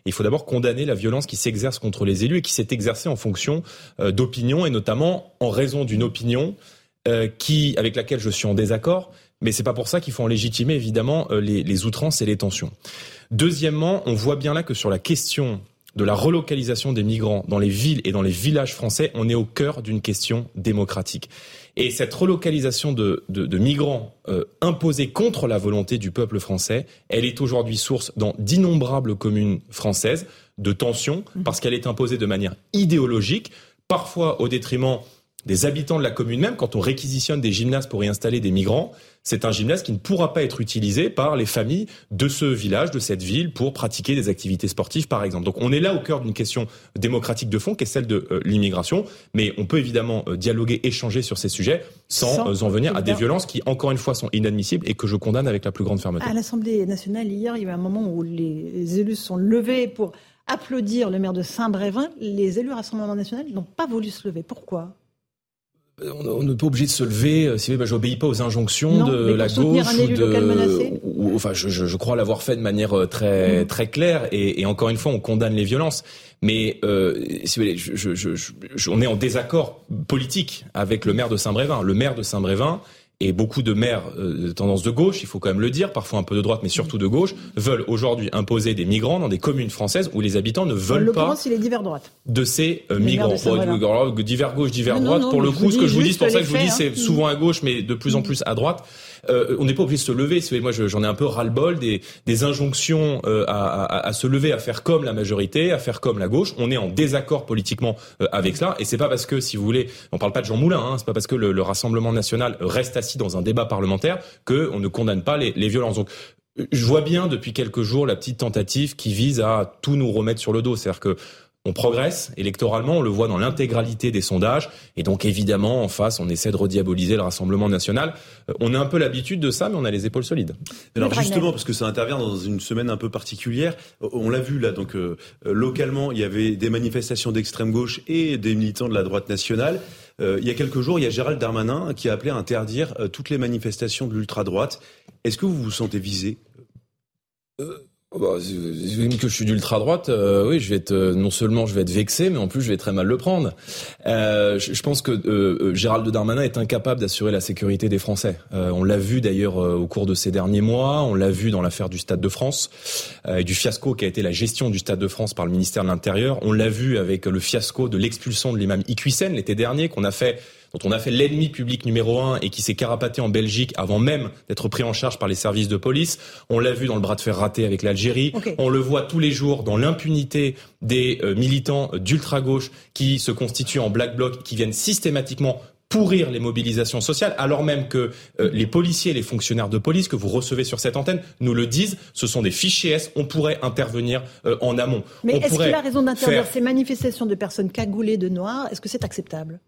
il faut d'abord condamner la violence qui s'exerce contre les élus et qui s'est exercée en fonction d'opinions et notamment en raison d'une opinion qui, avec laquelle je suis en désaccord. Mais c'est pas pour ça qu'il faut en légitimer évidemment les, les outrances et les tensions. Deuxièmement, on voit bien là que sur la question de la relocalisation des migrants dans les villes et dans les villages français, on est au cœur d'une question démocratique. Et cette relocalisation de, migrants euh, imposée contre la volonté du peuple français, elle est aujourd'hui source dans d'innombrables communes françaises de tensions, parce qu'elle est imposée de manière idéologique, parfois au détriment des habitants de la commune même, quand on réquisitionne des gymnases pour y installer des migrants, c'est un gymnase qui ne pourra pas être utilisé par les familles de ce village, de cette ville, pour pratiquer des activités sportives, par exemple. Donc on est là au cœur d'une question démocratique de fond, qui est celle de euh, l'immigration, mais on peut évidemment euh, dialoguer, échanger sur ces sujets sans, euh, en venir à des violences qui, encore une fois, sont inadmissibles et que je condamne avec la plus grande fermeté. À l'Assemblée nationale, hier, il y a eu un moment où les élus sont levés pour applaudir le maire de Saint-Brévin. Les élus Rassemblement national n'ont pas voulu se lever. Pourquoi? On n'est pas obligé de se lever euh, si bah, j'obéis pas aux injonctions de la gauche ou de ou, enfin je, je, crois l'avoir fait de manière euh, très mm. très claire et, et, encore une fois on condamne les violences mais euh, si vous voulez, je, je, on est en désaccord politique avec le maire de Saint-Brévin le maire de Saint-Brévin et beaucoup de maires euh, de tendance de gauche, il faut quand même le dire, parfois un peu de droite, mais surtout de gauche, veulent aujourd'hui imposer des migrants dans des communes françaises où les habitants ne veulent pas il est divers droite. de ces euh, migrants. De divers gauche, divers droite. pour le coup, ce que je vous dis, c'est pour ça que je vous dis, c'est souvent à gauche, mais de plus en mm. plus à droite. Euh, on n'est pas obligé de se lever. Moi, j'en ai un peu ras-le-bol des, injonctions euh, à, se lever, à faire comme la majorité, à faire comme la gauche. On est en désaccord politiquement euh, avec cela, et c'est pas parce que, si vous voulez, on parle pas de Jean Moulin, hein, c'est pas parce que le, le, Rassemblement national reste assis dans un débat parlementaire que on ne condamne pas les, les violences. Donc, je vois bien depuis quelques jours la petite tentative qui vise à tout nous remettre sur le dos. C'est-à-dire que on progresse électoralement, on le voit dans l'intégralité des sondages, et donc évidemment en face, on essaie de rediaboliser le Rassemblement national. Euh, on a un peu l'habitude de ça, mais on a les épaules solides. Alors justement, parce que ça intervient dans une semaine un peu particulière, on l'a vu là, donc euh, localement, il y avait des manifestations d'extrême gauche et des militants de la droite nationale. Euh, il y a quelques jours, il y a Gérald Darmanin qui a appelé à interdire toutes les manifestations de l'ultra droite. Est-ce que vous vous sentez visé? Bah, que je suis d'ultra droite, euh, oui, je vais être euh, non seulement je vais être vexé, mais en plus je vais très mal le prendre. Euh, je, pense que euh, Gérald Darmanin est incapable d'assurer la sécurité des Français. on l'a vu d'ailleurs au cours de ces derniers mois, on l'a vu dans l'affaire du Stade de France et du fiasco qui a été la gestion du Stade de France par le ministère de l'Intérieur. On l'a vu avec le fiasco de l'expulsion de l'imam Iqwisen l'été dernier, qu'on a fait dont on a fait l'ennemi public numéro un et qui s'est carapaté en Belgique avant même d'être pris en charge par les services de police. On l'a vu dans le bras de fer raté avec l'Algérie. On le voit tous les jours dans l'impunité des euh, militants d'ultra-gauche qui se constituent en black bloc, qui viennent systématiquement pourrir les mobilisations sociales, alors même que euh, les policiers et les fonctionnaires de police que vous recevez sur cette antenne nous le disent, ce sont des fichiers S, on pourrait intervenir euh, en amont. Mais est-ce qu'il a raison d'interdire ces manifestations de personnes cagoulées de noir Est-ce que c'est acceptable?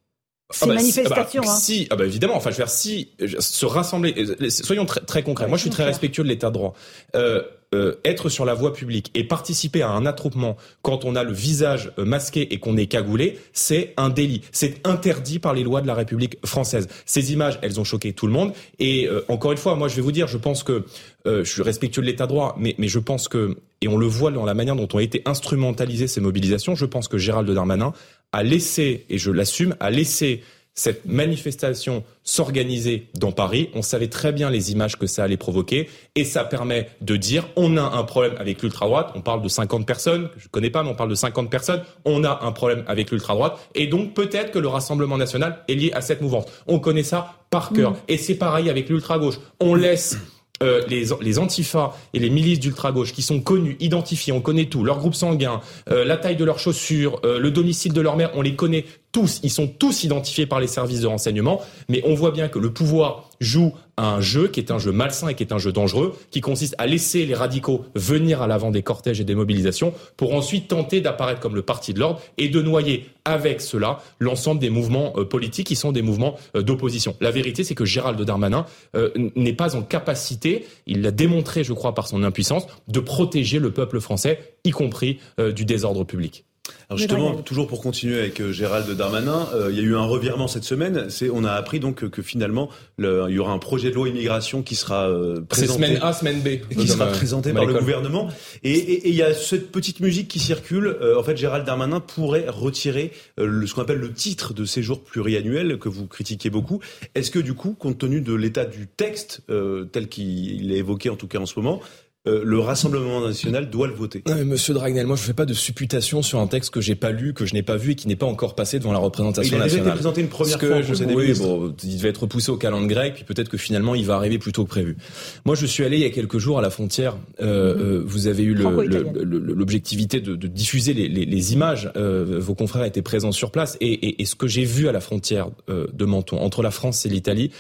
Ces Ah bah, si- manifestations. ah bah, hein. Si, ah bah évidemment. Enfin, je veux dire, si se rassembler. euh, Soyons très, très concrets. Moi, je suis très respectueux de l'état de droit. Euh, euh, être sur la voie publique et participer à un attroupement quand on a le visage euh, masqué et qu'on est cagoulé, c'est un délit. C'est interdit par les lois de la République française. Ces images, elles ont choqué tout le monde. Et euh, encore une fois, moi, je vais vous dire, je pense que euh, je suis respectueux de l'état de droit, mais, mais je pense que, et on le voit dans la manière dont ont été instrumentalisées ces mobilisations, je pense que Gérald Darmanin a laissé, et je l'assume, a laissé cette manifestation s'organiser dans Paris. On savait très bien les images que ça allait provoquer et ça permet de dire on a un problème avec l'ultra-droite. On parle de 50 personnes, que je connais pas, mais on parle de 50 personnes. On a un problème avec l'ultra-droite et donc peut-être que le Rassemblement national est lié à cette mouvance. On connaît ça par cœur. Mm. Et c'est pareil avec l'ultra-gauche. On laisse euh, les, les antifas et les milices d'ultra-gauche qui sont connus, identifiés, on connaît tout, leur groupe sanguin, euh, la taille de leurs chaussures, euh, le domicile de leur mère, on les connaît tous, ils sont tous identifiés par les services de renseignement, mais on voit bien que le pouvoir joue un jeu qui est un jeu malsain et qui est un jeu dangereux, qui consiste à laisser les radicaux venir à l'avant des cortèges et des mobilisations pour ensuite tenter d'apparaître comme le parti de l'ordre et de noyer avec cela l'ensemble des mouvements euh, politiques qui sont des mouvements euh, d'opposition. La vérité, c'est que Gérald Darmanin euh, n'est pas en capacité, il l'a démontré, je crois, par son impuissance, de protéger le peuple français, y compris du désordre public. Alors justement, toujours pour continuer avec euh, Gérald Darmanin, euh, il y a eu un revirement cette semaine. C'est, on a appris donc que, finalement, le- il y aura un projet de loi immigration qui sera euh, C'est présenté. semaine A, semaine B. qui sera euh, présenté par le gouvernement. Et, et- et il y a cette petite musique qui circule. Euh, en fait, Gérald Darmanin pourrait retirer euh, le, ce qu'on appelle le titre de séjour pluriannuel que vous critiquez beaucoup. Est-ce que du coup, compte tenu de l'état du texte euh, tel qu'il est évoqué en tout cas en ce moment, euh, le Rassemblement national doit le voter Non, mais Monsieur Dragnel, moi je fais pas de supputation sur un texte que j'ai pas lu, que je n'ai pas vu et qui n'est pas encore passé devant la représentation Il a déjà été nationale. présenté une première que fois au je- oui, bon, il devait être repoussé au calendrier grec, puis peut-être que finalement il va arriver plus tôt que prévu. Moi je suis allé il y a quelques jours à la frontière. Euh, euh, vous avez eu l'objectivité de, de diffuser les, les- les images. Euh, vos confrères étaient présents sur place et, et- et ce que j'ai vu à la frontière euh, de Menton entre la France et l'Italie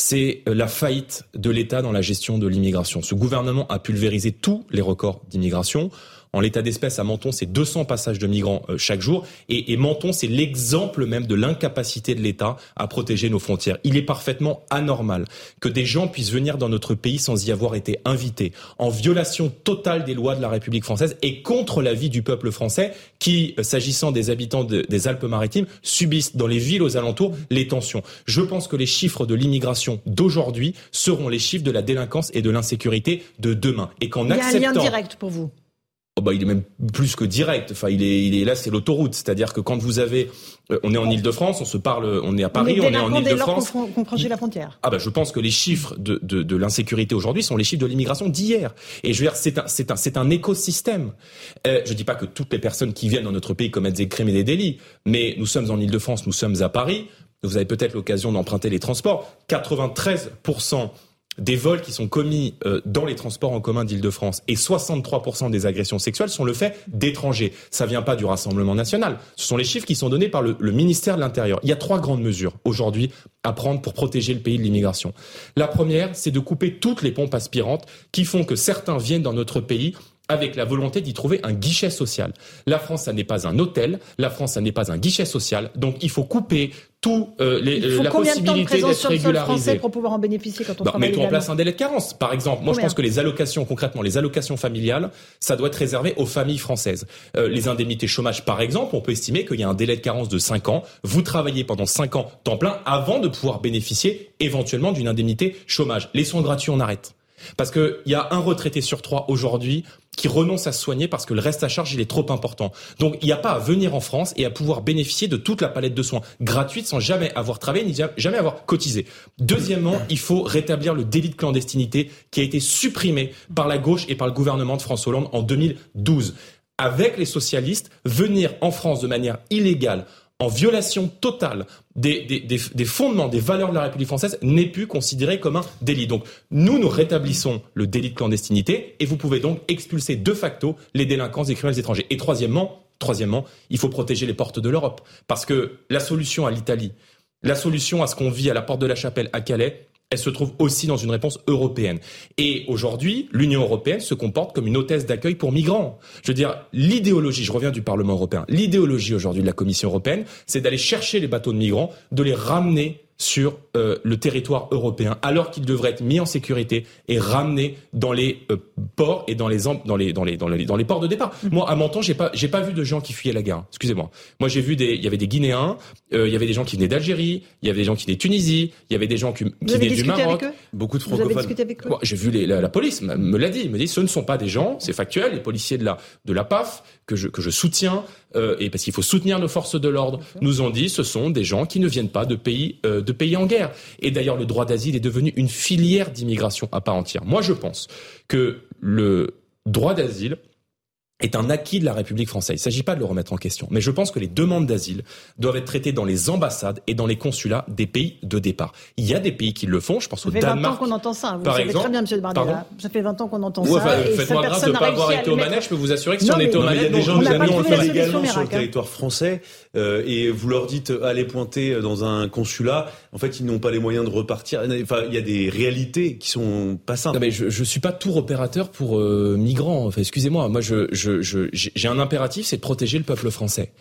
c'est euh, la faillite de l'État dans la gestion de l'immigration. Ce gouvernement a pulvérisé tous les records d'immigration. En l'état d'espèce, à Menton, c'est 200 passages de migrants euh, chaque jour. Et, et Menton, c'est l'exemple même de l'incapacité de l'État à protéger nos frontières. Il est parfaitement anormal que des gens puissent venir dans notre pays sans y avoir été invités, en violation totale des lois de la République française et contre l'avis du peuple français qui, euh, s'agissant des habitants de- des Alpes-Maritimes, subissent dans les villes aux alentours les tensions. Je pense que les chiffres de l'immigration d'aujourd'hui seront les chiffres de la délinquance et de l'insécurité de demain. Et qu'en Il y a un acceptant... lien direct pour vous. Oh bah, il est même plus que direct. Enfin, il est, il est là, c'est l'autoroute. C'est-à-dire que quand vous avez, euh, on est en Île-de-France, on se parle, on est à Paris, on on est est en lors qu'on qu'on franchit la frontière. Ah bah je pense que les chiffres de, de, de l'insécurité aujourd'hui sont les chiffres de l'immigration d'hier. Et je veux dire, c'est un, c'est un, c'est un écosystème. Euh, je dis pas que toutes les personnes qui viennent dans notre pays commettent des crimes et des délits, mais nous sommes en Île-de-France, nous sommes à Paris. Vous avez peut-être l'occasion d'emprunter les transports. 93% des vols qui sont commis euh, dans les transports en commun d'Île-de-France et 63% des agressions sexuelles sont le fait d'étrangers. Ça vient pas du Rassemblement national. Ce sont les chiffres qui sont donnés par le, le ministère de l'Intérieur. Il y a trois grandes mesures aujourd'hui à prendre pour protéger le pays de l'immigration. La première, c'est de couper toutes les pompes aspirantes qui font que certains viennent dans notre pays avec la volonté d'y trouver un guichet social. La France, ça n'est pas un hôtel. La France, ça n'est pas un guichet social. Donc, il faut couper tout euh, les, Il faut la combien de temps de possibilité présence d'être régularisé. pour pouvoir en bénéficier quand on travaille mettons en place un délai de carence, par exemple. Moi, je pense que les allocations, concrètement, les allocations familiales, ça doit être réservé aux familles françaises. Euh, les indemnités chômage, par exemple, on peut estimer qu'il y a un délai de carence de 5 ans. Vous travaillez pendant 5 ans temps plein avant de pouvoir bénéficier éventuellement d'une indemnité chômage. Les soins gratuits, on arrête. Parce qu'il y a un retraité sur trois aujourd'hui qui renonce à se soigner parce que le reste à charge, il est trop important. Donc, il n'y a pas à venir en France et à pouvoir bénéficier de toute la palette de soins gratuite sans jamais avoir travaillé ni jamais avoir cotisé. Deuxièmement, il faut rétablir le délit de clandestinité qui a été supprimé par la gauche et par le gouvernement de François Hollande en 2012. Avec les socialistes, venir en France de manière illégale en violation totale des, fondements, des valeurs de la République française, n'est plus considéré comme un délit. Donc, nous, nous rétablissons le délit de clandestinité et vous pouvez donc expulser de facto les délinquants et criminels étrangers. Et troisièmement, troisièmement, il faut protéger les portes de l'Europe. Parce que la solution à l'Italie, la solution à ce qu'on vit à la porte de la chapelle à Calais, elle se trouve aussi dans une réponse européenne. Et aujourd'hui, l'Union européenne se comporte comme une hôtesse d'accueil pour migrants. Je veux dire, l'idéologie, je reviens du Parlement européen, l'idéologie aujourd'hui de la Commission européenne, c'est d'aller chercher les bateaux de migrants, de les ramener sur euh, le territoire européen, alors qu'ils devraient être mis en sécurité et ramenés dans les euh, ports et dans les, dans les, dans les, dans les, dans les ports de départ. Mm. Moi, à Menton, j'ai pas, j'ai pas vu de gens qui fuyaient la guerre. Excusez-moi. Moi, j'ai vu des, il y avait des Guinéens, euh, il y avait des gens qui venaient d'Algérie, il y avait des gens qui venaient de Tunisie, il y avait des gens qui, qui Vous avez venaient du discuté Maroc. avec eux? Beaucoup de Vous avez francophones. discuté avec eux? Moi, J'ai vu les, la, la police me me l'a dit. Il me dit ce ne sont pas des gens, c'est factuel. Les policiers de la de la PAF que je que je soutiens euh, et parce qu'il faut soutenir nos forces de l'ordre, nous ont dit ce sont des gens qui ne viennent pas de pays euh, de pays en guerre. Et d'ailleurs, le droit d'asile est devenu une filière d'immigration à part entière. Moi, je pense que le droit d'asile est un acquis de la République française. Il ne s'agit pas de le remettre en question. Mais je pense que les demandes d'asile doivent être traitées dans les ambassades et dans les consulats des pays de départ. Il y a des pays qui le font. Je pense au Ça fait 20 ans Danemark. qu'on entend ça. Vous par savez exemple. très bien, Monsieur Bardella. Ça fait 20 ans qu'on entend Ouais, ça. et Faites-moi grâce de ne pas avoir été mettre. manettes. Je peux vous assurer que si on était aux Non, mais il y a manettes, des gens on qui a ont mis trouvé on la fait solution également sur le territoire français euh, et vous leur dites euh, allez pointer dans un consulat. En fait, ils n'ont pas les moyens de repartir. Enfin, il y a des réalités qui sont pas simples. Non mais je, je suis pas tour opérateur pour euh, migrants. Enfin, excusez-moi. Moi, je, je, je- j'ai j'ai un impératif, c'est de protéger le peuple français.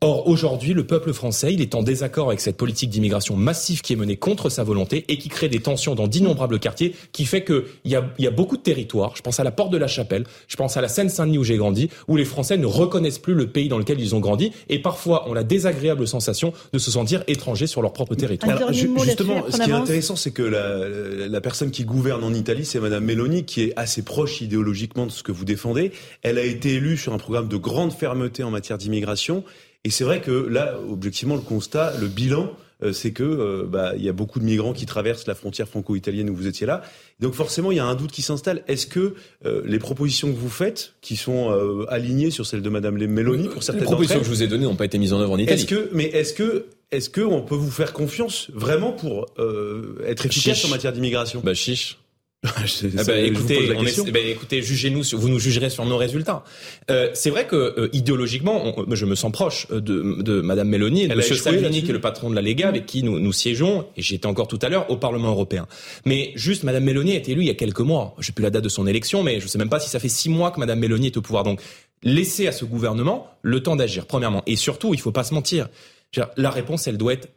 Or, aujourd'hui, le peuple français, il est en désaccord avec cette politique d'immigration massive qui est menée contre sa volonté et qui crée des tensions dans d'innombrables quartiers, qui fait que il y a, y a beaucoup de territoires. Je pense à la Porte de la Chapelle, je pense à la Seine-Saint-Denis où j'ai grandi, où les Français ne reconnaissent plus le pays dans lequel ils ont grandi et parfois ont la désagréable sensation de se sentir étrangers sur leur propre territoire. Alors, ju- justement, ce qui est intéressant, c'est que la, la personne qui gouverne en Italie, c'est Madame Meloni, qui est assez proche idéologiquement de ce que vous défendez. Elle a été élue sur un programme de grande fermeté en matière d'immigration. Et c'est vrai que là, objectivement, le constat, le bilan, euh, c'est que euh, bah, il y a beaucoup de migrants qui traversent la frontière franco-italienne où vous étiez là. Donc forcément, il y a un doute qui s'installe. Est-ce que euh, les propositions que vous faites, qui sont euh, alignées sur celles de Madame Meloni pour certaines Les propositions que je vous ai données n'ont pas été mises en œuvre en Italie. est-ce que, mais est-ce que, est-ce que on peut vous faire confiance vraiment pour euh, être efficace Chiche. en matière d'immigration? Bah chiche. Ah bah, je vous écoutez, pose la on bah, écoutez, jugez-nous, sur- vous nous jugerez sur nos résultats. Euh, c'est vrai que euh, idéologiquement, on- je me sens proche euh, de, de Madame et de Elle a Monsieur Salvini, qui est le patron de la Lega, avec qui nous, nous siégeons, et j'étais encore tout à l'heure au Parlement européen. Mais juste, Madame Mélanie a été élue il y a quelques mois. J'ai plus la date de son élection, mais je sais même pas si ça fait six mois que Madame Mélanie est au pouvoir. Donc, laissez à ce gouvernement le temps d'agir, premièrement. Et surtout, il faut pas se mentir. Je La réponse, elle doit être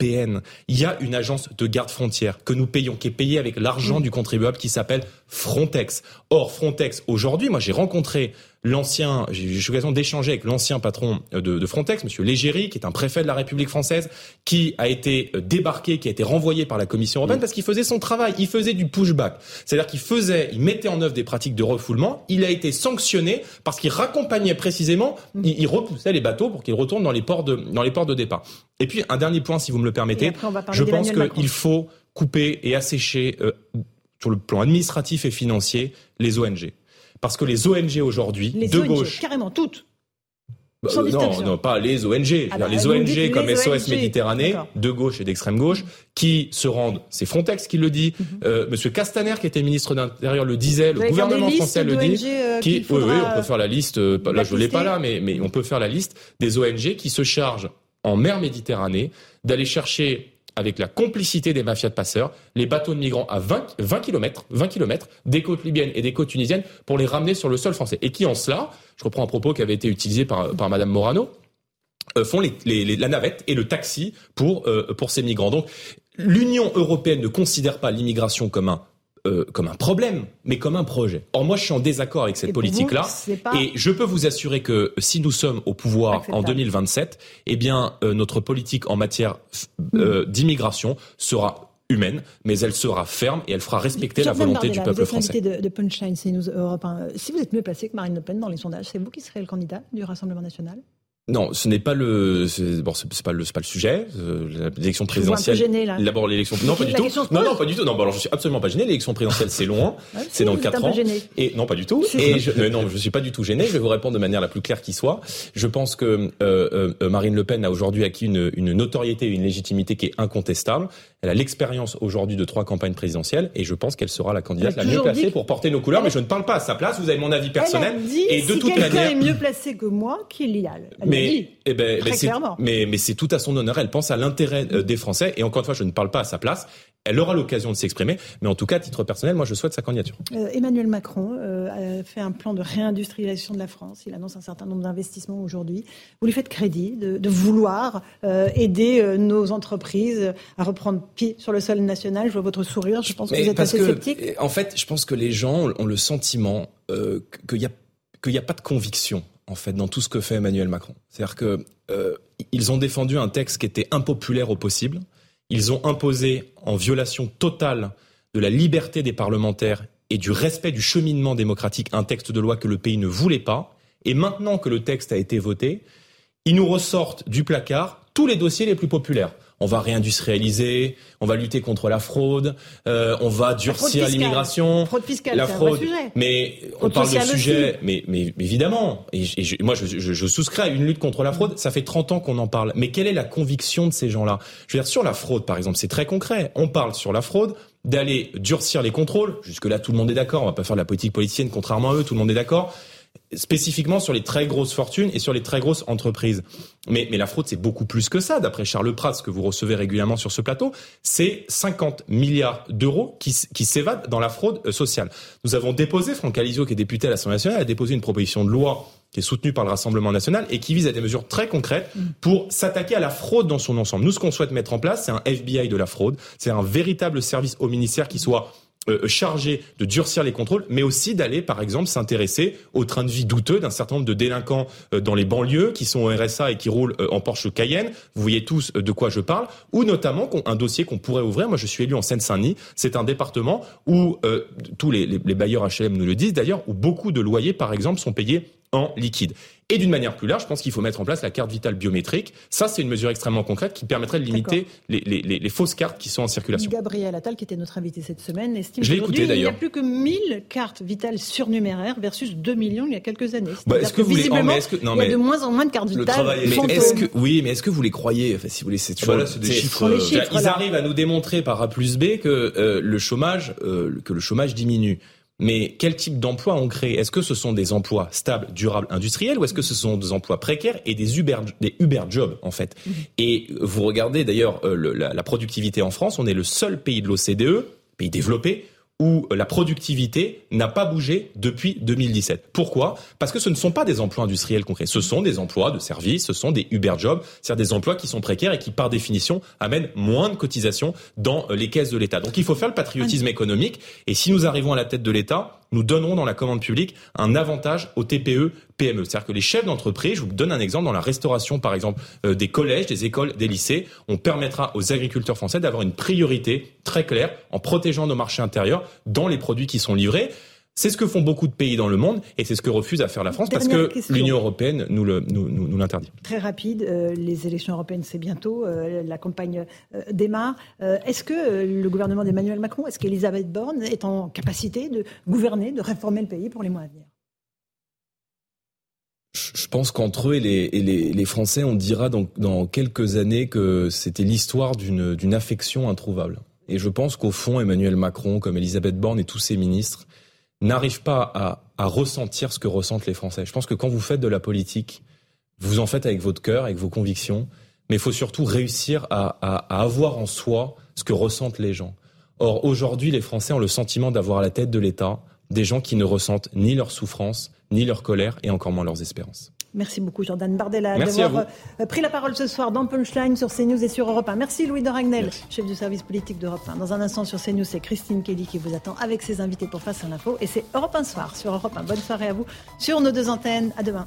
européenne. Il y a une agence de garde frontière que nous payons, qui est payée avec l'argent du contribuable, qui s'appelle Frontex. Or, Frontex, aujourd'hui, moi j'ai rencontré l'ancien, j'ai eu l'occasion d'échanger avec l'ancien patron de, de Frontex, Monsieur Légéry, qui est un préfet de la République française, qui a été euh, débarqué, qui a été renvoyé par la Commission européenne parce qu'il faisait son travail, il faisait du pushback. C'est-à-dire qu'il faisait, il mettait en œuvre des pratiques de refoulement, il a été sanctionné parce qu'il raccompagnait précisément, il, il repoussait les bateaux pour qu'ils retournent dans les ports de, dans les ports de départ. Et puis, un dernier point, si vous me le Et permettez, je pense qu'il faut couper et assécher euh, sur le plan administratif et financier les ONG. Parce que les ONG aujourd'hui, de ONG, gauche, carrément toutes. bah, euh, non, non, pas les ONG. Je Ah bah, les ONG comme les SOS ONG. Méditerranée, de gauche et d'extrême gauche, qui se rendent, c'est Frontex qui le dit, Mhm. euh, Monsieur Castaner, qui était ministre de l'Intérieur, le disait, Vous le gouvernement français le dit. euh, qui, oui, oui, on peut faire la liste, euh, là je l'ai pas là, mais, mais on peut faire la liste des ONG qui se chargent en mer Méditerranée d'aller chercher avec la complicité des mafias de passeurs, les bateaux de migrants à 20, 20 km, 20 km des côtes libyennes et des côtes tunisiennes pour les ramener sur le sol français. Et qui en cela, je reprends un propos qui avait été utilisé par, Madame Morano, euh, font la navette et le taxi pour, euh, pour ces migrants. Donc, l'Union européenne ne considère pas l'immigration comme un euh, comme un problème, mais comme un projet. Or, moi, je suis en désaccord avec cette politique-là. pas- Et je peux vous assurer que si nous sommes au pouvoir en Acceptable. 2027, eh bien, euh, notre politique en matière euh, d'immigration sera humaine, mais elle sera ferme et elle fera respecter la volonté du peuple vous êtes français. de, Punchline, Europe 1. Si vous êtes mieux placé que Marine Le Pen dans les sondages, c'est vous qui serez le candidat du Rassemblement national? Non, ce n'est pas le, c'est- bon, c'est c'est pas le, c'est pas le sujet. Euh, L'élection présidentielle. gêné, là. D'abord l'élection. Non, pas du tout. Non, non, pas du tout. Non, bon, alors je suis absolument pas gêné. L'élection présidentielle, c'est loin. *laughs* Ouais, c'est si, dans quatre ans. gêné. Et non, pas du tout. Si, Et je, euh, non, je suis pas du tout gêné. Je vais vous répondre de manière la plus claire qui soit. Je pense que euh, euh, Marine Le Pen a aujourd'hui acquis une, une notoriété, une légitimité qui est incontestable. Elle a l'expérience aujourd'hui de trois campagnes présidentielles, et je pense qu'elle sera la candidate la mieux placée que- pour porter nos couleurs. Mais je ne parle pas à sa place. Vous avez mon avis personnel. Elle a dit et de si toute manière, est mieux placé que moi, qu'il y a. Mais, eh ben, Très mais clairement. mais, mais c'est tout à son honneur. Elle pense à l'intérêt euh, des Français. Et encore une fois, je ne parle pas à sa place. elle aura l'occasion de s'exprimer. Mais en tout cas, à titre personnel, moi, je souhaite sa candidature. Euh, Emmanuel Macron euh, a fait un plan de réindustrialisation de la France. Il annonce un certain nombre d'investissements aujourd'hui. Vous lui faites crédit de, de vouloir euh, aider nos entreprises à reprendre pied sur le sol national. Je vois votre sourire. Je pense que vous êtes assez que, sceptique. En fait, je pense que les gens ont le sentiment qu'il y a qu'il n'y a pas de conviction en fait dans tout ce que fait Emmanuel Macron. C'est-à-dire que euh, ils ont défendu un texte qui était impopulaire au possible. Ils ont imposé en violation totale de la liberté des parlementaires et du respect du cheminement démocratique un texte de loi que le pays ne voulait pas. Et maintenant que le texte a été voté, ils nous ressortent du placard tous les dossiers les plus populaires. On va réindustrialiser, on va lutter contre la fraude, euh, on va durcir l'immigration, Fraude fiscale, la c'est un vrai fraude. sujet. Mais on parle de sujet, mais, mais, mais évidemment. Et, je- et je- moi, je, je, je souscris à une lutte contre la fraude. Ça fait 30 ans qu'on en parle. Mais quelle est la conviction de ces gens-là? Je veux dire, sur la fraude, par exemple, c'est très concret. On parle sur la fraude d'aller durcir les contrôles. Jusque-là, tout le monde est d'accord. On va pas faire de la politique politicienne, contrairement à eux. Tout le monde est d'accord spécifiquement sur les très grosses fortunes et sur les très grosses entreprises. Mais, mais la fraude, c'est beaucoup plus que ça. D'après Charles Prats, que vous recevez régulièrement sur ce plateau, c'est 50 milliards d'euros qui, qui s'évadent dans la fraude euh, sociale. Nous avons déposé, Franck Alizio, qui est député à l'Assemblée nationale, a déposé une proposition de loi qui est soutenue par le Rassemblement national et qui vise à des mesures très concrètes pour s'attaquer à la fraude dans son ensemble. Nous, ce qu'on souhaite mettre en place, c'est un FBI de la fraude. C'est un véritable service au ministère qui soit euh, chargé de durcir les contrôles, mais aussi d'aller, par exemple, s'intéresser au train de vie douteux d'un certain nombre de délinquants euh, dans les banlieues qui sont au RSA et qui roulent euh, en Porsche Cayenne. Vous voyez tous euh, de quoi je parle. Ou notamment un dossier qu'on pourrait ouvrir. Moi, je suis élu en Seine-Saint-Denis. C'est un département où euh, tous les, les- les bailleurs HLM nous le disent d'ailleurs, où beaucoup de loyers, par exemple, sont payés en liquide. Et d'une manière plus large, je pense qu'il faut mettre en place la carte vitale biométrique. Ça, c'est une mesure extrêmement concrète qui permettrait de limiter les, les- les- les fausses cartes qui sont en circulation. Gabriel Attal, qui était notre invité cette semaine, estime qu'aujourd'hui, il n'y a plus que 1000 cartes vitales surnuméraires versus 2 millions il y a quelques années. Bah, est-ce que vous les- oh, mais est-ce que- non, il y a mais- de moins en moins de cartes Le vitales travail est- mais est-ce que oui, mais est-ce que vous les croyez? Enfin, si vous voulez, c'est toujours Bah là, c'est des c'est- chiffres, Ce sont les c'est- chiffres, Ils là. arrivent à nous démontrer par A plus B que euh, le chômage, euh, que le chômage diminue. Mais quel type d'emploi on crée? Est-ce que ce sont des emplois stables, durables, industriels, ou est-ce que ce sont des emplois précaires et des Uber, des Uber jobs en fait? Et vous regardez d'ailleurs euh, la productivité en France, on est le seul pays de l'OCDE, pays développé, où la productivité n'a pas bougé depuis 2017. Pourquoi? Parce que ce ne sont pas des emplois industriels concrets, ce sont des emplois de services, ce sont des Uber jobs, c'est-à-dire des emplois qui sont précaires et qui par définition amènent moins de cotisations dans euh, les caisses de l'État. Donc il faut faire le patriotisme économique et si nous arrivons à la tête de l'État, nous donnerons dans la commande publique un avantage aux TPE, PME. C'est-à-dire que les chefs d'entreprise, je vous donne un exemple, dans la restauration par exemple euh, des collèges, des écoles, des lycées, on permettra aux agriculteurs français d'avoir une priorité très claire en protégeant nos marchés intérieurs dans les produits qui sont livrés. C'est ce que font beaucoup de pays dans le monde et c'est ce que refuse à faire la France parce que question. l'Union européenne nous le- nous- nous- nous l'interdit. Très rapide, euh, les élections européennes c'est bientôt, euh, la campagne euh, démarre. Euh, est-ce que le gouvernement d'Emmanuel Macron, est-ce qu'Elisabeth Borne est en capacité de gouverner, de réformer le pays pour les mois à venir? Je pense qu'entre eux et les, et les, les Français, on dira dans, dans quelques années que c'était l'histoire d'une d'une affection introuvable. Et je pense qu'au fond, Emmanuel Macron, comme Elisabeth Borne et tous ses ministres, n'arrivent pas à, à ressentir ce que ressentent les Français. Je pense que quand vous faites de la politique, vous en faites avec votre cœur, avec vos convictions, mais il faut surtout réussir à, à, à avoir en soi ce que ressentent les gens. Or, aujourd'hui, les Français ont le sentiment d'avoir à la tête de l'État des gens qui ne ressentent ni leur souffrance, ni leur colère, et encore moins leurs espérances. Merci beaucoup Jordan Bardella d'avoir euh, pris la parole ce soir dans Punchline sur CNews et sur Europe 1. Merci Louis de Ragnel, chef du service politique d'Europe 1. Dans un instant sur CNews, c'est Christine Kelly qui vous attend avec ses invités pour Face à l'info. Et c'est Europe 1 soir sur Europe 1. Bonne soirée à vous sur nos deux antennes. À demain.